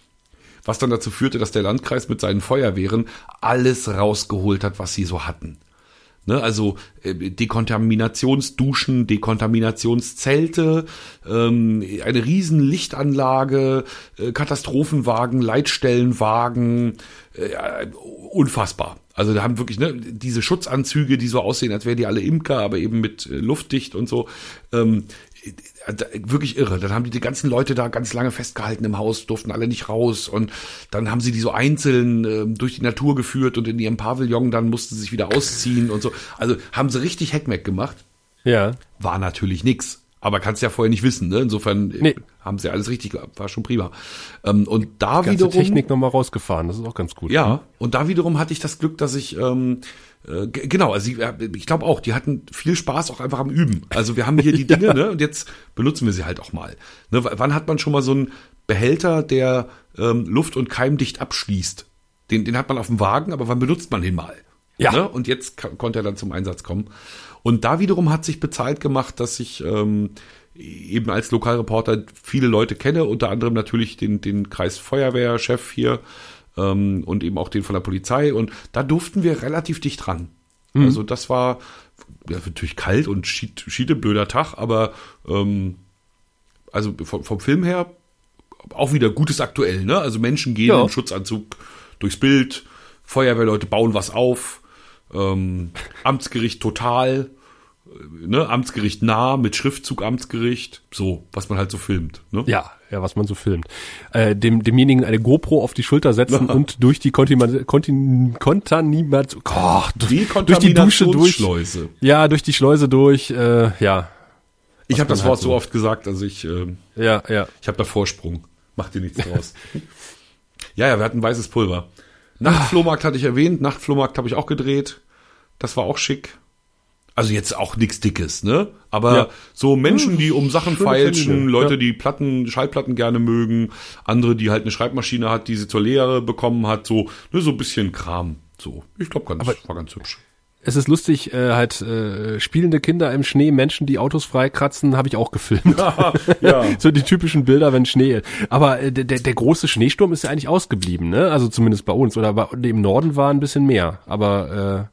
Speaker 3: Was dann dazu führte, dass der Landkreis mit seinen Feuerwehren alles rausgeholt hat, was sie so hatten. Ne, also äh, Dekontaminationsduschen, Dekontaminationszelte, ähm, eine riesen Lichtanlage, äh, Katastrophenwagen, Leitstellenwagen, äh, unfassbar. Also da haben wirklich ne, diese Schutzanzüge, die so aussehen, als wären die alle Imker, aber eben mit äh, luftdicht und so. Ähm, wirklich irre. Dann haben die die ganzen Leute da ganz lange festgehalten im Haus, durften alle nicht raus und dann haben sie die so einzeln äh, durch die Natur geführt und in ihrem Pavillon dann mussten sie sich wieder ausziehen und so. Also haben sie richtig Heckmeck gemacht.
Speaker 2: Ja.
Speaker 3: War natürlich nix. Aber kannst ja vorher nicht wissen, ne? Insofern nee. haben sie alles richtig gehabt, war schon prima. Ähm, und da
Speaker 2: die
Speaker 3: wiederum
Speaker 2: Technik nochmal rausgefahren, das ist auch ganz gut.
Speaker 3: Ja, ne? und da wiederum hatte ich das Glück, dass ich ähm, äh, genau, also ich, ich glaube auch, die hatten viel Spaß auch einfach am Üben. Also wir haben hier die Dinge, ja. ne? Und jetzt benutzen wir sie halt auch mal. Ne? Wann hat man schon mal so einen Behälter, der ähm, Luft und keimdicht abschließt? Den, den hat man auf dem Wagen, aber wann benutzt man den mal? Ja. Ne? Und jetzt konnte er dann zum Einsatz kommen. Und da wiederum hat sich bezahlt gemacht, dass ich ähm, eben als Lokalreporter viele Leute kenne, unter anderem natürlich den, den Kreisfeuerwehrchef hier ähm, und eben auch den von der Polizei. Und da durften wir relativ dicht ran. Mhm. Also das war ja, natürlich kalt und schied, schiede blöder Tag, aber ähm, also vom, vom Film her auch wieder gutes aktuell, ne? Also Menschen gehen ja. im Schutzanzug durchs Bild, Feuerwehrleute bauen was auf, ähm, Amtsgericht total, ne, Amtsgericht nah mit Schriftzug Amtsgericht, so, was man halt so filmt. Ne?
Speaker 2: Ja, ja, was man so filmt. Äh, dem, demjenigen eine GoPro auf die Schulter setzen und durch die Kontaminat, Kontaminat, oh, durch, durch die Dusche durch. Schleuse. Ja, durch die Schleuse durch, äh, ja.
Speaker 3: Ich habe das Wort halt so oft gesagt, also ich, äh,
Speaker 2: ja, ja.
Speaker 3: ich habe da Vorsprung. Macht dir nichts draus. ja, ja, wir hatten weißes Pulver. Nachtflohmarkt hatte ich erwähnt, Nachtflohmarkt habe ich auch gedreht. Das war auch schick. Also jetzt auch nichts Dickes, ne? Aber ja. so Menschen, die um Sachen feilschen, Termine. Leute, ja. die Platten, Schallplatten gerne mögen, andere, die halt eine Schreibmaschine hat, die sie zur Lehre bekommen hat, so, ne, so ein bisschen Kram. So, ich glaube, ganz, war ganz hübsch.
Speaker 2: Es ist lustig, äh, halt äh, spielende Kinder im Schnee, Menschen, die Autos freikratzen, habe ich auch gefilmt. ja. so die typischen Bilder, wenn Schnee. Aber äh, der, der große Schneesturm ist ja eigentlich ausgeblieben, ne? Also zumindest bei uns. Oder bei, im Norden war ein bisschen mehr. Aber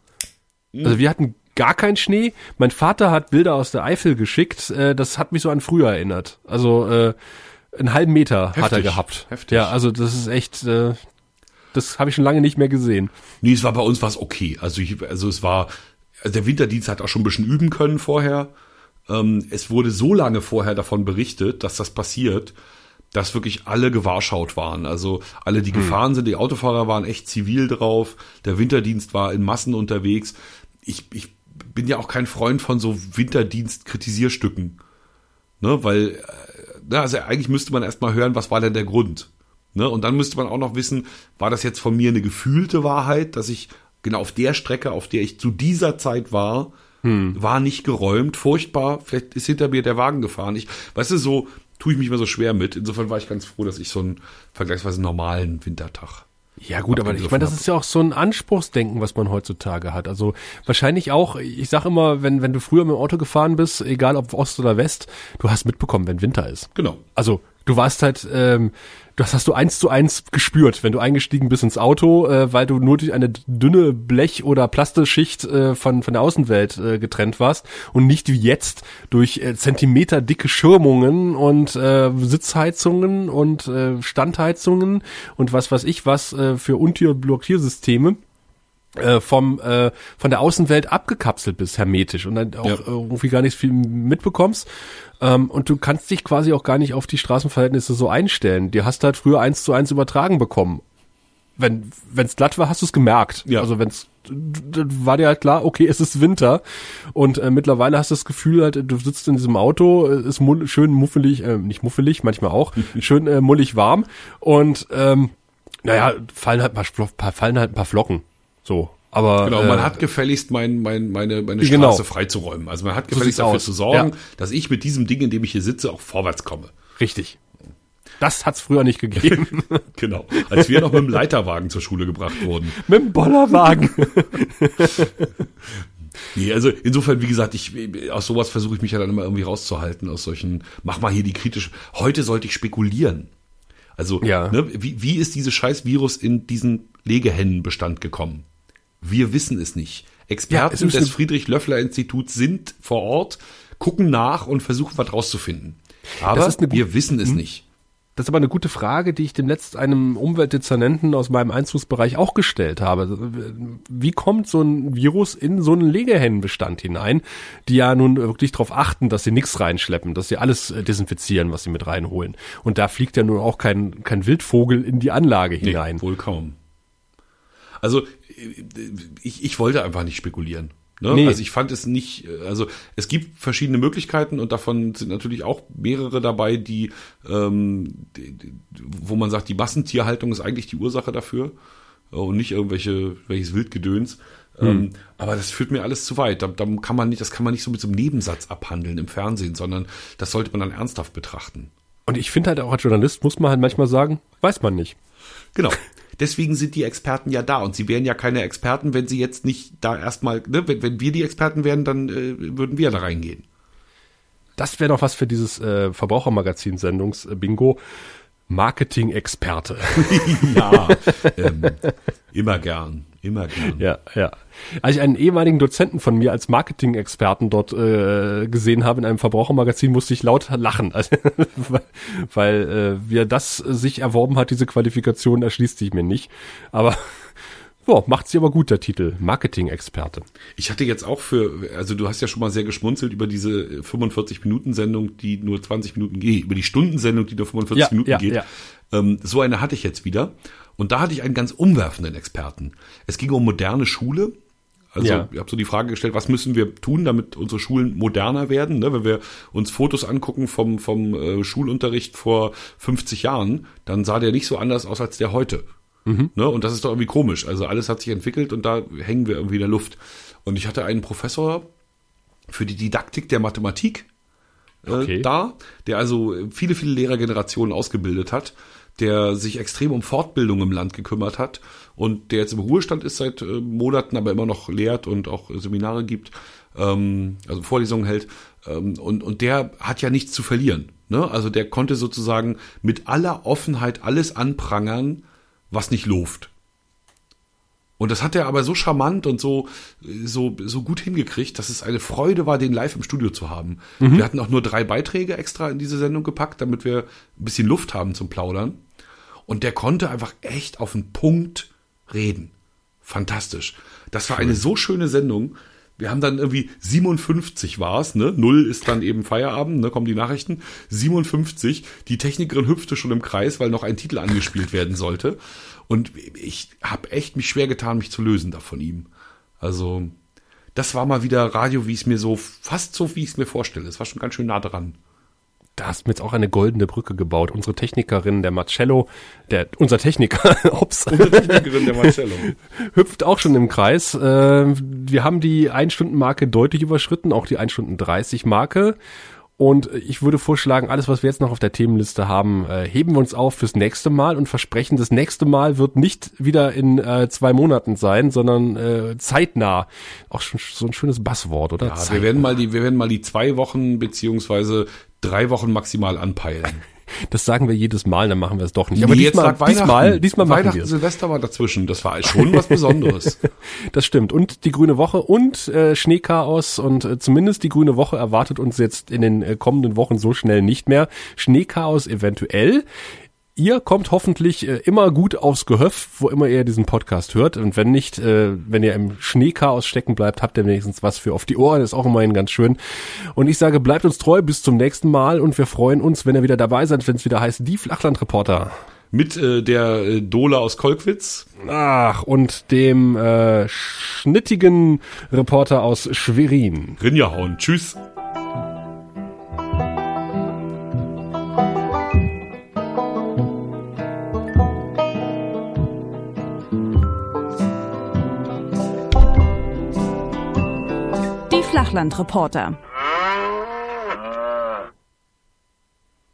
Speaker 2: äh, also wir hatten gar kein Schnee. Mein Vater hat Bilder aus der Eifel geschickt. Äh, das hat mich so an früher erinnert. Also äh, einen halben Meter heftig, hat er gehabt. Heftig. Ja, also das ist echt, äh, das habe ich schon lange nicht mehr gesehen.
Speaker 3: Nee, es war bei uns was okay. Also ich, also es war, also der Winterdienst hat auch schon ein bisschen üben können vorher. Ähm, es wurde so lange vorher davon berichtet, dass das passiert, dass wirklich alle gewahrschaut waren. Also alle, die hm. gefahren sind, die Autofahrer waren echt zivil drauf. Der Winterdienst war in Massen unterwegs. Ich, ich bin ja auch kein Freund von so Winterdienst-Kritisierstücken. Ne, weil, äh, na, also eigentlich müsste man erstmal hören, was war denn der Grund? Ne, und dann müsste man auch noch wissen, war das jetzt von mir eine gefühlte Wahrheit, dass ich genau auf der Strecke, auf der ich zu dieser Zeit war, hm. war nicht geräumt, furchtbar, vielleicht ist hinter mir der Wagen gefahren. Ich, weißt du, so tue ich mich immer so schwer mit. Insofern war ich ganz froh, dass ich so einen vergleichsweise normalen Wintertag
Speaker 2: ja gut, aber ich meine, das ist ja auch so ein Anspruchsdenken, was man heutzutage hat. Also wahrscheinlich auch, ich sag immer, wenn, wenn du früher mit dem Auto gefahren bist, egal ob Ost oder West, du hast mitbekommen, wenn Winter ist.
Speaker 3: Genau.
Speaker 2: Also du warst halt, ähm, das hast du eins zu eins gespürt, wenn du eingestiegen bist ins Auto, äh, weil du nur durch eine dünne Blech- oder Plastischicht äh, von, von der Außenwelt äh, getrennt warst und nicht wie jetzt durch äh, Zentimeter dicke Schirmungen und äh, Sitzheizungen und äh, Standheizungen und was weiß ich was äh, für Untierblockiersysteme vom äh, von der Außenwelt abgekapselt bist hermetisch und dann auch ja. irgendwie gar nicht viel mitbekommst ähm, und du kannst dich quasi auch gar nicht auf die Straßenverhältnisse so einstellen. Die hast halt früher eins zu eins übertragen bekommen. Wenn wenn's glatt war, hast du es gemerkt. Ja. Also wenn's war dir halt klar, okay, es ist Winter und äh, mittlerweile hast du das Gefühl halt, du sitzt in diesem Auto, äh, ist schön muffelig, äh, nicht muffelig, manchmal auch, schön äh, mullig warm und ähm, naja, fallen halt paar, fallen halt ein paar Flocken. So. Aber,
Speaker 3: genau, man äh, hat gefälligst mein, mein, meine, meine genau. Straße genau. freizuräumen. Also man hat gefälligst so dafür aus. zu sorgen, ja. dass ich mit diesem Ding, in dem ich hier sitze, auch vorwärts komme.
Speaker 2: Richtig. Das hat's früher nicht gegeben.
Speaker 3: genau. Als wir noch mit dem Leiterwagen zur Schule gebracht wurden.
Speaker 2: mit dem Bollerwagen.
Speaker 3: nee, also insofern, wie gesagt, ich, aus sowas versuche ich mich ja dann immer irgendwie rauszuhalten, aus solchen, mach mal hier die kritische, heute sollte ich spekulieren. Also, ja. ne, wie, wie ist dieses scheiß Virus in diesen Legehennenbestand gekommen? Wir wissen es nicht. Experten ja, des Friedrich-Löffler-Instituts sind vor Ort, gucken nach und versuchen was rauszufinden. Aber wir wissen es hm? nicht.
Speaker 2: Das ist aber eine gute Frage, die ich dem letzten einem Umweltdezernenten aus meinem Einzugsbereich auch gestellt habe. Wie kommt so ein Virus in so einen Legehennenbestand hinein, die ja nun wirklich darauf achten, dass sie nichts reinschleppen, dass sie alles äh, desinfizieren, was sie mit reinholen. Und da fliegt ja nun auch kein, kein Wildvogel in die Anlage hinein.
Speaker 3: Nee, wohl kaum. Also ich, ich wollte einfach nicht spekulieren. Ne?
Speaker 2: Nee.
Speaker 3: Also ich fand es nicht, also es gibt verschiedene Möglichkeiten und davon sind natürlich auch mehrere dabei, die, ähm, die, wo man sagt, die Massentierhaltung ist eigentlich die Ursache dafür äh, und nicht irgendwelche welches Wildgedöns. Ähm, aber das führt mir alles zu weit. Da, da kann man nicht, das kann man nicht so mit so einem Nebensatz abhandeln im Fernsehen, sondern das sollte man dann ernsthaft betrachten.
Speaker 2: Und ich finde halt auch als Journalist muss man halt manchmal sagen, weiß man nicht.
Speaker 3: Genau. Deswegen sind die Experten ja da und sie wären ja keine Experten, wenn sie jetzt nicht da erstmal, ne, wenn, wenn wir die Experten wären, dann äh, würden wir da reingehen.
Speaker 2: Das wäre doch was für dieses äh, Verbrauchermagazin-Sendungs-Bingo. Marketing-Experte.
Speaker 3: Ja, ähm, immer gern, immer gern.
Speaker 2: Ja, ja. Als ich einen ehemaligen Dozenten von mir als Marketing-Experten dort äh, gesehen habe in einem Verbrauchermagazin, musste ich laut lachen, also, weil, weil äh, wie er das sich erworben hat, diese Qualifikation, erschließt sich mir nicht. Aber ja, macht sie aber gut, der Titel. Marketing-Experte.
Speaker 3: Ich hatte jetzt auch für, also du hast ja schon mal sehr geschmunzelt über diese 45-Minuten-Sendung, die nur 20 Minuten geht, über die Stundensendung, die nur 45
Speaker 2: Ja,
Speaker 3: Minuten
Speaker 2: ja,
Speaker 3: geht.
Speaker 2: ja.
Speaker 3: Ähm, so eine hatte ich jetzt wieder. Und da hatte ich einen ganz umwerfenden Experten. Es ging um moderne Schule. Also
Speaker 2: Ja.
Speaker 3: ich habe so die Frage gestellt, was müssen wir tun, damit unsere Schulen moderner werden? Ne? Wenn wir uns Fotos angucken vom, vom äh, Schulunterricht vor 50 Jahren, dann sah der nicht so anders aus als der heute. Ne? Und das ist doch irgendwie komisch. Also alles hat sich entwickelt und da hängen wir irgendwie in der Luft. Und ich hatte einen Professor für die Didaktik der Mathematik äh,
Speaker 2: Okay.
Speaker 3: da, der also viele, viele Lehrergenerationen ausgebildet hat, der sich extrem um Fortbildung im Land gekümmert hat und der jetzt im Ruhestand ist seit äh, Monaten, aber immer noch lehrt und auch Seminare gibt, ähm, also Vorlesungen hält. Ähm, und, und der hat ja nichts zu verlieren. Ne? Also der konnte sozusagen mit aller Offenheit alles anprangern, was nicht loft. Und das hat er aber so charmant und so, so, so gut hingekriegt, dass es eine Freude war, den live im Studio zu haben. Wir hatten auch nur drei Beiträge extra in diese Sendung gepackt, damit wir ein bisschen Luft haben zum Plaudern. Und der konnte einfach echt auf den Punkt reden. Fantastisch. Das war eine so schöne Sendung. Wir haben dann irgendwie 57 war's, ne? Null ist dann eben Feierabend, ne? Kommen die Nachrichten. 57. Die Technikerin hüpfte schon im Kreis, weil noch ein Titel angespielt werden sollte. Und ich habe echt mich schwer getan, mich zu lösen da von ihm. Also, das war mal wieder Radio, wie ich es mir so, fast so, wie ich es mir vorstelle. Es war schon ganz schön nah dran.
Speaker 2: Da hast du mir jetzt auch eine goldene Brücke gebaut. Unsere Technikerin, der Marcello, der, unser Techniker, ups,
Speaker 3: Unsere Technikerin, der Marcello.
Speaker 2: hüpft auch schon im Kreis. Äh, wir haben die 1-Stunden-Marke deutlich überschritten, auch die 1-Stunden-30-Marke. Und ich würde vorschlagen, alles, was wir jetzt noch auf der Themenliste haben, äh, heben wir uns auf fürs nächste Mal und versprechen, das nächste Mal wird nicht wieder in äh, zwei Monaten sein, sondern äh, zeitnah. Auch schon so ein schönes Basswort, oder?
Speaker 3: Ja, wir werden mal die, wir werden mal die zwei Wochen beziehungsweise drei Wochen maximal anpeilen.
Speaker 2: Das sagen wir jedes Mal, dann machen wir es doch nicht. Aber
Speaker 3: Nee, jetzt
Speaker 2: diesmal, diesmal, diesmal machen
Speaker 3: Weihnachten,
Speaker 2: wir es.
Speaker 3: Silvester war dazwischen. Das war schon was Besonderes.
Speaker 2: Das stimmt. Und die Grüne Woche und äh, Schneechaos und äh, zumindest die Grüne Woche erwartet uns jetzt in den äh, kommenden Wochen so schnell nicht mehr. Schneechaos eventuell. Ihr kommt hoffentlich äh, immer gut aufs Gehöft, wo immer ihr diesen Podcast hört. Und wenn nicht, äh, wenn ihr im Schneechaos stecken bleibt, habt ihr wenigstens was für auf die Ohren. Das ist auch immerhin ganz schön. Und ich sage, bleibt uns treu bis zum nächsten Mal und wir freuen uns, wenn ihr wieder dabei seid, wenn es wieder heißt, die Flachlandreporter.
Speaker 3: Mit äh, der äh, Dola aus Kolkwitz.
Speaker 2: Ach, und dem äh, schnittigen Reporter aus Schwerin.
Speaker 3: Rinjahauen. Tschüss.
Speaker 1: Deutschland Reporter.